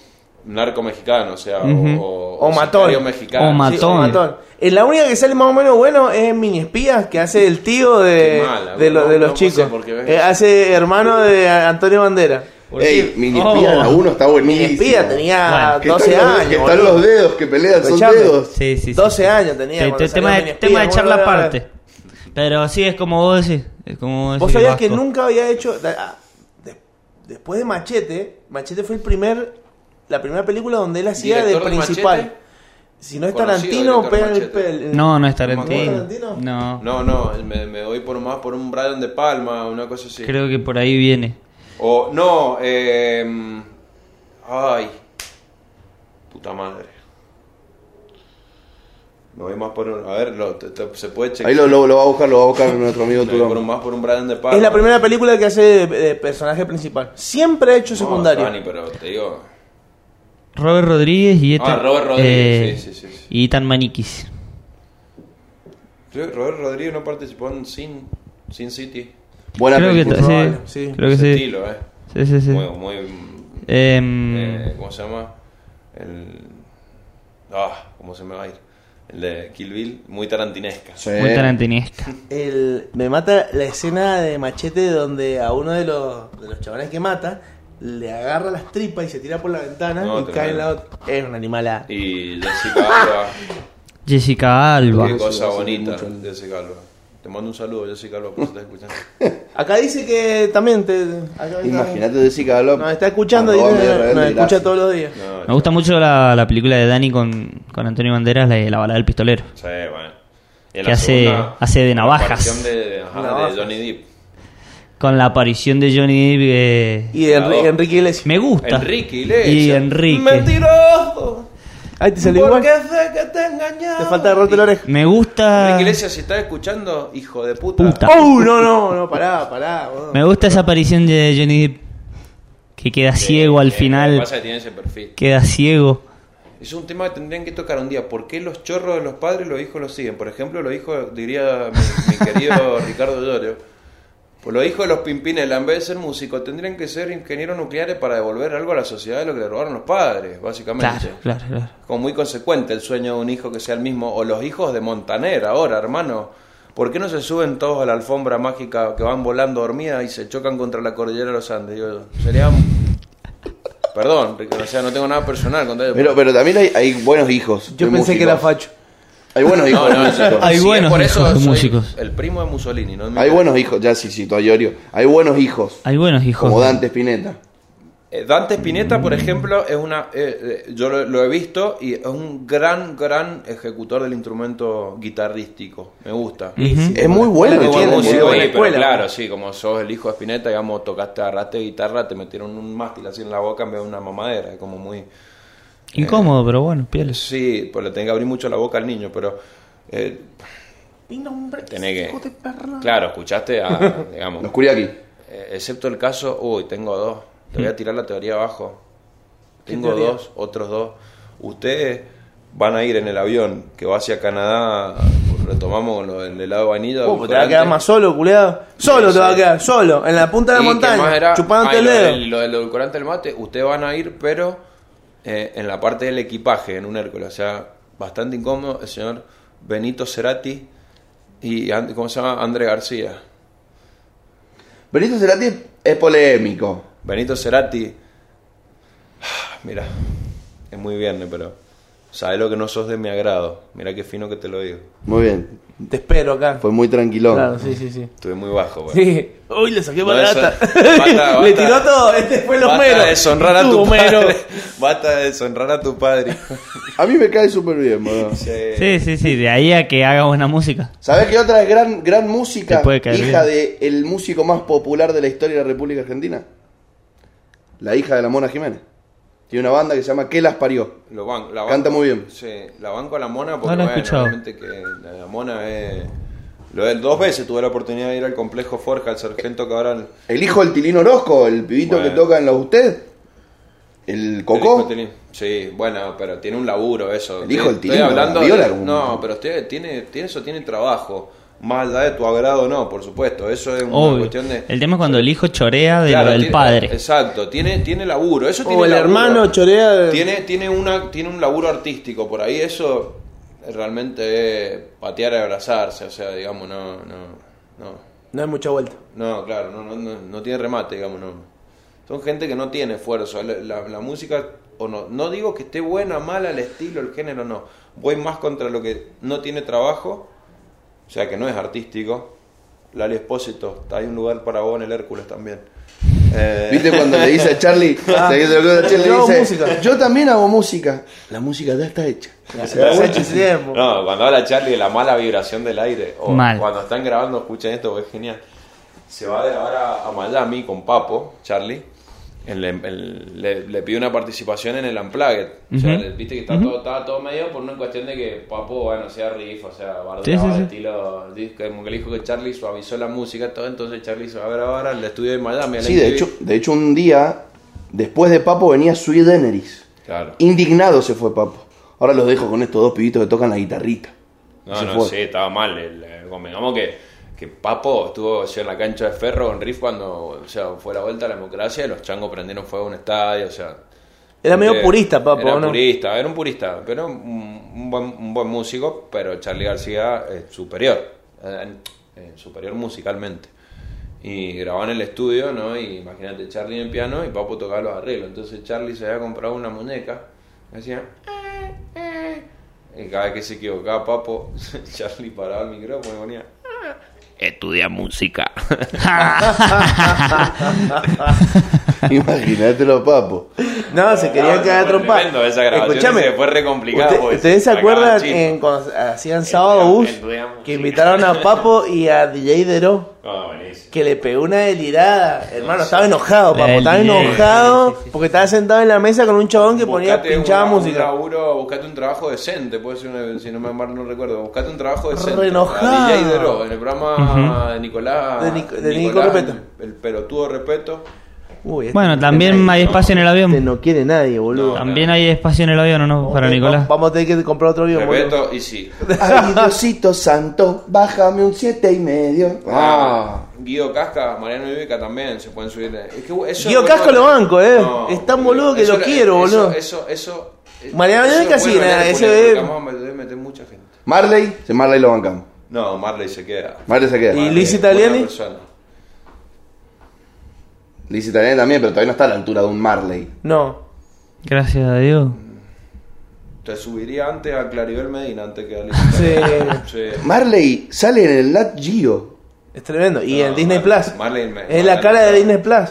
narco mexicano, o sea, Ujú. o, O matón. mexicano. O matón. Sí, o matón. Eh, la única que sale más o menos bueno es Mini Espías, que hace el tío de, mala, de, lo- no- de los no chicos. Eh, hace hermano de Antonio Bandera. Ey, Mini Oh. Espía la 1 está Mini buenísimo. Espía tenía Bueno. Que 12 están los- años. Que están boludo. los dedos que pelean, son dedos. Sí, sí, sí. 12 años tenía. Salió tema, Mini de, tema de muy charla bueno. aparte. Pero sí, es como vos decís. Es como vos, Vos decís, sabías que nunca había hecho. ah, de- después de Machete, Machete fue el primer. La primera película donde él hacía de ¿Director de principal. Machete? Si no es Tarantino, el, No, no es ¿No es Tarantino. Tarantino? No. No, no, me, me voy por más por un Brian de Palma, una cosa así. Creo que por ahí viene. O, no, eh, ay, puta madre. Me voy más por un, a ver, lo- te- te- se puede checar. Ahí lo, lo, lo va a buscar, lo va a buscar nuestro amigo Me voy por un, más por un Brian de Palma. Es la primera película que hace de, de personaje principal. Siempre ha hecho No, secundario. Dani, pero te digo, Robert Rodríguez y Ethan, Ah, Robert Rodríguez, eh, sí, sí, sí, sí. Y Ethan Maniquis. creo que Robert Rodríguez no participó en Sin, Sin City. Buena creo que, película. sí, Probable, sí. creo que Ese sí. estilo, eh. Sí, sí, sí. Muy, muy, Em, eh, ¿cómo se llama? El, ah, ¿cómo se me va a ir? El de Kill Bill, muy tarantinesca. Sí. muy tarantinesca. El, me mata la escena de Machete donde a uno de los, de los chavales que mata le agarra las tripas y se tira por la ventana No, y tremendo. cae en la otra. Es un animal. Y Jessica Alba, Jessica Alba. qué cosa sí, bonita, mucho. Jessica Alba. Te mando un saludo, Jessica Alba, por si estás escuchando. Acá dice que también te. Imagínate Jessica Alba. Nos está escuchando, dice, nos escucha todos los días. No, Me gusta mucho la, la película de Dani con, con Antonio Banderas, la de La balada del pistolero. Sí, bueno. Y en Que la hace- segunda, hace de la navajas. aparición de, ajá, de. Johnny Depp. Con la aparición de Johnny Depp. eh, Y de Enri-. Enrique Iglesias. me gusta. Enrique Iglesias. Y Enrique. ¡Mentiroso! Ahí te salió igual. Porque sé que te engañaba. Te falta agarrarte la oreja. Me gusta. Enrique Iglesias, si estás escuchando, hijo de puta. Puta. ¡Oh! No, no, no, pará, pará. boludo. Me gusta esa aparición de Johnny Depp. Que queda Sí, ciego al eh, Lo que final. pasa es que tiene ese perfil. Queda ciego. Es un tema que tendrían que tocar un día. ¿Por qué los chorros de los padres los hijos los siguen? Por ejemplo, los hijos, diría mi, mi querido Ricardo Llorio, pues los hijos de los Pimpinela, en vez de ser músicos, tendrían que ser ingenieros nucleares para devolver algo a la sociedad de lo que le robaron los padres, básicamente. Claro, claro, claro. Como muy consecuente el sueño de un hijo que sea el mismo. O los hijos de Montaner ahora, hermano. ¿Por qué no se suben todos a la alfombra mágica que van volando dormida y se chocan contra la cordillera de los Andes? Digo, sería... Perdón, o sea, no tengo nada personal contra ellos. Pero, pero también hay, hay buenos hijos. Yo pensé que era facho. Hay buenos hijos. No, de músicos. Hay sí, buenos por hijos eso de soy músicos. El primo de Mussolini, ¿no? Hay buenos hijos, ya sí citó a Iorio. Hay buenos hijos, Hay buenos hijos. como Dante Spinetta. Eh, Dante Spinetta, por ejemplo, es una. eh, eh, yo lo, lo he visto y es un gran, gran ejecutor del instrumento guitarrístico. Me gusta. Es muy bueno. Chico, músico, muy bueno. pero escuela. claro, sí, como sos el hijo de Spinetta, digamos, tocaste, agarraste guitarra, te metieron un mástil así en la boca en vez de una mamadera, es como muy... Incómodo, pero bueno, pieles. Sí, pues le tenés que abrir mucho la boca al niño, pero... eh, Mi nombre tenés es que... hijo de perra. Claro, escuchaste a, digamos... Los Kuriaki. Eh, excepto el caso, uy, tengo dos. Te voy a tirar la teoría abajo. ¿Qué Tengo teoría? dos, otros dos. Ustedes van a ir en el avión que va hacia Canadá. Retomamos lo del helado de vainilla. Pues te va a quedar más solo, culeado. Solo Sí, te va a quedar, solo, en la punta de la montaña, era- chupándote el lo dedo. del- Lo del edulcorante del mate, ustedes van a ir, pero eh, en la parte del equipaje en un Hércules. O sea, bastante incómodo el señor Benito Cerati y, ¿cómo se llama? André García. Benito Cerati es polémico. Benito Cerati, mira, es muy viernes, pero sabes lo que no sos de mi agrado. Mira qué fino que te lo digo. Muy bien. Te espero acá. Fue muy tranquilón. Claro, sí, sí, sí. Estuve muy bajo, güey. Sí. Uy, le saqué No, barata. eso- basta, Le basta. tiró todo. Este fue los Basta meros. de deshonrar a tu padre. Basta de deshonrar a tu padre. A mí me cae súper bien, boludo. Sí, sí, sí, de ahí a que haga buena música. ¿Sabés qué otra es gran, gran música? Puede caer hija bien. de el músico más popular de la historia de la República Argentina. La hija de la Mona Jiménez. Tiene una banda que se llama ¿Qué las parió? Lo ban- la Canta banco- muy bien. Sí, la banco a la mona porque No la bueno, que la, la mona es... Lo de, dos veces tuve la oportunidad de ir al complejo Forja, al sargento Cabral. El hijo del Tilín Orozco, el pibito Bueno. que toca en la usted. El El Cocó. Tilín. Sí, bueno, pero tiene un laburo eso. El hijo del Estoy Tilín, hablando de- como- No, pero usted tiene, tiene eso, tiene trabajo. Más allá de tu agrado, no, por supuesto. Eso es una Obvio. cuestión de... El tema es cuando el hijo chorea de Claro, lo del tiene- padre. Exacto, tiene, tiene laburo. Eso tiene O el laburo. hermano chorea. de- Tiene, tiene, una, tiene un laburo artístico por ahí, eso realmente es patear y abrazarse, o sea, digamos, no, no, no, No hay mucha vuelta. no, claro, no, no, no, no tiene remate, digamos, no. Son gente que no tiene esfuerzo, la, la- la música, o no, no digo que esté buena, mala, el estilo, el género, no, voy más contra lo que no tiene trabajo, o sea, que no es artístico. Lali Espósito, hay un lugar para vos en el Hércules también. Eh, ¿Viste cuando le dice a Charlie? Yo música. también hago música. La música ya está hecha. Se ha hecho ese tiempo. No, cuando habla Charlie de la mala vibración del aire, o Mal. cuando están grabando, escuchen esto, es genial. Se va a grabar a, a Miami con Papo, Charlie. El- el- le, le pide una participación en el Unplugged. O sea, viste que está todo, estaba todo medio por una cuestión de que Papo, bueno, sea riff, o sea, bardeaba Sí, sí, de sí. estilo. Como que le dijo que Charlie suavizó la música y todo, entonces Charlie se va a grabar al estudio de Miami. Sí, de hecho, de hecho un día, después de Papo, venía Sui Deneris. Claro. Indignado se fue Papo. Ahora los dejo con estos dos pibitos que tocan la guitarrita. No, Se no, fue. sí, estaba mal. El, eh, convengamos que, que Papo estuvo en la cancha de ferro con Riff cuando o sea, fue la vuelta a la democracia y los changos prendieron fuego a un estadio. O sea, Era medio purista, Papo, Era ¿no? purista, era un purista, pero un, un buen, un buen músico. Pero Charlie García es superior, eh, eh, superior musicalmente. Y grababa en el estudio, ¿no? Y imagínate Charlie en el piano y Papo tocaba los arreglos. Entonces Charlie se había comprado una muñeca. y Hacía. "Eh, eh". Y cada vez que se equivocaba Papo, Charlie paraba el micrófono y ponía. "Ah, Estudia música. Imagínate los papos. No, se querían No, cagar a fue se re complicado, usted- porque ¿Ustedes se acuerdan en, cuando hacían sábado bus? Que invitaron a Papo y a DJ Dero. Buenísimo. Que le pegó una delirada. Hermano, estaba enojado, Papo. Estaba enojado sí, sí, sí. porque estaba sentado en la mesa con un chabón que ponía, pinchaba una- Un música. laburo, buscate un trabajo decente, puede ser una- si no me mal no recuerdo. Buscate un trabajo decente. Re enojado. A DJ Dero, en el programa de Nicolás. De Nic- de Nico Nicolás, Repeto. El, el pelotudo Repeto. Uy, este- Bueno, también hay espacio en el este avión. no quiere nadie, boludo. También hay espacio en el avión, ¿o no? Para Nicolás. va- Vamos a tener que comprar otro avión, boludo. Repeto y sí. Ay, Diosito santo, bájame un siete y medio. Ah. Guido Casca, Mariano Ibeca también se pueden subir. Es que eso Guido es Casca lo banco, eh. Es tan boludo que eso- lo quiero, eso- boludo. Eso, eso. eso Mariano eso Ibeca es sí, nada, Vamos a meter, meter mucha gente. Marley, se Marley lo bancamos. No, Marley se queda. Marley se queda. Y es buena Italiani? Persona. Liz Italiani también, pero todavía no está a la altura de un Marley. No. Gracias a Dios. Te subiría antes a Claribel Medina antes que a Liz Sí. Marley sale en el Nat Geo. Es tremendo. Y No, en Disney Marley- Plus. Marley me- es la Marley cara de me- Disney Plus.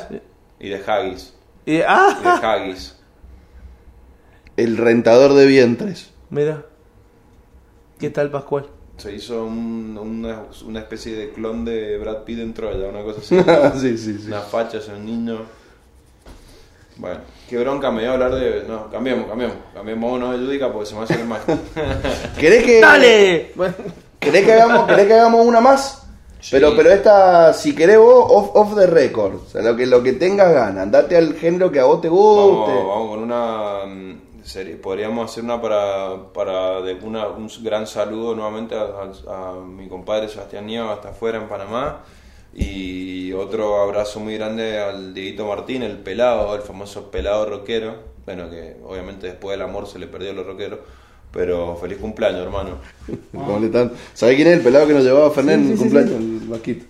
Y de Haggis. Y, Y de ah, Haggis. El rentador de vientres. mira. ¿Qué tal, Pascual? Se hizo un- una, una especie de clon de Brad Pitt en Troya, una cosa así. sí, sí, sí. Una facha, ese niño. Bueno, qué bronca me dio hablar de. No, cambiemos, cambiemos. Cambiemos uno de Judica porque se me hace el mal. ¿Querés que, ¡Dale! Bueno, ¿querés que, hagamos, ¿Querés que hagamos una más? Pero, pero esta, si querés vos, off, off the record. O sea, lo que, lo que tengas ganas. Andate al género que a vos te guste. Vamos, vamos con una serie. Podríamos hacer una para, para de una, un gran saludo nuevamente a, a- a mi compadre Sebastián Nieva hasta afuera en Panamá. Y otro abrazo muy grande al Dieguito Martín, el pelado, el famoso pelado rockero. Bueno, que obviamente después del amor se le perdió a los rockeros. Pero feliz cumpleaños, hermano. ¿Cómo le están? ¿Sabés quién es el pelado que nos llevaba a Fernet en el cumpleaños? El vasquito.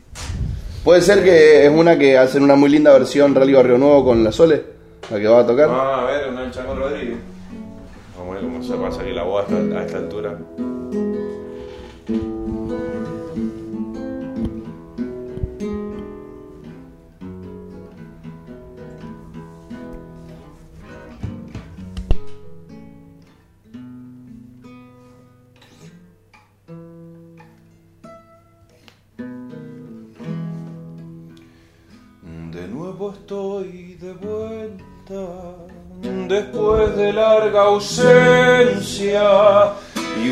Puede ser que es una que hacen una muy linda versión Rally Barrio Nuevo con la Sole, la que va a tocar. Ah, a ver, una del Chango Rodríguez. Ver cómo se va a salir la voz a esta altura. De nuevo estoy de vuelta después de larga ausencia,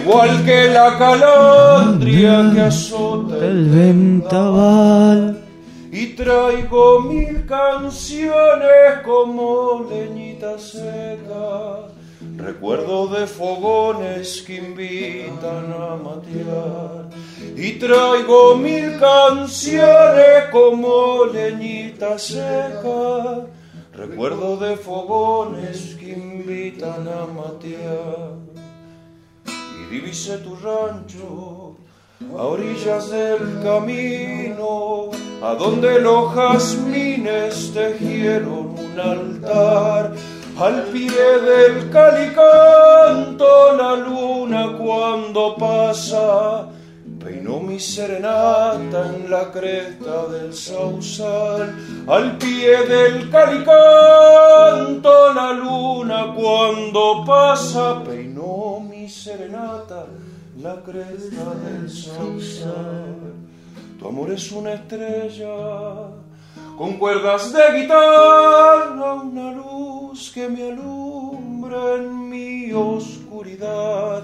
igual que la calandria que azota El ventaval. y traigo mil canciones como leñita seca. Recuerdo de fogones que invitan a matear. Y traigo mil canciones como leñita seca. Recuerdo de fogones que invitan a matear. Divisé tu rancho a orillas del camino, a donde los jazmines tejieron un altar. Al pie del calicanto la luna cuando pasa, peinó mi serenata en la cresta del sausal. Al pie del calicanto la luna cuando pasa, peinó mi serenata la cresta del sausal. Tu amor es una estrella con cuerdas de guitarra, una luz que me alumbra en mi oscuridad.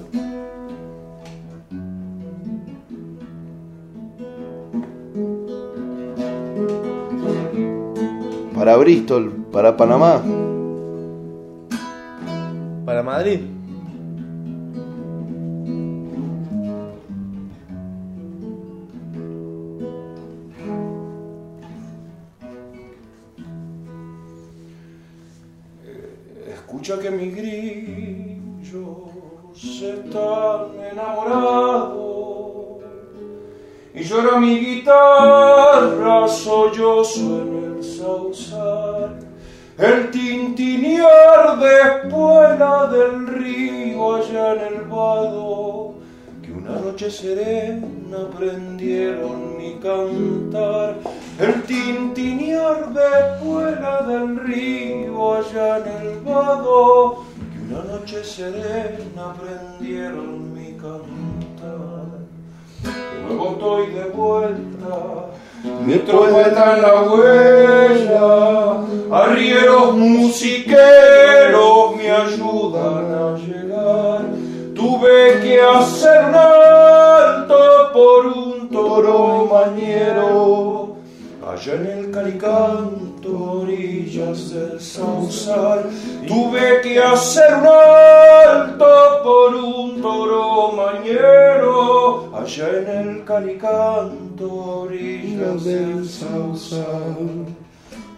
Para Bristol, para Panamá. Para Madrid. Escucha que mis grillos se están enamorados y llora mi guitarra sollozo en el sausal. El tintinear de espuela del río allá en el vado que una noche serena prendieron mi cantar. El tintinear de espuela del río allá en el vado que una noche serena prendieron mi cantar. Luego estoy de vuelta, mi trompeta en la huella, arrieros musiqueros me ayudan a llegar. Tuve que hacer un alto por un toro mañero, allá en el calicanto, orillas del sausal. Tuve que hacer un alto por un toro mañero, allá en el calicanto, orillas del sausal.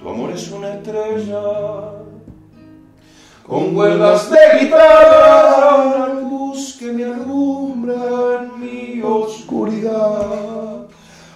Tu amor es una estrella con cuerdas de guitarra, luz que me alumbra en mi oscuridad.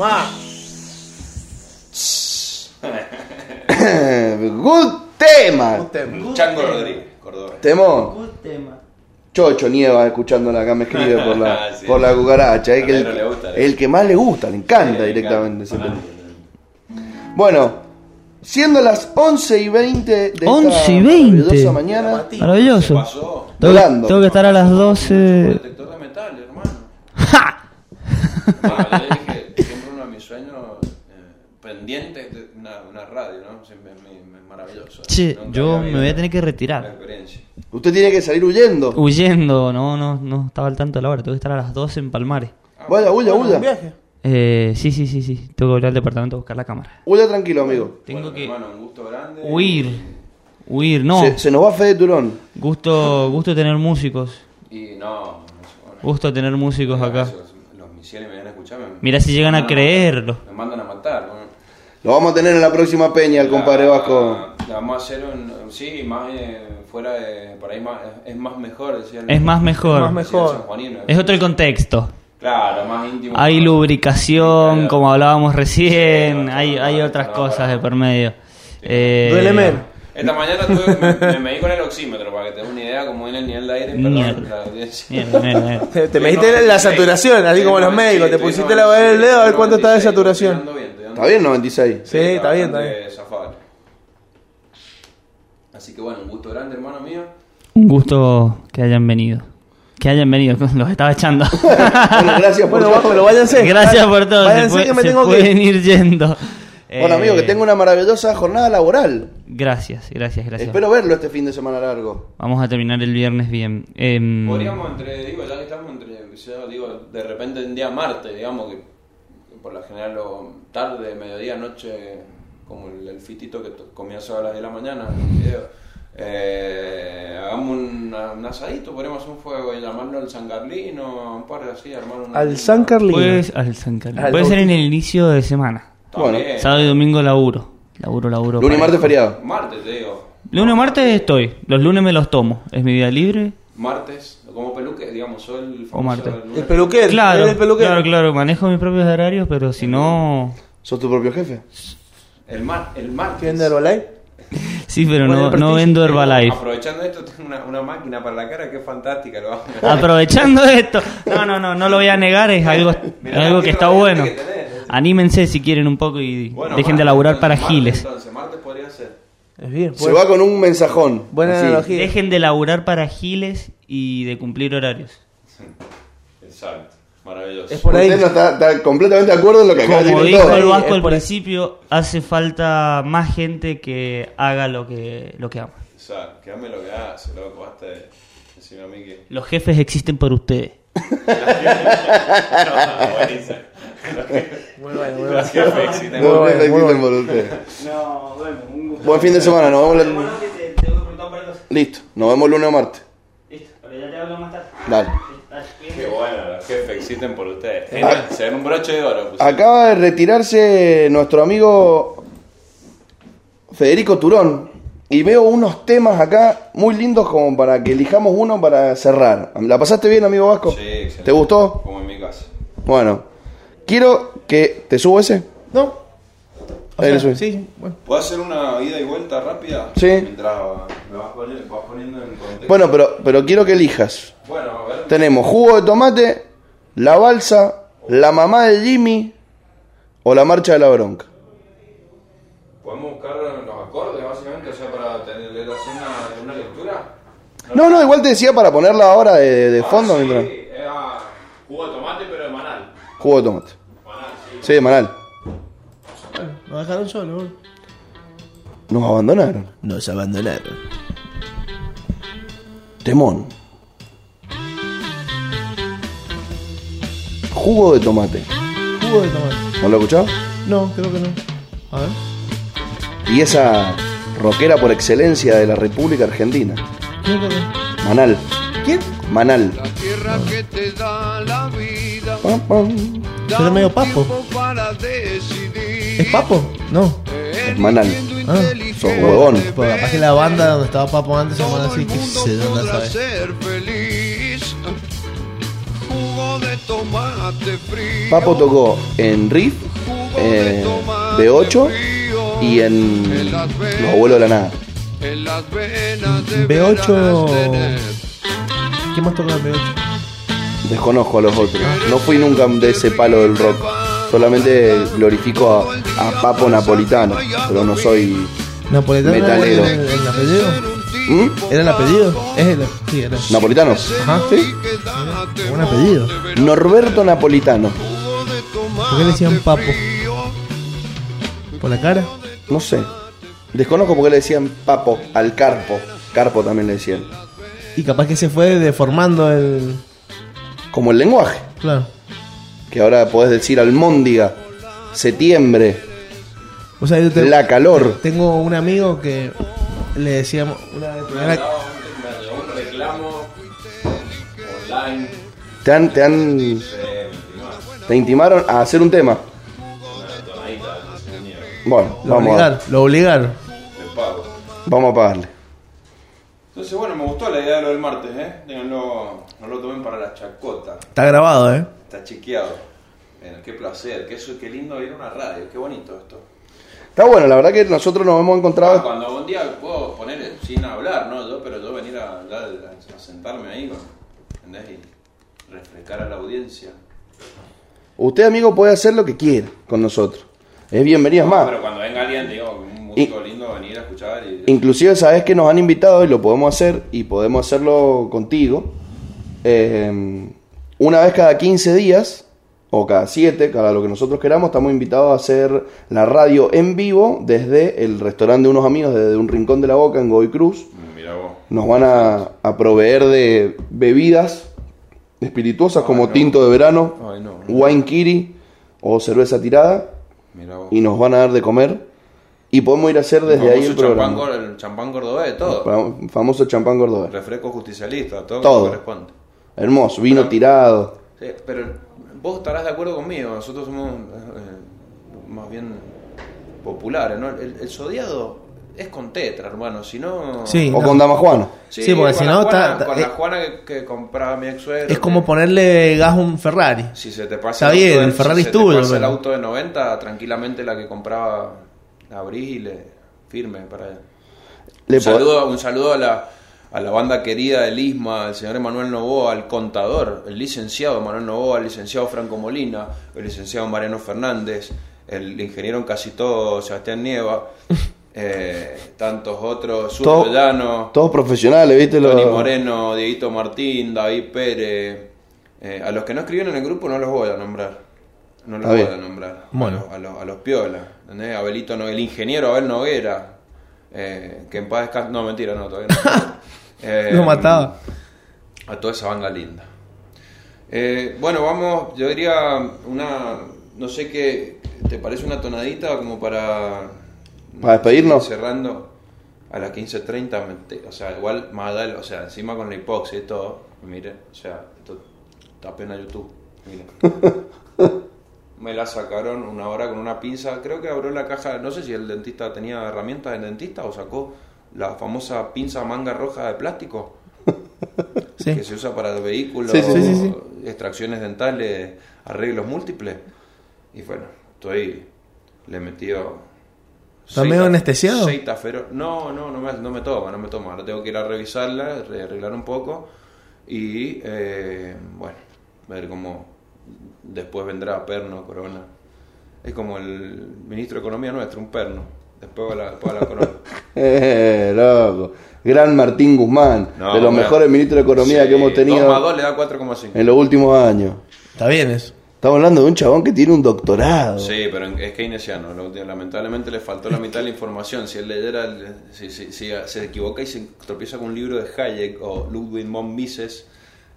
Más. Good tema. Tema. Chango Rodríguez, Córdoba. Temón. Chocho Nieva escuchándola acá me escribe por la, Sí. por la cucaracha. A que el, le gusta. El que más le gusta, le encanta Sí, le directamente ese encanta. tema. Bueno, siendo las 11 y 20 de 11 esta y 20. maravillosa mañana, ¿Qué Maravilloso. pasó? Tengo que, Volando. tengo que estar a las Un 12. detector de metal, hermano. ¡Ja! Bueno, yo dije, siempre uno de mis sueños pendientes de una, una radio, ¿no? Siempre es, maravilloso. Che, Nunca yo había me voy a tener que La retirar. experiencia. usted tiene que salir huyendo. Huyendo, no, no, no estaba al tanto de la hora. Tengo que estar a las 12 en Palmares. Vaya, huya, Bueno, un huya. viaje. Eh, sí, sí, sí, sí. Tengo que volver al departamento a buscar la cámara. Huya tranquilo, amigo. Tengo Bueno, que hermano, un gusto grande. huir. Huir, no. Se, se nos va Fede Turón. Gusto, gusto tener músicos. Y no, bueno, Gusto tener músicos acá. Los, los misiles me van a escuchar. me- Mira si llegan a creerlo. Me mandan. ¿no? Lo vamos a tener en la próxima peña, el compadre La- Vasco. la vamos a hacer un, sí, más eh, fuera de, por ahí más, es más mejor. Decía el- Es más mejor. Es más mejor. Es otro el contexto. Claro, más íntimo. Hay Más- lubricación, Claro. como hablábamos recién. Sí, Hay, hay otras cosas de por medio. Eh, Duele menos. Esta mañana tuve, me, me medí con el oxímetro para que te des una idea cómo viene el nivel de aire. perdón, Mierda. la audiencia. Mierda, mierda, mierda. Te, te Sí, mediste no, la sí, saturación, así sí, como los médicos. sí, Te sí, pusiste no, la sí, el dedo a ver cuánto está de 96, saturación. ¿Está bien? 96. Sí, está bien, está bien. zafable. Así que bueno, un gusto grande, hermano mío. Un gusto que hayan venido. Que hayan venido, los estaba echando. Bueno, gracias por Bueno, todo. Lo váyanse. Gracias por todo. Se, Váyanse puede- que me se tengo que pueden ir. ir yendo. Bueno, amigo, que Eh, tenga una maravillosa jornada laboral. Gracias, gracias, gracias. Espero verlo este fin de semana largo. Vamos a terminar el viernes bien. Em, Podríamos entre, digo, ya que estamos entre, yo digo, de repente un día martes, digamos que por lo general lo tarde, mediodía, noche, como el, el fitito que to- comienza a las 10 de la mañana, el video, eh, hagamos un, un asadito, hacer un fuego y llamarlo al San Carlino, un par de así, armar un... Al San Carlino. Puedes, al San Carlos. Al Puede ser en el inicio de semana. También. Sábado y domingo laburo. Laburo, laburo. Lunes martes feriado. Martes, te digo. Lunes y martes estoy. Los lunes me los tomo. Es mi día libre. Martes, digamos, soy el famoso. El peluquero. Claro, el peluquero. claro, claro. Manejo mis propios horarios, pero si no... ¿Sos tu propio jefe? El, mar, el martes. ¿Quién de Herbalife? Sí, pero no, no vendo Herbalife. Aprovechando esto, tengo una, una máquina para la cara que es fantástica. Lo Aprovechando esto. No, no, no, no lo voy a negar. Es algo, Mirá algo que está bueno. que tenés. Anímense si quieren un poco y Bueno, dejen de laburar entonces, para martes, giles. Entonces, martes podría ser. Es bien. Se bueno. va con un mensajón. Buena Así. analogía. Dejen de laburar para giles y de cumplir horarios. Exacto. Maravilloso. Es por ahí. Usted no está, está completamente de acuerdo en lo que acaba de Como dijo todo. el Vasco al principio, hace falta más gente que haga lo que, lo que ama. Exacto. Que ame lo que hace, loco. Basta de decirme a mí que. Los jefes existen por ustedes. No, buenísimo. Muy bueno, muy bueno. No, bueno, un gusto. Buen fin de semana, nos vemos la- Listo, nos vemos lunes o martes. Ya te hablo más tarde. Dale. Qué bueno, los jefes existen por ustedes. Genial. Se ven un broche de oro. pues. Acaba de retirarse nuestro amigo Federico Turón. Y veo unos temas acá muy lindos como para que elijamos uno para cerrar. ¿La pasaste bien, amigo Vasco? Sí, excelente. ¿Te gustó? Como en mi casa. Bueno, quiero que... ¿Te subo ese? ¿No? O sea, sí, bueno. ¿Puedo hacer una ida y vuelta rápida? Sí. Mientras me vas poniendo, vas poniendo en contexto. Bueno, pero, pero quiero que elijas. Bueno, a ver. Tenemos jugo de tomate, la balsa, la mamá de Jimmy o la marcha de la bronca. ¿Podemos buscar los acordes, básicamente? O sea, para tener leer así una, una lectura. No, no, igual te decía para ponerla ahora de, de fondo Ah, sí, mientras. era jugo de tomate, pero de manal. Jugo de tomate. Manal, sí. Sí, de Manal. Nos dejaron solos. Nos abandonaron. Nos abandonaron. Temón. Jugo de tomate. Jugo de tomate. ¿No lo he escuchado? No, creo que no. A ver. Y esa rockera por excelencia de la República Argentina. No. Manal. ¿Quién? Manal. La tierra que te da la vida. Pam, pam. medio papo. para. ¿Es Papo? No. Es Manal. Ah, sos huevón. Pues capaz que la banda donde estaba Papo antes se llama Todo así, que se dónde ser feliz. Jugo de tomate frío. Papo tocó en Riff, eh, B8 y en Los Abuelos de la Nada. En las venas B8. deberás tener. ¿Quién más toca en B8? Desconozco a los otros. No fui nunca de ese palo del rock. Solamente glorifico a, a Papo Napolitano, pero no soy ¿Napolitano Metalero. era el, el apellido? ¿Mm? ¿Era el apellido? Es el, sí, era. napolitano. Ajá. ¿Sí? Un apellido. Norberto Napolitano. ¿Por qué le decían papo? ¿Por la cara? No sé. Desconozco por qué le decían Papo al Carpo. Carpo también le decían. Y capaz que se fue deformando el. Como el lenguaje. Claro. Que ahora podés decir almóndiga, septiembre, O sea, yo te- la calor. tengo un amigo que le decíamos. Una vez llegó un reclamo online. Te han, te han, te intimaron a hacer un tema. Bueno, lo vamos a, obligaron. Lo obligaron. vamos a pagarle. Entonces, bueno, me gustó la idea de lo del martes, ¿eh? Ténganlo, no lo tomen para la chacota. Está grabado, ¿eh? Está chequeado. Bueno, qué placer, qué, qué lindo ir a una radio, qué bonito esto. Está bueno, la verdad que nosotros nos hemos Ah, encontrado. cuando un día puedo poner sin hablar, ¿no? Yo, pero yo venir a, hablar, a, a sentarme ahí, ¿no? ¿entendés? Y refrescar a la audiencia. Usted, amigo, puede hacer lo que quiera con nosotros. Es bienvenido, es más. Pero cuando venga alguien, digo, un músico lindo, venir a escuchar y... Inclusive sabes que nos han invitado y lo podemos hacer y podemos hacerlo contigo. Eh, una vez cada 15 días o cada 7, cada lo que nosotros queramos, estamos invitados a hacer la radio en vivo desde el restaurante de unos amigos, desde un rincón de la boca en Goy Cruz. Mira vos. Nos van a, a proveer de bebidas espirituosas como no. tinto de verano, Ay, no, no. wine kiri o cerveza tirada Mira vos. y nos van a dar de comer y podemos ir a hacer desde ahí el champán, programa. gor- el champán cordobés, todo. Fam- Famoso champán cordobés. Refresco justicialista, todo, Todo. como corresponde. Hermoso, vino tirado. Sí, pero vos estarás de acuerdo conmigo, nosotros somos eh, más bien populares, ¿no? El, el sodiado es con tetra, hermano, si no... Sí. O no. con Dama Juana. Sí, porque con si la no Juana- está- Con eh, la Juana que, que compraba mi ex suegro, Es como ponerle gas a un Ferrari. Si se te pasa Está el bien, auto el Ferrari si es tuyo, el pero- auto de 90, tranquilamente la que compraba la abrís y le firme para allá. Le un, saludo, un saludo a la, a la banda querida del ISMA, al señor Emanuel Novoa, al contador, el licenciado Emanuel Novoa, el licenciado Franco Molina, el licenciado Mariano Fernández, el ingeniero en casi todo Sebastián Nieva, eh, tantos otros, Todo- Surto Llano, Todos profesionales, ¿viste? Tony Moreno, Dieguito Martín, David Pérez. Eh, a los que no escriben en el grupo no los voy a nombrar. No los voy a nombrar. Bueno. A, los, a los piolas. ¿entendés? Abelito no, el ingeniero Abel Noguera. eh, que en paz descanse. No, mentira, no, todavía no. Eh, Lo mataba. A toda esa banda linda. Eh, bueno, vamos, yo diría una. No sé qué. ¿Te parece una tonadita como para. ¿Para despedirnos? Cerrando a las 15.30, me te- o sea, igual más allá, o sea, encima con la hipoxia y todo, mire, o sea, esto está pena YouTube, mire. me la sacaron una hora con una pinza, creo que abrió la caja, no sé si el dentista tenía herramientas de dentista o sacó la famosa pinza manga roja de plástico Sí. que se usa para vehículos, Sí, sí, extracciones dentales, arreglos múltiples. Y bueno, estoy, le he metido... ¿Está medio anestesiado? No, no, no me, no me toma, no me toma. Ahora tengo que ir a revisarla, re- arreglar un poco y, eh, bueno, ver cómo después vendrá Perno, Corona. Es como el ministro de Economía nuestro, un perno. Después va la, después va la Corona. Eh, loco. Gran Martín Guzmán, No, de los bueno. mejores ministros de Economía Sí, que hemos más tenido dos le da 4,5. en los últimos años. Está bien eso. Estamos hablando de un chabón que tiene un doctorado. Sí, pero es keynesiano. Lamentablemente le faltó la mitad de la información. Si él leyera, el- si, si- si se equivoca y se tropieza con un libro de Hayek o Ludwig von Mises,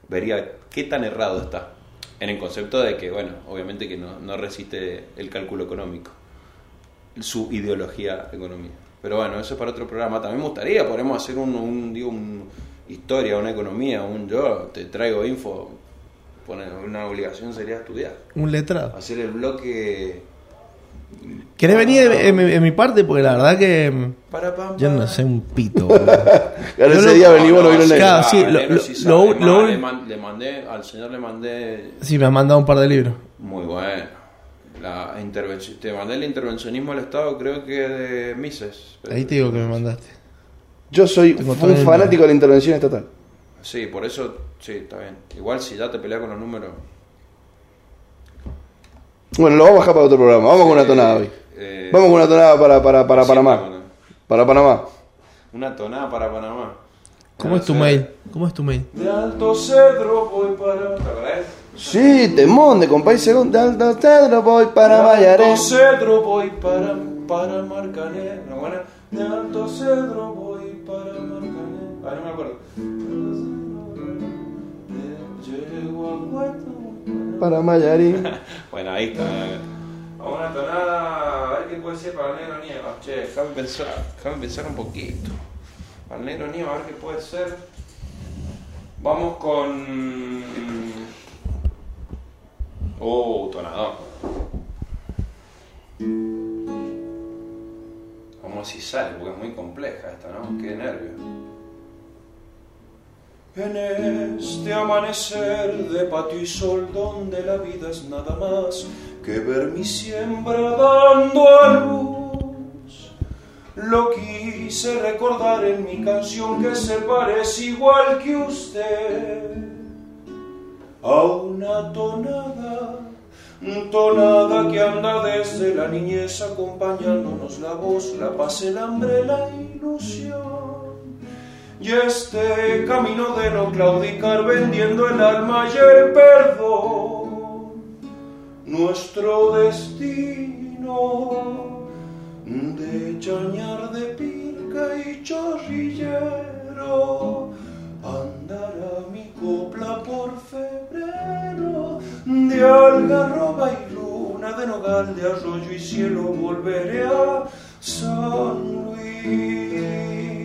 vería qué tan errado está. En el concepto de que, bueno, obviamente que no, no resiste el cálculo económico. Su ideología de economía. Pero bueno, eso es para otro programa. También me gustaría, podemos hacer un, un, digo, un historia, una economía, un yo, te traigo info. Una obligación sería estudiar Un letrado. hacer el bloque ¿Querés venir en, en mi- en mi parte? Porque la verdad que mm, para yo no sé un pito. Claro, ese día venimos, no nadie. Claro, sí, ah, lo- sí lo- lo- Más, le, man- le mandé al señor le mandé Sí, me has mandado un par de libros. muy bueno la intervención te mandé el intervencionismo del Estado creo que de Mises Ahí te digo que me mandaste. Yo soy un fanático de la intervención estatal. Sí, por eso, sí, está bien. Igual si ya te peleas con los números. Bueno, lo vamos a dejar para otro programa. Vamos con una tonada hoy. eh, Vamos con una tonada para, para, para sí, Panamá. bueno. Para Panamá. Una tonada para Panamá. ¿Cómo es tu mail? ¿Cómo es tu mail? De Alto Cedro voy para. ¿Te acordás? Sí, temón de compay segundo de Alto Cedro, voy para De Mayaré. Alto Cedro voy para, para Marcané. ¿No buena? De Alto Cedro voy para Marcané. Ah, no me acuerdo. Para Mayarí. Bueno, ahí está. A una tonada, a ver qué puede ser para el negro nieva. Che, déjame pensar, déjame pensar un poquito. Para el negro nieva, a ver qué puede ser. Vamos con. Oh, tonadón. Vamos si sale, porque es muy compleja esta, ¿no? Qué nervio. En este amanecer de patio y sol donde la vida es nada más que ver mi siembra dando a luz. Lo quise recordar en mi canción que se parece igual que usted a una tonada, tonada que anda desde la niñez acompañándonos la voz, la paz, el hambre, la ilusión. Y este camino de no claudicar vendiendo el alma y el perdón, nuestro destino de chañar de pirca y chorrillero, andará copla por febrero, de algarroba y luna, de nogal, de arroyo y cielo, volveré a San Luis.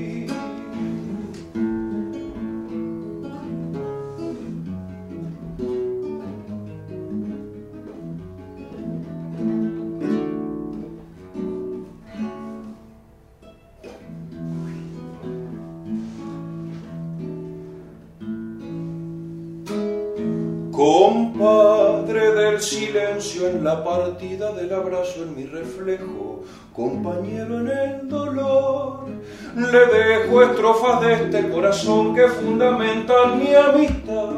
Silencio en la partida del abrazo en mi reflejo, compañero en el dolor, le dejo estrofas de este corazón que fundamentan mi amistad.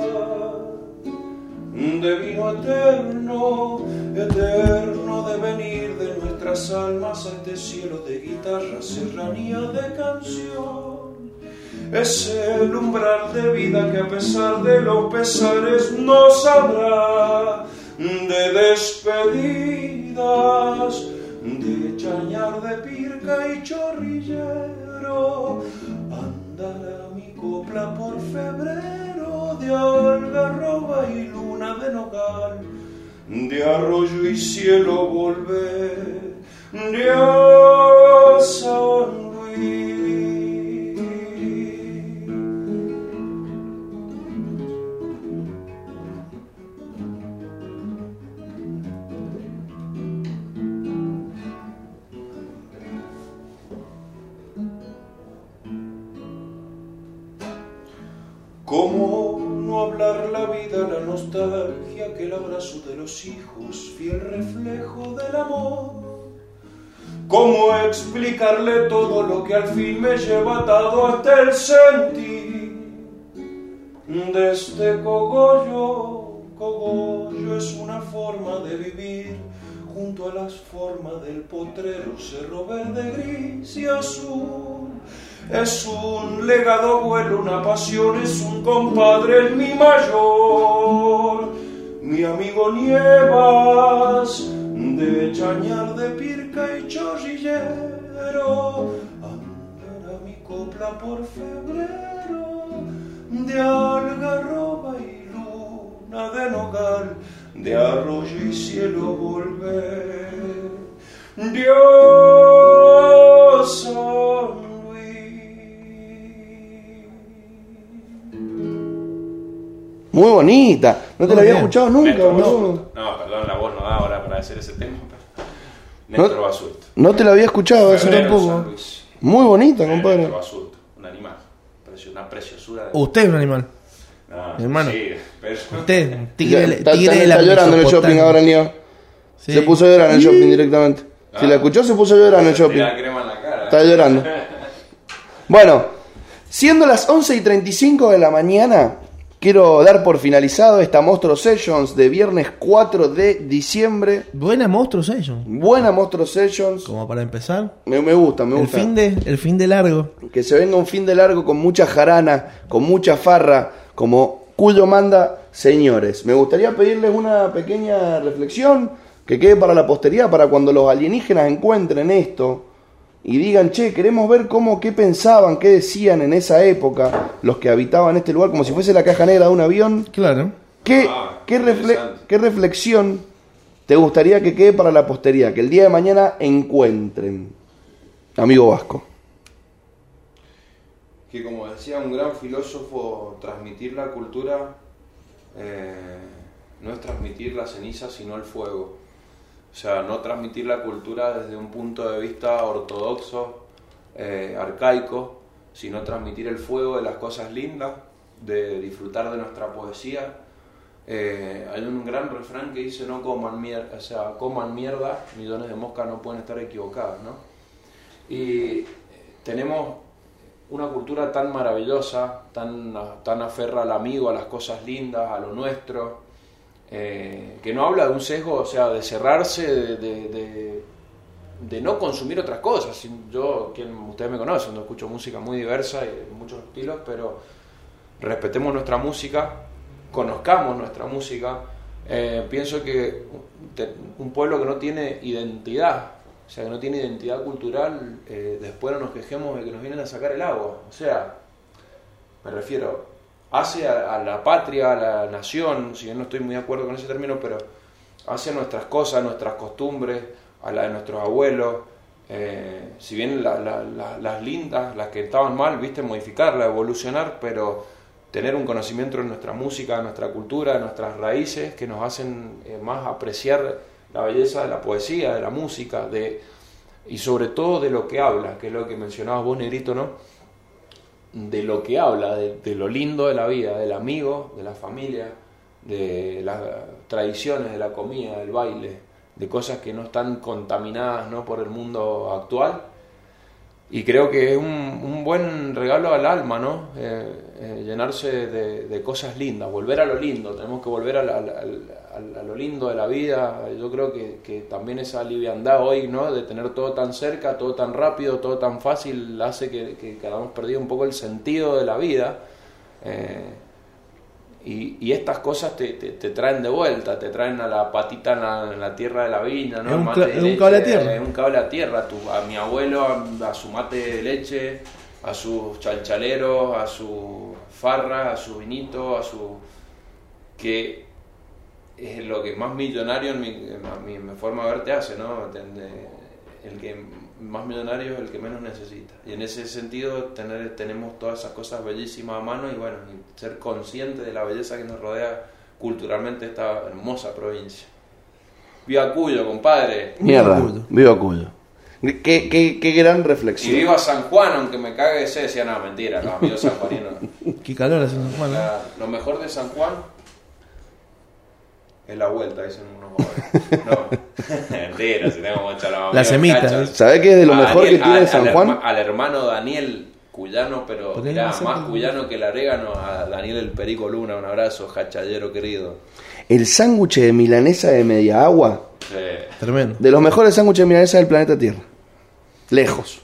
De vino eterno, eterno de venir de nuestras almas a este cielo de guitarra, serranía de canción. Es el umbral de vida que a pesar de los pesares nos habrá de despedidas, de chañar de pirca y chorrillero. Andará mi copla por febrero de algarroba y luna de nogal, de arroyo y cielo volver, de los hijos, fiel reflejo del amor? ¿Cómo explicarle todo lo que al fin me lleva atado hasta el sentir de este cogollo? Cogollo es una forma de vivir junto a las formas del potrero, cerro verde, gris y azul. Es un legado abuelo, una pasión, es un compadre, el mi mayor, mi amigo Nievas, de chañar de pirca y chorrillero, andará mi copla por febrero, de algarroba y luna de nogal, de arroyo y cielo volver. Dios Muy bonita. No te Muy la había bien. escuchado nunca, Néstor boludo. No, perdón, la voz no da ahora para hacer ese tema. pero- Néstor Basurto. No te la había escuchado hace tampoco. Muy bonita, Néstor compadre. Basurto, un animal. Una preciosura. de- Usted es un animal. No, mi hermano. Sí, pero... Usted, tigre, está, tigre está- de la está llorando en el shopping ahora el niño. Sí. Se puso a llorar en el shopping directamente. Si Ah. la escuchó, se puso a llorar en el shopping. Crema en la cara. Está llorando. Bueno, Siendo las 11 y 35 de la mañana, quiero dar por finalizado esta Monstruo Sessions de viernes 4 de diciembre. Buena Monstruo Session. Buena Monstruo Sessions. Como para empezar. Me, me gusta, me El gusta. fin, de, el fin de largo. Que se venga un fin de largo con mucha jarana, con mucha farra, como Cuyo manda, señores. Me gustaría pedirles una pequeña reflexión que quede para la posteridad, para cuando los alienígenas encuentren esto y digan, che, queremos ver cómo, qué pensaban, qué decían en esa época los que habitaban este lugar, como si fuese la caja negra de un avión. Claro. ¿Qué, Ah, qué, refle- qué reflexión te gustaría que quede para la posteridad? Que el día de mañana encuentren. Amigo Vasco. Que como decía un gran filósofo, transmitir la cultura eh, no es transmitir la ceniza, sino el fuego. O sea, no transmitir la cultura desde un punto de vista ortodoxo, eh, arcaico, sino transmitir el fuego de las cosas lindas, de disfrutar de nuestra poesía. Eh, hay un gran refrán que dice no coman mierda, o sea, coman mierda, millones de moscas no pueden estar equivocadas, ¿no? Y tenemos una cultura tan maravillosa, tan, tan aferra al amigo, a las cosas lindas, a lo nuestro, eh, que no habla de un sesgo, o sea, de cerrarse, de, no consumir otras cosas. Yo, quien ustedes me conocen, yo escucho música muy diversa y de muchos estilos, pero respetemos nuestra música, conozcamos nuestra música. Eh, pienso que un pueblo que no tiene identidad, o sea, que no tiene identidad cultural, eh, después no nos quejemos de que nos vienen a sacar el agua. O sea, me refiero, hace a, la patria, a la nación, si bien no estoy muy de acuerdo con ese término, pero hace a nuestras cosas, nuestras costumbres, a la de nuestros abuelos. eh, si bien la- la- la- las lindas, las que estaban mal, viste, modificarla, evolucionar, pero tener un conocimiento de nuestra música, de nuestra cultura, de nuestras raíces, que nos hacen eh, más apreciar la belleza de la poesía, de la música, de, y sobre todo de lo que habla, que es lo que mencionabas vos, Negrito, ¿no? De lo que habla, de, de lo lindo de la vida, del amigo, de la familia, de las tradiciones, de la comida, del baile, de cosas que no están contaminadas ¿no? por el mundo actual. Y creo que es un, un buen regalo al alma, ¿no? Eh, eh, llenarse de, cosas lindas, volver a lo lindo, tenemos que volver a lo lindo de la vida. Yo creo que, que también esa liviandad hoy, ¿no? De tener todo tan cerca, todo tan rápido, todo tan fácil, hace que, que, que hayamos perdido un poco el sentido de la vida. Eh, y, y estas cosas te, te- te traen de vuelta, te traen a la patita en la, en la tierra de la viña, ¿no? Es un Mate de es un cable a tierra. Es un cable a tierra. Tu- a mi abuelo, a, a su mate de leche, a sus chalchaleros, a su farra, a su vinito, a su... que es lo que más millonario en mi, en mi- forma de ver te hace, ¿no? El que más millonario es el que menos necesita. Y en ese sentido tener, tenemos todas esas cosas bellísimas a mano y bueno, y ser consciente de la belleza que nos rodea culturalmente esta hermosa provincia. Viva Cuyo, compadre. Mierda, Cuyo. viva Cuyo. Qué, qué, qué gran Y reflexión. viva San Juan, aunque me cague ese, decía, no, mentira, los amigos sanjuaninos. Qué calor hace San Juan. ¿eh? La- lo mejor de San Juan es la vuelta, dicen unos jóvenes. No, mentira, si tengo mucha la La semita. ¿Sabés qué es de lo A mejor Daniel- que tiene a- San al Juan? herma- al hermano Daniel Cuyano, pero Ponele mirá, más cerca. más cuyano que el orégano, a Daniel el Perico Luna, un abrazo, jachallero querido. El sándwich de milanesa de media agua, Sí. Tremendo. de los mejores sándwiches de milanesa del planeta Tierra. Lejos.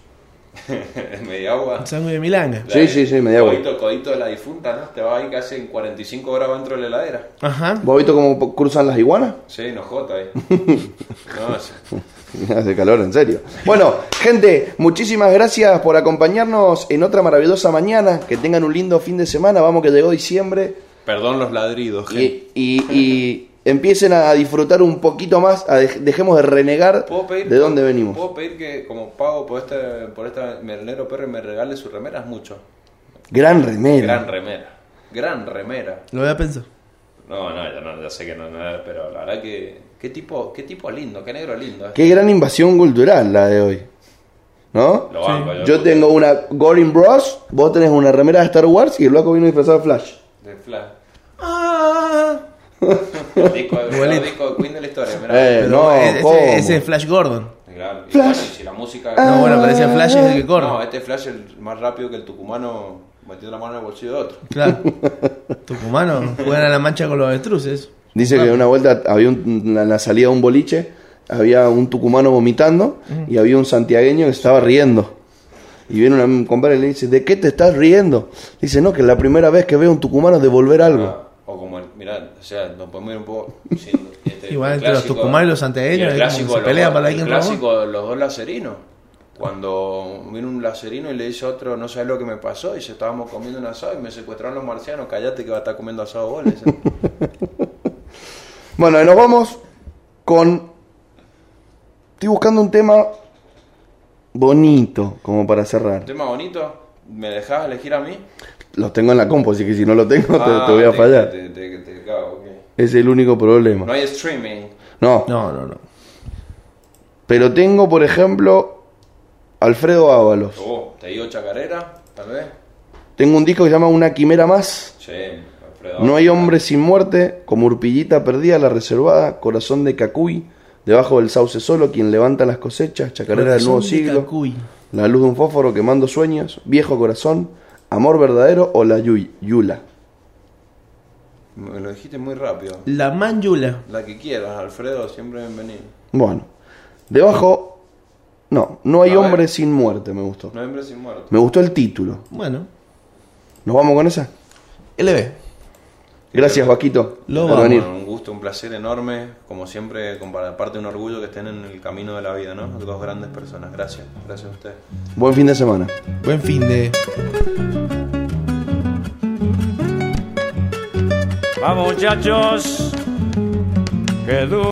media agua. Sangre de Milanga. Sí, sí, sí, media agua. Codito, codito de la difunta, ¿no? Te va ahí casi en 45 grados dentro de la heladera. Ajá. ¿Vos has visto cómo cruzan las iguanas? Sí, no jota ahí. No. Hace calor, en serio. Bueno, gente, muchísimas gracias por acompañarnos en otra maravillosa mañana. Que tengan un lindo fin de semana. Vamos que llegó diciembre. Perdón los ladridos, gente. Y, y- y empiecen a disfrutar un poquito más. a dej- dejemos de renegar ¿Puedo pedir, de dónde venimos. Puedo pedir que como pago por este, por esta Merlero Perry me regale su remera, es mucho. Gran remera. Gran remera. Gran remera. Lo voy a pensar. No, no, ya, no, ya sé que no, no, pero la verdad que qué tipo, qué tipo lindo, qué negro lindo. eh. Qué gran invasión cultural la de hoy. ¿No? Lo banco, Yo puta, tengo una Goring Bros, vos tenés una remera de Star Wars y el loco vino disfrazado de Flash. de Flash. Ah. El disco, el Igualito. disco de Queen de la historia, mirá. Eh, ese, es Flash Gordon. Claro, y Flash. bueno, y si la música No, bueno, pero ese Flash es el que corre. No, este Flash es el más rápido que el tucumano metiendo la mano en el bolsillo de otro. Claro. Tucumano juegan a la mancha con los avestruces. Dice que una vuelta había un- en la salida de un boliche, había un tucumano vomitando y había un santiagueño que estaba riendo. Y viene una- un compadre y le dice, ¿de qué te estás riendo? Dice, no, que es la primera vez que veo a un tucumano devolver algo. Ah, mirá, o sea, nos podemos ir un poco. este, Igual el entre los tucumanos y los santiagueños, se los pelean para el quién robó. clásico los dos lacerinos. Cuando viene un lacerino y le dice a otro, no sabes lo que me pasó, y se estábamos comiendo un asado y me secuestraron los marcianos, callate que va a estar comiendo asado vos. Bueno, y nos vamos con... Estoy buscando un tema bonito como para cerrar. Tema bonito, ¿me dejás elegir a mí? Los tengo en la compu, así que si no lo tengo te, Ah, te voy a te- fallar. Te, te- te cago, ok. Es el único problema. No hay streaming. No, No, no, no. pero tengo, por ejemplo, Alfredo Ábalos. Oh, te digo chacarera, tal vez. Tengo un disco que se llama Una quimera más. Sí, Alfredo. No hay hombre sin muerte, como Urpillita perdida, la reservada, corazón de Cacuy, debajo del sauce solo, quien levanta las cosechas, chacarera del nuevo de siglo, Cacuy. la luz de un fósforo quemando sueños, viejo corazón, amor verdadero o la Yula. Me lo dijiste muy rápido. La Manjula. La que quieras, Alfredo, siempre bienvenido. Bueno, debajo, no, no hay A ver. hombre sin muerte, me gustó. No hay hombre sin muerto. Me gustó el título. Bueno, ¿Nos vamos con esa? LB. Gracias, Vaquito, Lo por vamos. venir. Bueno, un gusto, un placer enorme. Como siempre, aparte un orgullo que estén en el camino de la vida, ¿no? Dos grandes personas. Gracias. Gracias a ustedes. Buen fin de semana. Buen fin de. Vamos muchachos, que du-